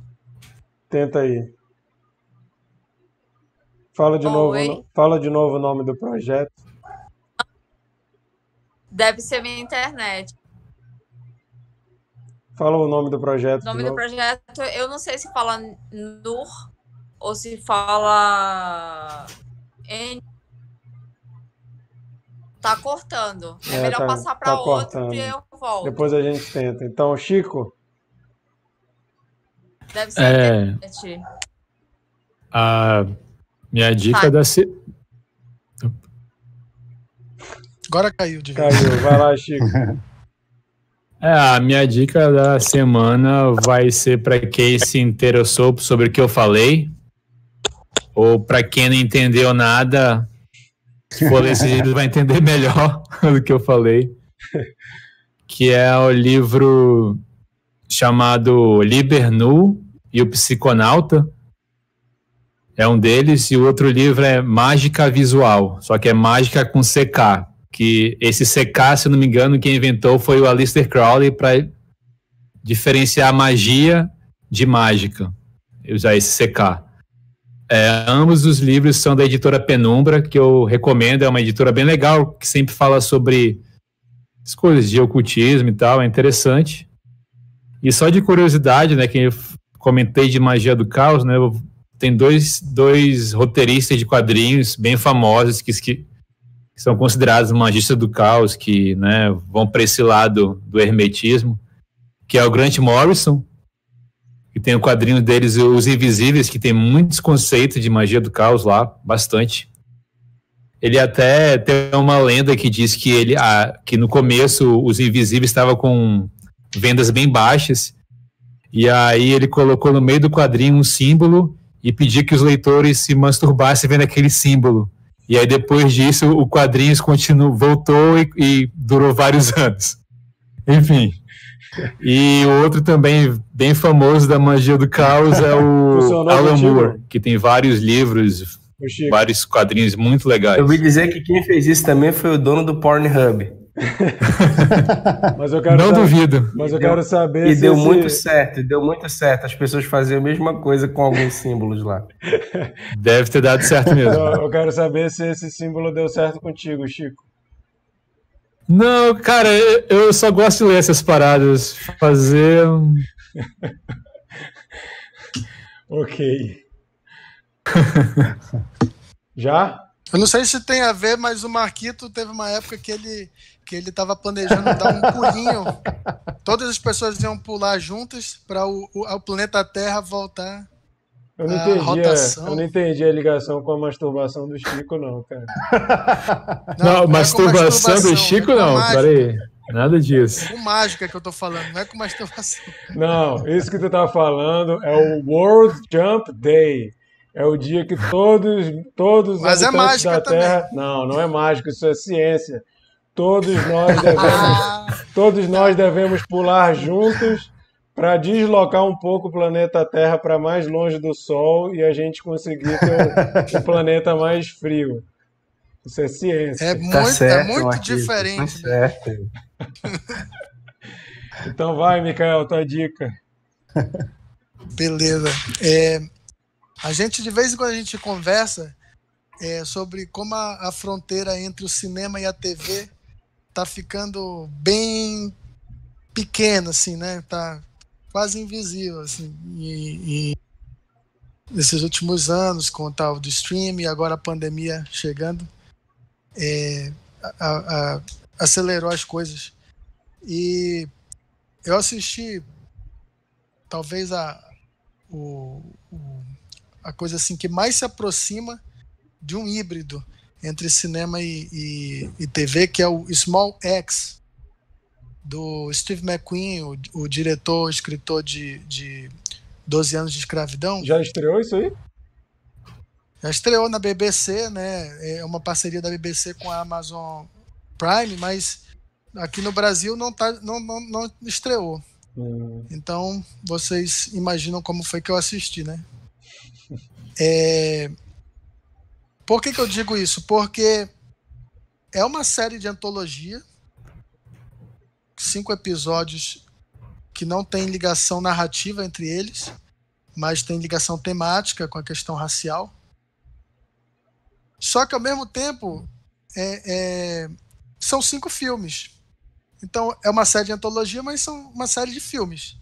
Tenta aí. Fala de novo, Oi? no- fala de novo o nome do projeto. Deve ser minha internet. Fala o nome do projeto O nome do novo. projeto, eu não sei se fala Nur ou se fala N. Tá cortando. É, É, melhor tá- passar para tá outro cortando. e eu volto. Depois a gente tenta. Então, Chico, Deve ser É. internet. A minha dica Tá. da se... Agora caiu de vez. caiu. Vai lá, <laughs> Chico. É, a minha dica da semana vai ser para quem se interessou sobre o que eu falei, ou para quem não entendeu nada, se for livro vai entender melhor <laughs> do que eu falei, que é o livro chamado Liber Nu e o Psiconauta. É um deles, e o outro livro é Mágica Visual, só que é mágica com CK, que esse CK, se não me engano, quem inventou foi o Aleister Crowley para diferenciar magia de mágica, usar esse CK. É, ambos os livros são da editora Penumbra, que eu recomendo, é uma editora bem legal, que sempre fala sobre as coisas de ocultismo e tal, é interessante. E só de curiosidade, né, que eu comentei de magia do caos, né, eu- tem dois, dois roteiristas de quadrinhos bem famosos que, que são considerados magistas do caos, que né, vão para esse lado do hermetismo, que é o Grant Morrison, que tem o quadrinho deles, Os Invisíveis, que tem muitos conceitos de magia do caos lá, bastante. Ele até tem uma lenda que diz que ele, ah, que no começo os Invisíveis estavam com vendas bem baixas, e aí ele colocou no meio do quadrinho um símbolo e pediu que os leitores se masturbassem vendo aquele símbolo. E aí depois disso o quadrinhos continuou, voltou e, e durou vários <laughs> anos. Enfim. E o outro também bem famoso da magia do caos é o <laughs> Alan? Moore, que tem vários livros, vários quadrinhos muito legais. Eu ouvi dizer que quem fez isso também foi o dono do Pornhub. <laughs> Mas eu quero Não saber, duvido. mas eu E deu- quero saber E se deu esse- muito certo, e deu muito certo. As pessoas faziam a mesma coisa com alguns símbolos lá. <laughs> Deve ter dado certo mesmo. eu, eu quero saber se esse símbolo deu certo contigo, Chico. Não, cara, eu- eu só gosto de ler essas paradas. Fazer. <laughs> Ok. Já? Eu não sei se tem a ver, mas o Marquito teve uma época que ele que ele estava planejando dar um pulinho. Todas as pessoas iam pular juntas para o, o, o planeta Terra voltar. Eu não, entendi a, rotação. eu não entendi a ligação com a masturbação do Chico, não, cara. Não, é com masturbação do Chico, é não. mágica. Peraí. Nada disso. Com mágica que eu tô falando, não é com masturbação. Não, isso que tu tá falando é o World Jump Day. É o dia que todos, todos os Mas é mágica da também. Terra. Não, não é mágica, isso é ciência. Todos nós devemos, Ah, todos nós devemos pular juntos para deslocar um pouco o planeta Terra para mais longe do Sol e a gente conseguir ter um, um <laughs> planeta mais frio. Isso é ciência. é muito, Tá certo, é muito Marquinhos, diferente. Tá certo. <laughs> Então vai, Mikael, tua dica. Beleza. É, a gente, de vez em quando, a gente conversa é, sobre como a, a fronteira entre o cinema e a TV tá ficando bem pequena, assim, né? Tá quase invisível, assim. E, e nesses últimos anos, com o tal do stream e agora a pandemia chegando, é, a- a- acelerou as coisas. E eu assisti talvez a, o, o- a coisa assim que mais se aproxima de um híbrido entre cinema e, e- e TV, que é o Small X, do Steve McQueen, o, o diretor, escritor de, de 12 anos de escravidão. Já estreou isso aí? Já estreou na BBC, né? É uma parceria da BBC com a Amazon Prime, mas aqui no Brasil não, tá, não, não, não estreou. Hum. Então vocês imaginam como foi que eu assisti, né? <laughs> É... Por que, que eu digo isso? Porque é uma série de antologia, cinco episódios que não tem ligação narrativa entre eles, mas tem ligação temática com a questão racial. Só que ao mesmo tempo é, é, são cinco filmes. Então é uma série de antologia, mas são uma série de filmes.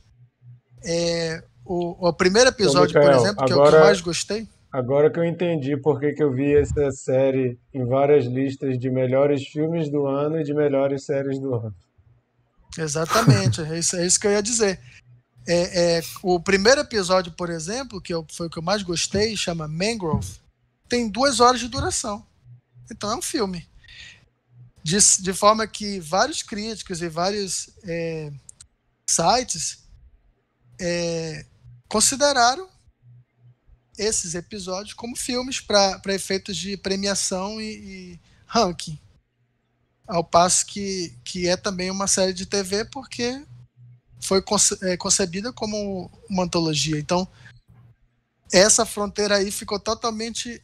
É, o, o primeiro episódio, Ô, Mikael, por exemplo, que é o que eu mais gostei. Agora que eu entendi por que que eu vi essa série em várias listas de melhores filmes do ano e de melhores séries do ano. Exatamente, é isso, é isso que eu ia dizer. É, é, o primeiro episódio, por exemplo, que eu- foi o que eu mais gostei, chama Mangrove, tem duas horas de duração. Então é um filme. De, de forma que vários críticos e vários é, sites é, consideraram esses episódios como filmes para efeitos de premiação e, e ranking ao passo que, que é também uma série de TV porque foi conce- é, concebida como uma antologia. Então, essa fronteira aí ficou totalmente.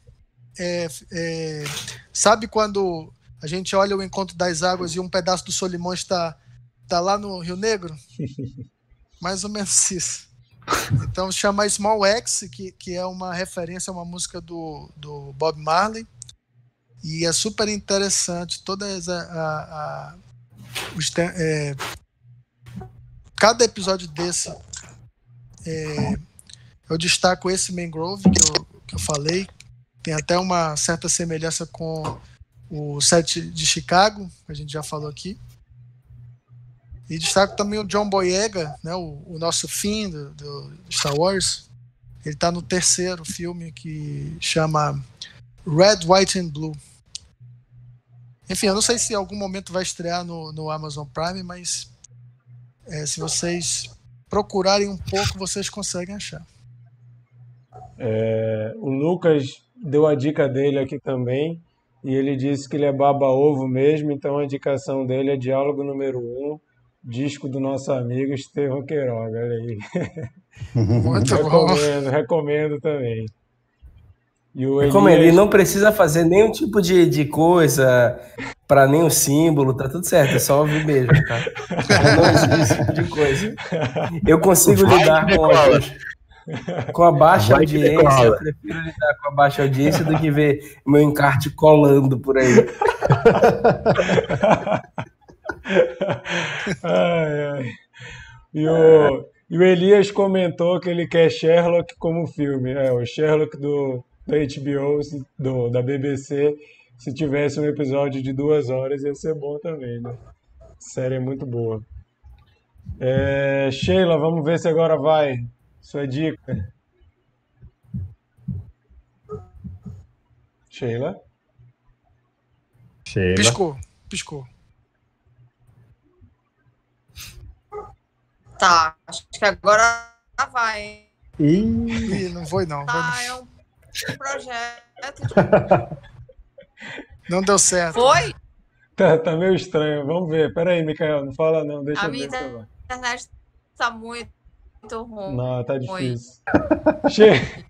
é, é, sabe quando a gente olha o encontro das águas e um pedaço do Solimão está, está lá no Rio Negro? <laughs> Mais ou menos isso. Então chama Small X, que, que é uma referência a uma música do, do Bob Marley. E é super interessante todas a, a- a- os é, cada episódio desse é, eu destaco esse Mangrove que eu, que eu falei tem até uma certa semelhança com o set de Chicago que a gente já falou aqui e destaco também o John Boyega né o, o nosso fim do, do Star Wars. Ele está no terceiro filme que chama Red, White and Blue. Enfim, eu não sei se em algum momento vai estrear no, no Amazon Prime, mas é, se vocês procurarem um pouco, vocês conseguem achar. É, o Lucas deu a dica dele aqui também e ele disse que ele é baba-ovo mesmo, então a indicação dele é Diálogo número 1, um, disco do nosso amigo Estevão Queiroga. Olha aí. <laughs> Muito bom. recomendo, recomendo também. E o Como ele Elias- não precisa fazer nenhum tipo de, de coisa para nenhum símbolo, tá tudo certo, é só ouvir mesmo, tá? Não existe esse tipo de coisa. Eu consigo Vai lidar com a, com a baixa Vai audiência, eu prefiro lidar com a baixa audiência do que ver meu encarte colando por aí. <laughs> <laughs> ai, ai. E o, e o Elias comentou que ele quer Sherlock como filme. É, o Sherlock do, da HBO, do, da BBC, se tivesse um episódio de duas horas, ia ser bom também, né? A série é muito boa. É, Sheila, vamos ver se agora vai. Sua dica. Sheila? Sheila. Piscou, piscou. Tá, acho que agora vai. Ih, Ih, não foi não. foi Tá, é não. um projeto. de- <laughs> Não deu certo. Foi? Tá, tá meio estranho. Vamos ver. Peraí, Micael, não fala não. Deixa A eu ver minha internet tá muito, muito ruim. Não, tá difícil. <laughs> Che-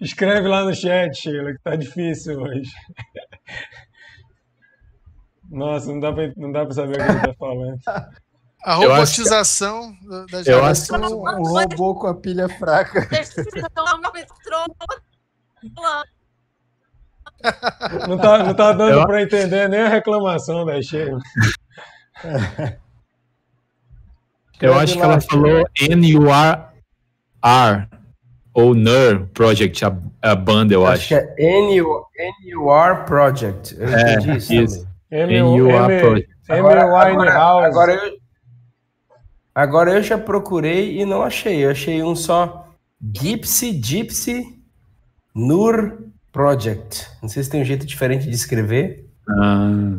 Escreve lá no chat, Sheila, que tá difícil hoje. Nossa, não dá pra, não dá pra saber o que ele tá falando. <laughs> A Eu acho que- robotização da- das Eu acho gerações um robô com a pilha fraca. <laughs> Não tá, não tá dando Eu- pra entender nem a reclamação da Sheila. <laughs> Eu acho que ela falou N-U-R-R ou NUR Project, a, a banda, eu Acho acho. que é NU, NUR Project. Eu É, entendi isso. isso. NUR Project. Agora eu, agora eu já procurei e não achei. Eu achei um só Gypsy Gypsy Nur Project. Não sei se tem um jeito diferente de escrever. Ah,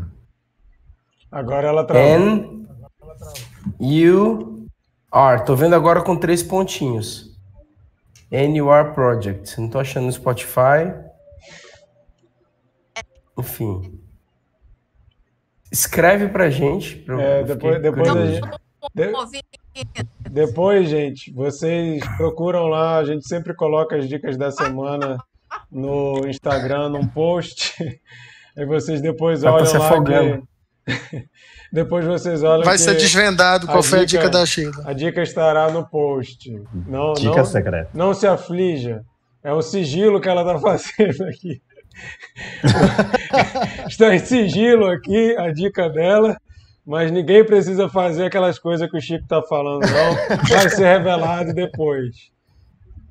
Agora ela travou. N You are. Tô vendo agora com três pontinhos. NUR Project. Não tô achando no Spotify. Enfim. Escreve pra gente. pra É, depois, depois, a gente- de- depois, gente, vocês procuram lá, a gente sempre coloca as dicas da semana no Instagram, num post. Aí <laughs> vocês depois Vai olham se lá que... <laughs> Depois vocês olham Vai que ser desvendado qual a foi a dica- da Sheila. a dica estará no post. Não, Dica não, secreta. não se aflija. É um sigilo que ela está <laughs> fazendo aqui. Está em sigilo aqui a dica dela, mas ninguém precisa fazer aquelas coisas que o Chico está falando, não. Vai ser revelado depois.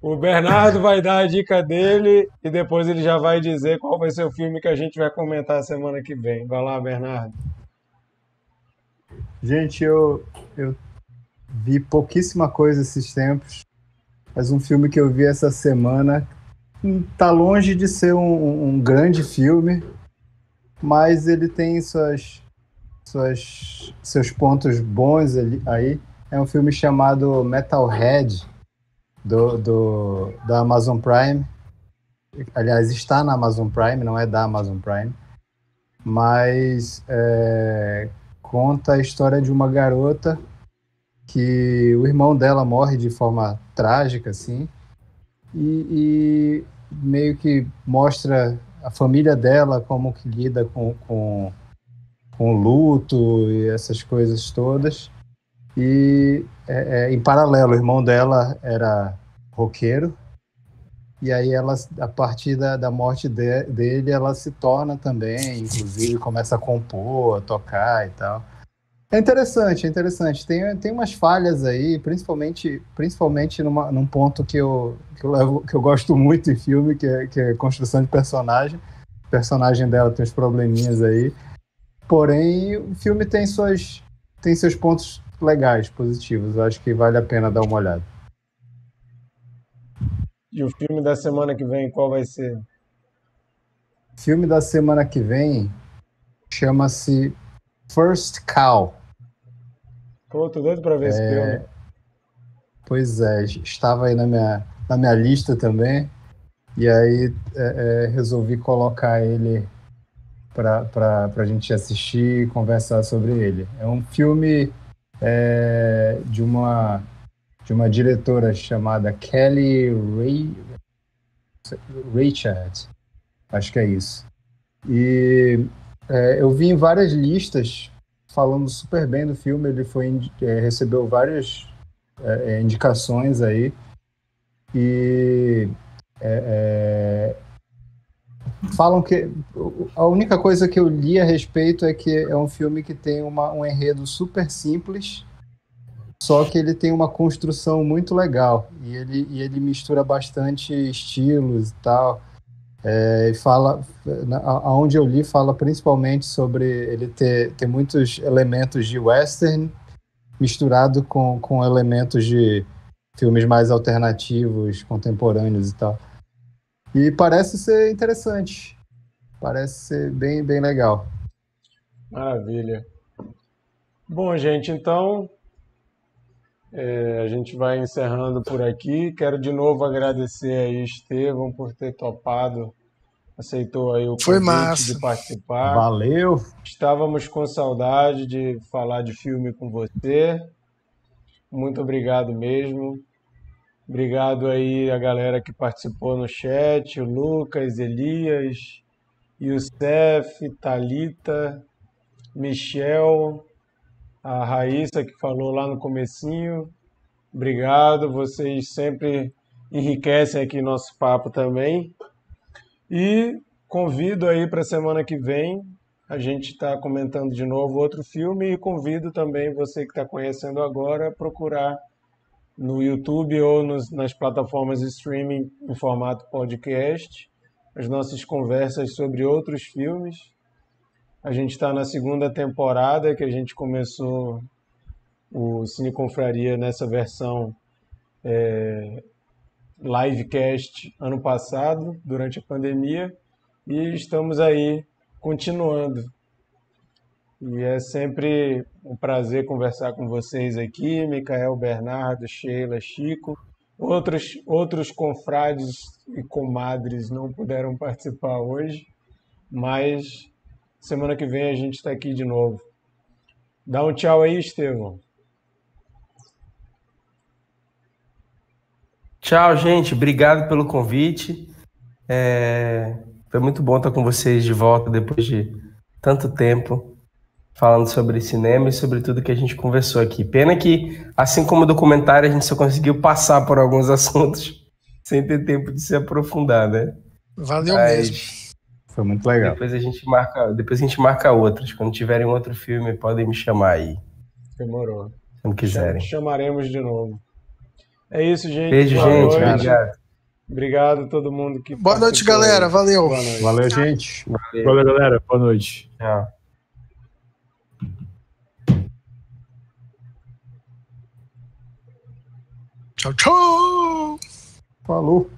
O Bernardo vai dar a dica dele e depois ele já vai dizer qual vai ser o filme que a gente vai comentar semana que vem. Vai lá, Bernardo. Gente, eu, eu vi pouquíssima coisa esses tempos, mas um filme que eu vi essa semana hum, tá longe de ser um, um grande filme, mas ele tem suas, suas, seus pontos bons ali, aí. É um filme chamado Metalhead, do, do, da Amazon Prime. Aliás, está na Amazon Prime, não é da Amazon Prime. Mas é, conta a história de uma garota que o irmão dela morre de forma trágica, assim, e, e meio que mostra a família dela como que lida com, com, com luto e essas coisas todas. E é, é, em paralelo, o irmão dela era roqueiro, e aí ela, a partir da, da morte de- dele, ela se torna também, inclusive começa a compor, a tocar e tal. É interessante, é interessante. Tem, tem umas falhas aí, principalmente, principalmente numa, num ponto que eu, que, eu levo, que eu gosto muito em filme, que é, que é construção de personagem. O personagem dela tem uns probleminhas aí. Porém, o filme tem, suas, tem seus pontos legais, positivos. Eu acho que vale a pena dar uma olhada. E o filme da semana que vem, qual vai ser? filme da semana que vem chama-se First Cow. Pô, tô doido pra ver esse filme. Pois é, estava aí na minha, na minha lista também. E aí é, é, resolvi colocar ele para a gente assistir e conversar sobre ele. É um filme é, de uma de uma diretora chamada Kelly Ray, Richard, acho que é isso. E é, eu vi em várias listas falando super bem do filme. Ele foi é, recebeu várias é, é, indicações aí e é, é, falam que a única coisa que eu li a respeito é que é um filme que tem uma, um enredo super simples, só que ele tem uma construção muito legal e ele, e ele mistura bastante estilos e tal. É, e fala, aonde eu li, fala principalmente sobre ele ter, ter muitos elementos de western misturado com, com elementos de filmes mais alternativos, contemporâneos e tal. E parece ser interessante. Parece ser bem, bem legal. Maravilha. Bom, gente, então é, a gente vai encerrando por aqui. Quero de novo agradecer aí, Estevão, por ter topado, aceitou aí o Foi convite massa. de participar. Valeu! Estávamos com saudade de falar de filme com você. Muito obrigado mesmo. Obrigado aí a galera que participou no chat, o Lucas, Elias, Youssef, Talita, Michel, a Raíssa que falou lá no comecinho. Obrigado, vocês sempre enriquecem aqui nosso papo também. E convido aí para a semana que vem a gente está comentando de novo outro filme e convido também você que está conhecendo agora a procurar no YouTube ou nos, nas plataformas streaming em formato podcast as nossas conversas sobre outros filmes. A gente está na segunda temporada que a gente começou o Cine Confraria nessa versão é, livecast ano passado, durante a pandemia, e estamos aí continuando. E é sempre um prazer conversar com vocês aqui, Micael, Bernardo, Sheila, Chico. Outros, outros confrades e comadres não puderam participar hoje, mas semana que vem a gente está aqui de novo. Dá um tchau aí, Estevão. Tchau, gente. Obrigado pelo convite. É... Foi muito bom estar com vocês de volta depois de tanto tempo falando sobre cinema e sobre tudo que a gente conversou aqui. Pena que, assim como o documentário, a gente só conseguiu passar por alguns <laughs> assuntos sem ter tempo de se aprofundar, né? Valeu Mas... mesmo. Foi muito legal. Depois a gente marca, depois a gente marca outras. Quando tiverem outro filme, podem me chamar aí. Demorou. Quando quiserem. Chamaremos de novo. É isso, gente. Beijo, Boa gente. Noite. Obrigado. Obrigado a todo mundo que Boa noite, galera. Valeu. Noite. Valeu, gente. Valeu. Valeu, galera. Boa noite. Tchau. Tchau, tchau. Falou.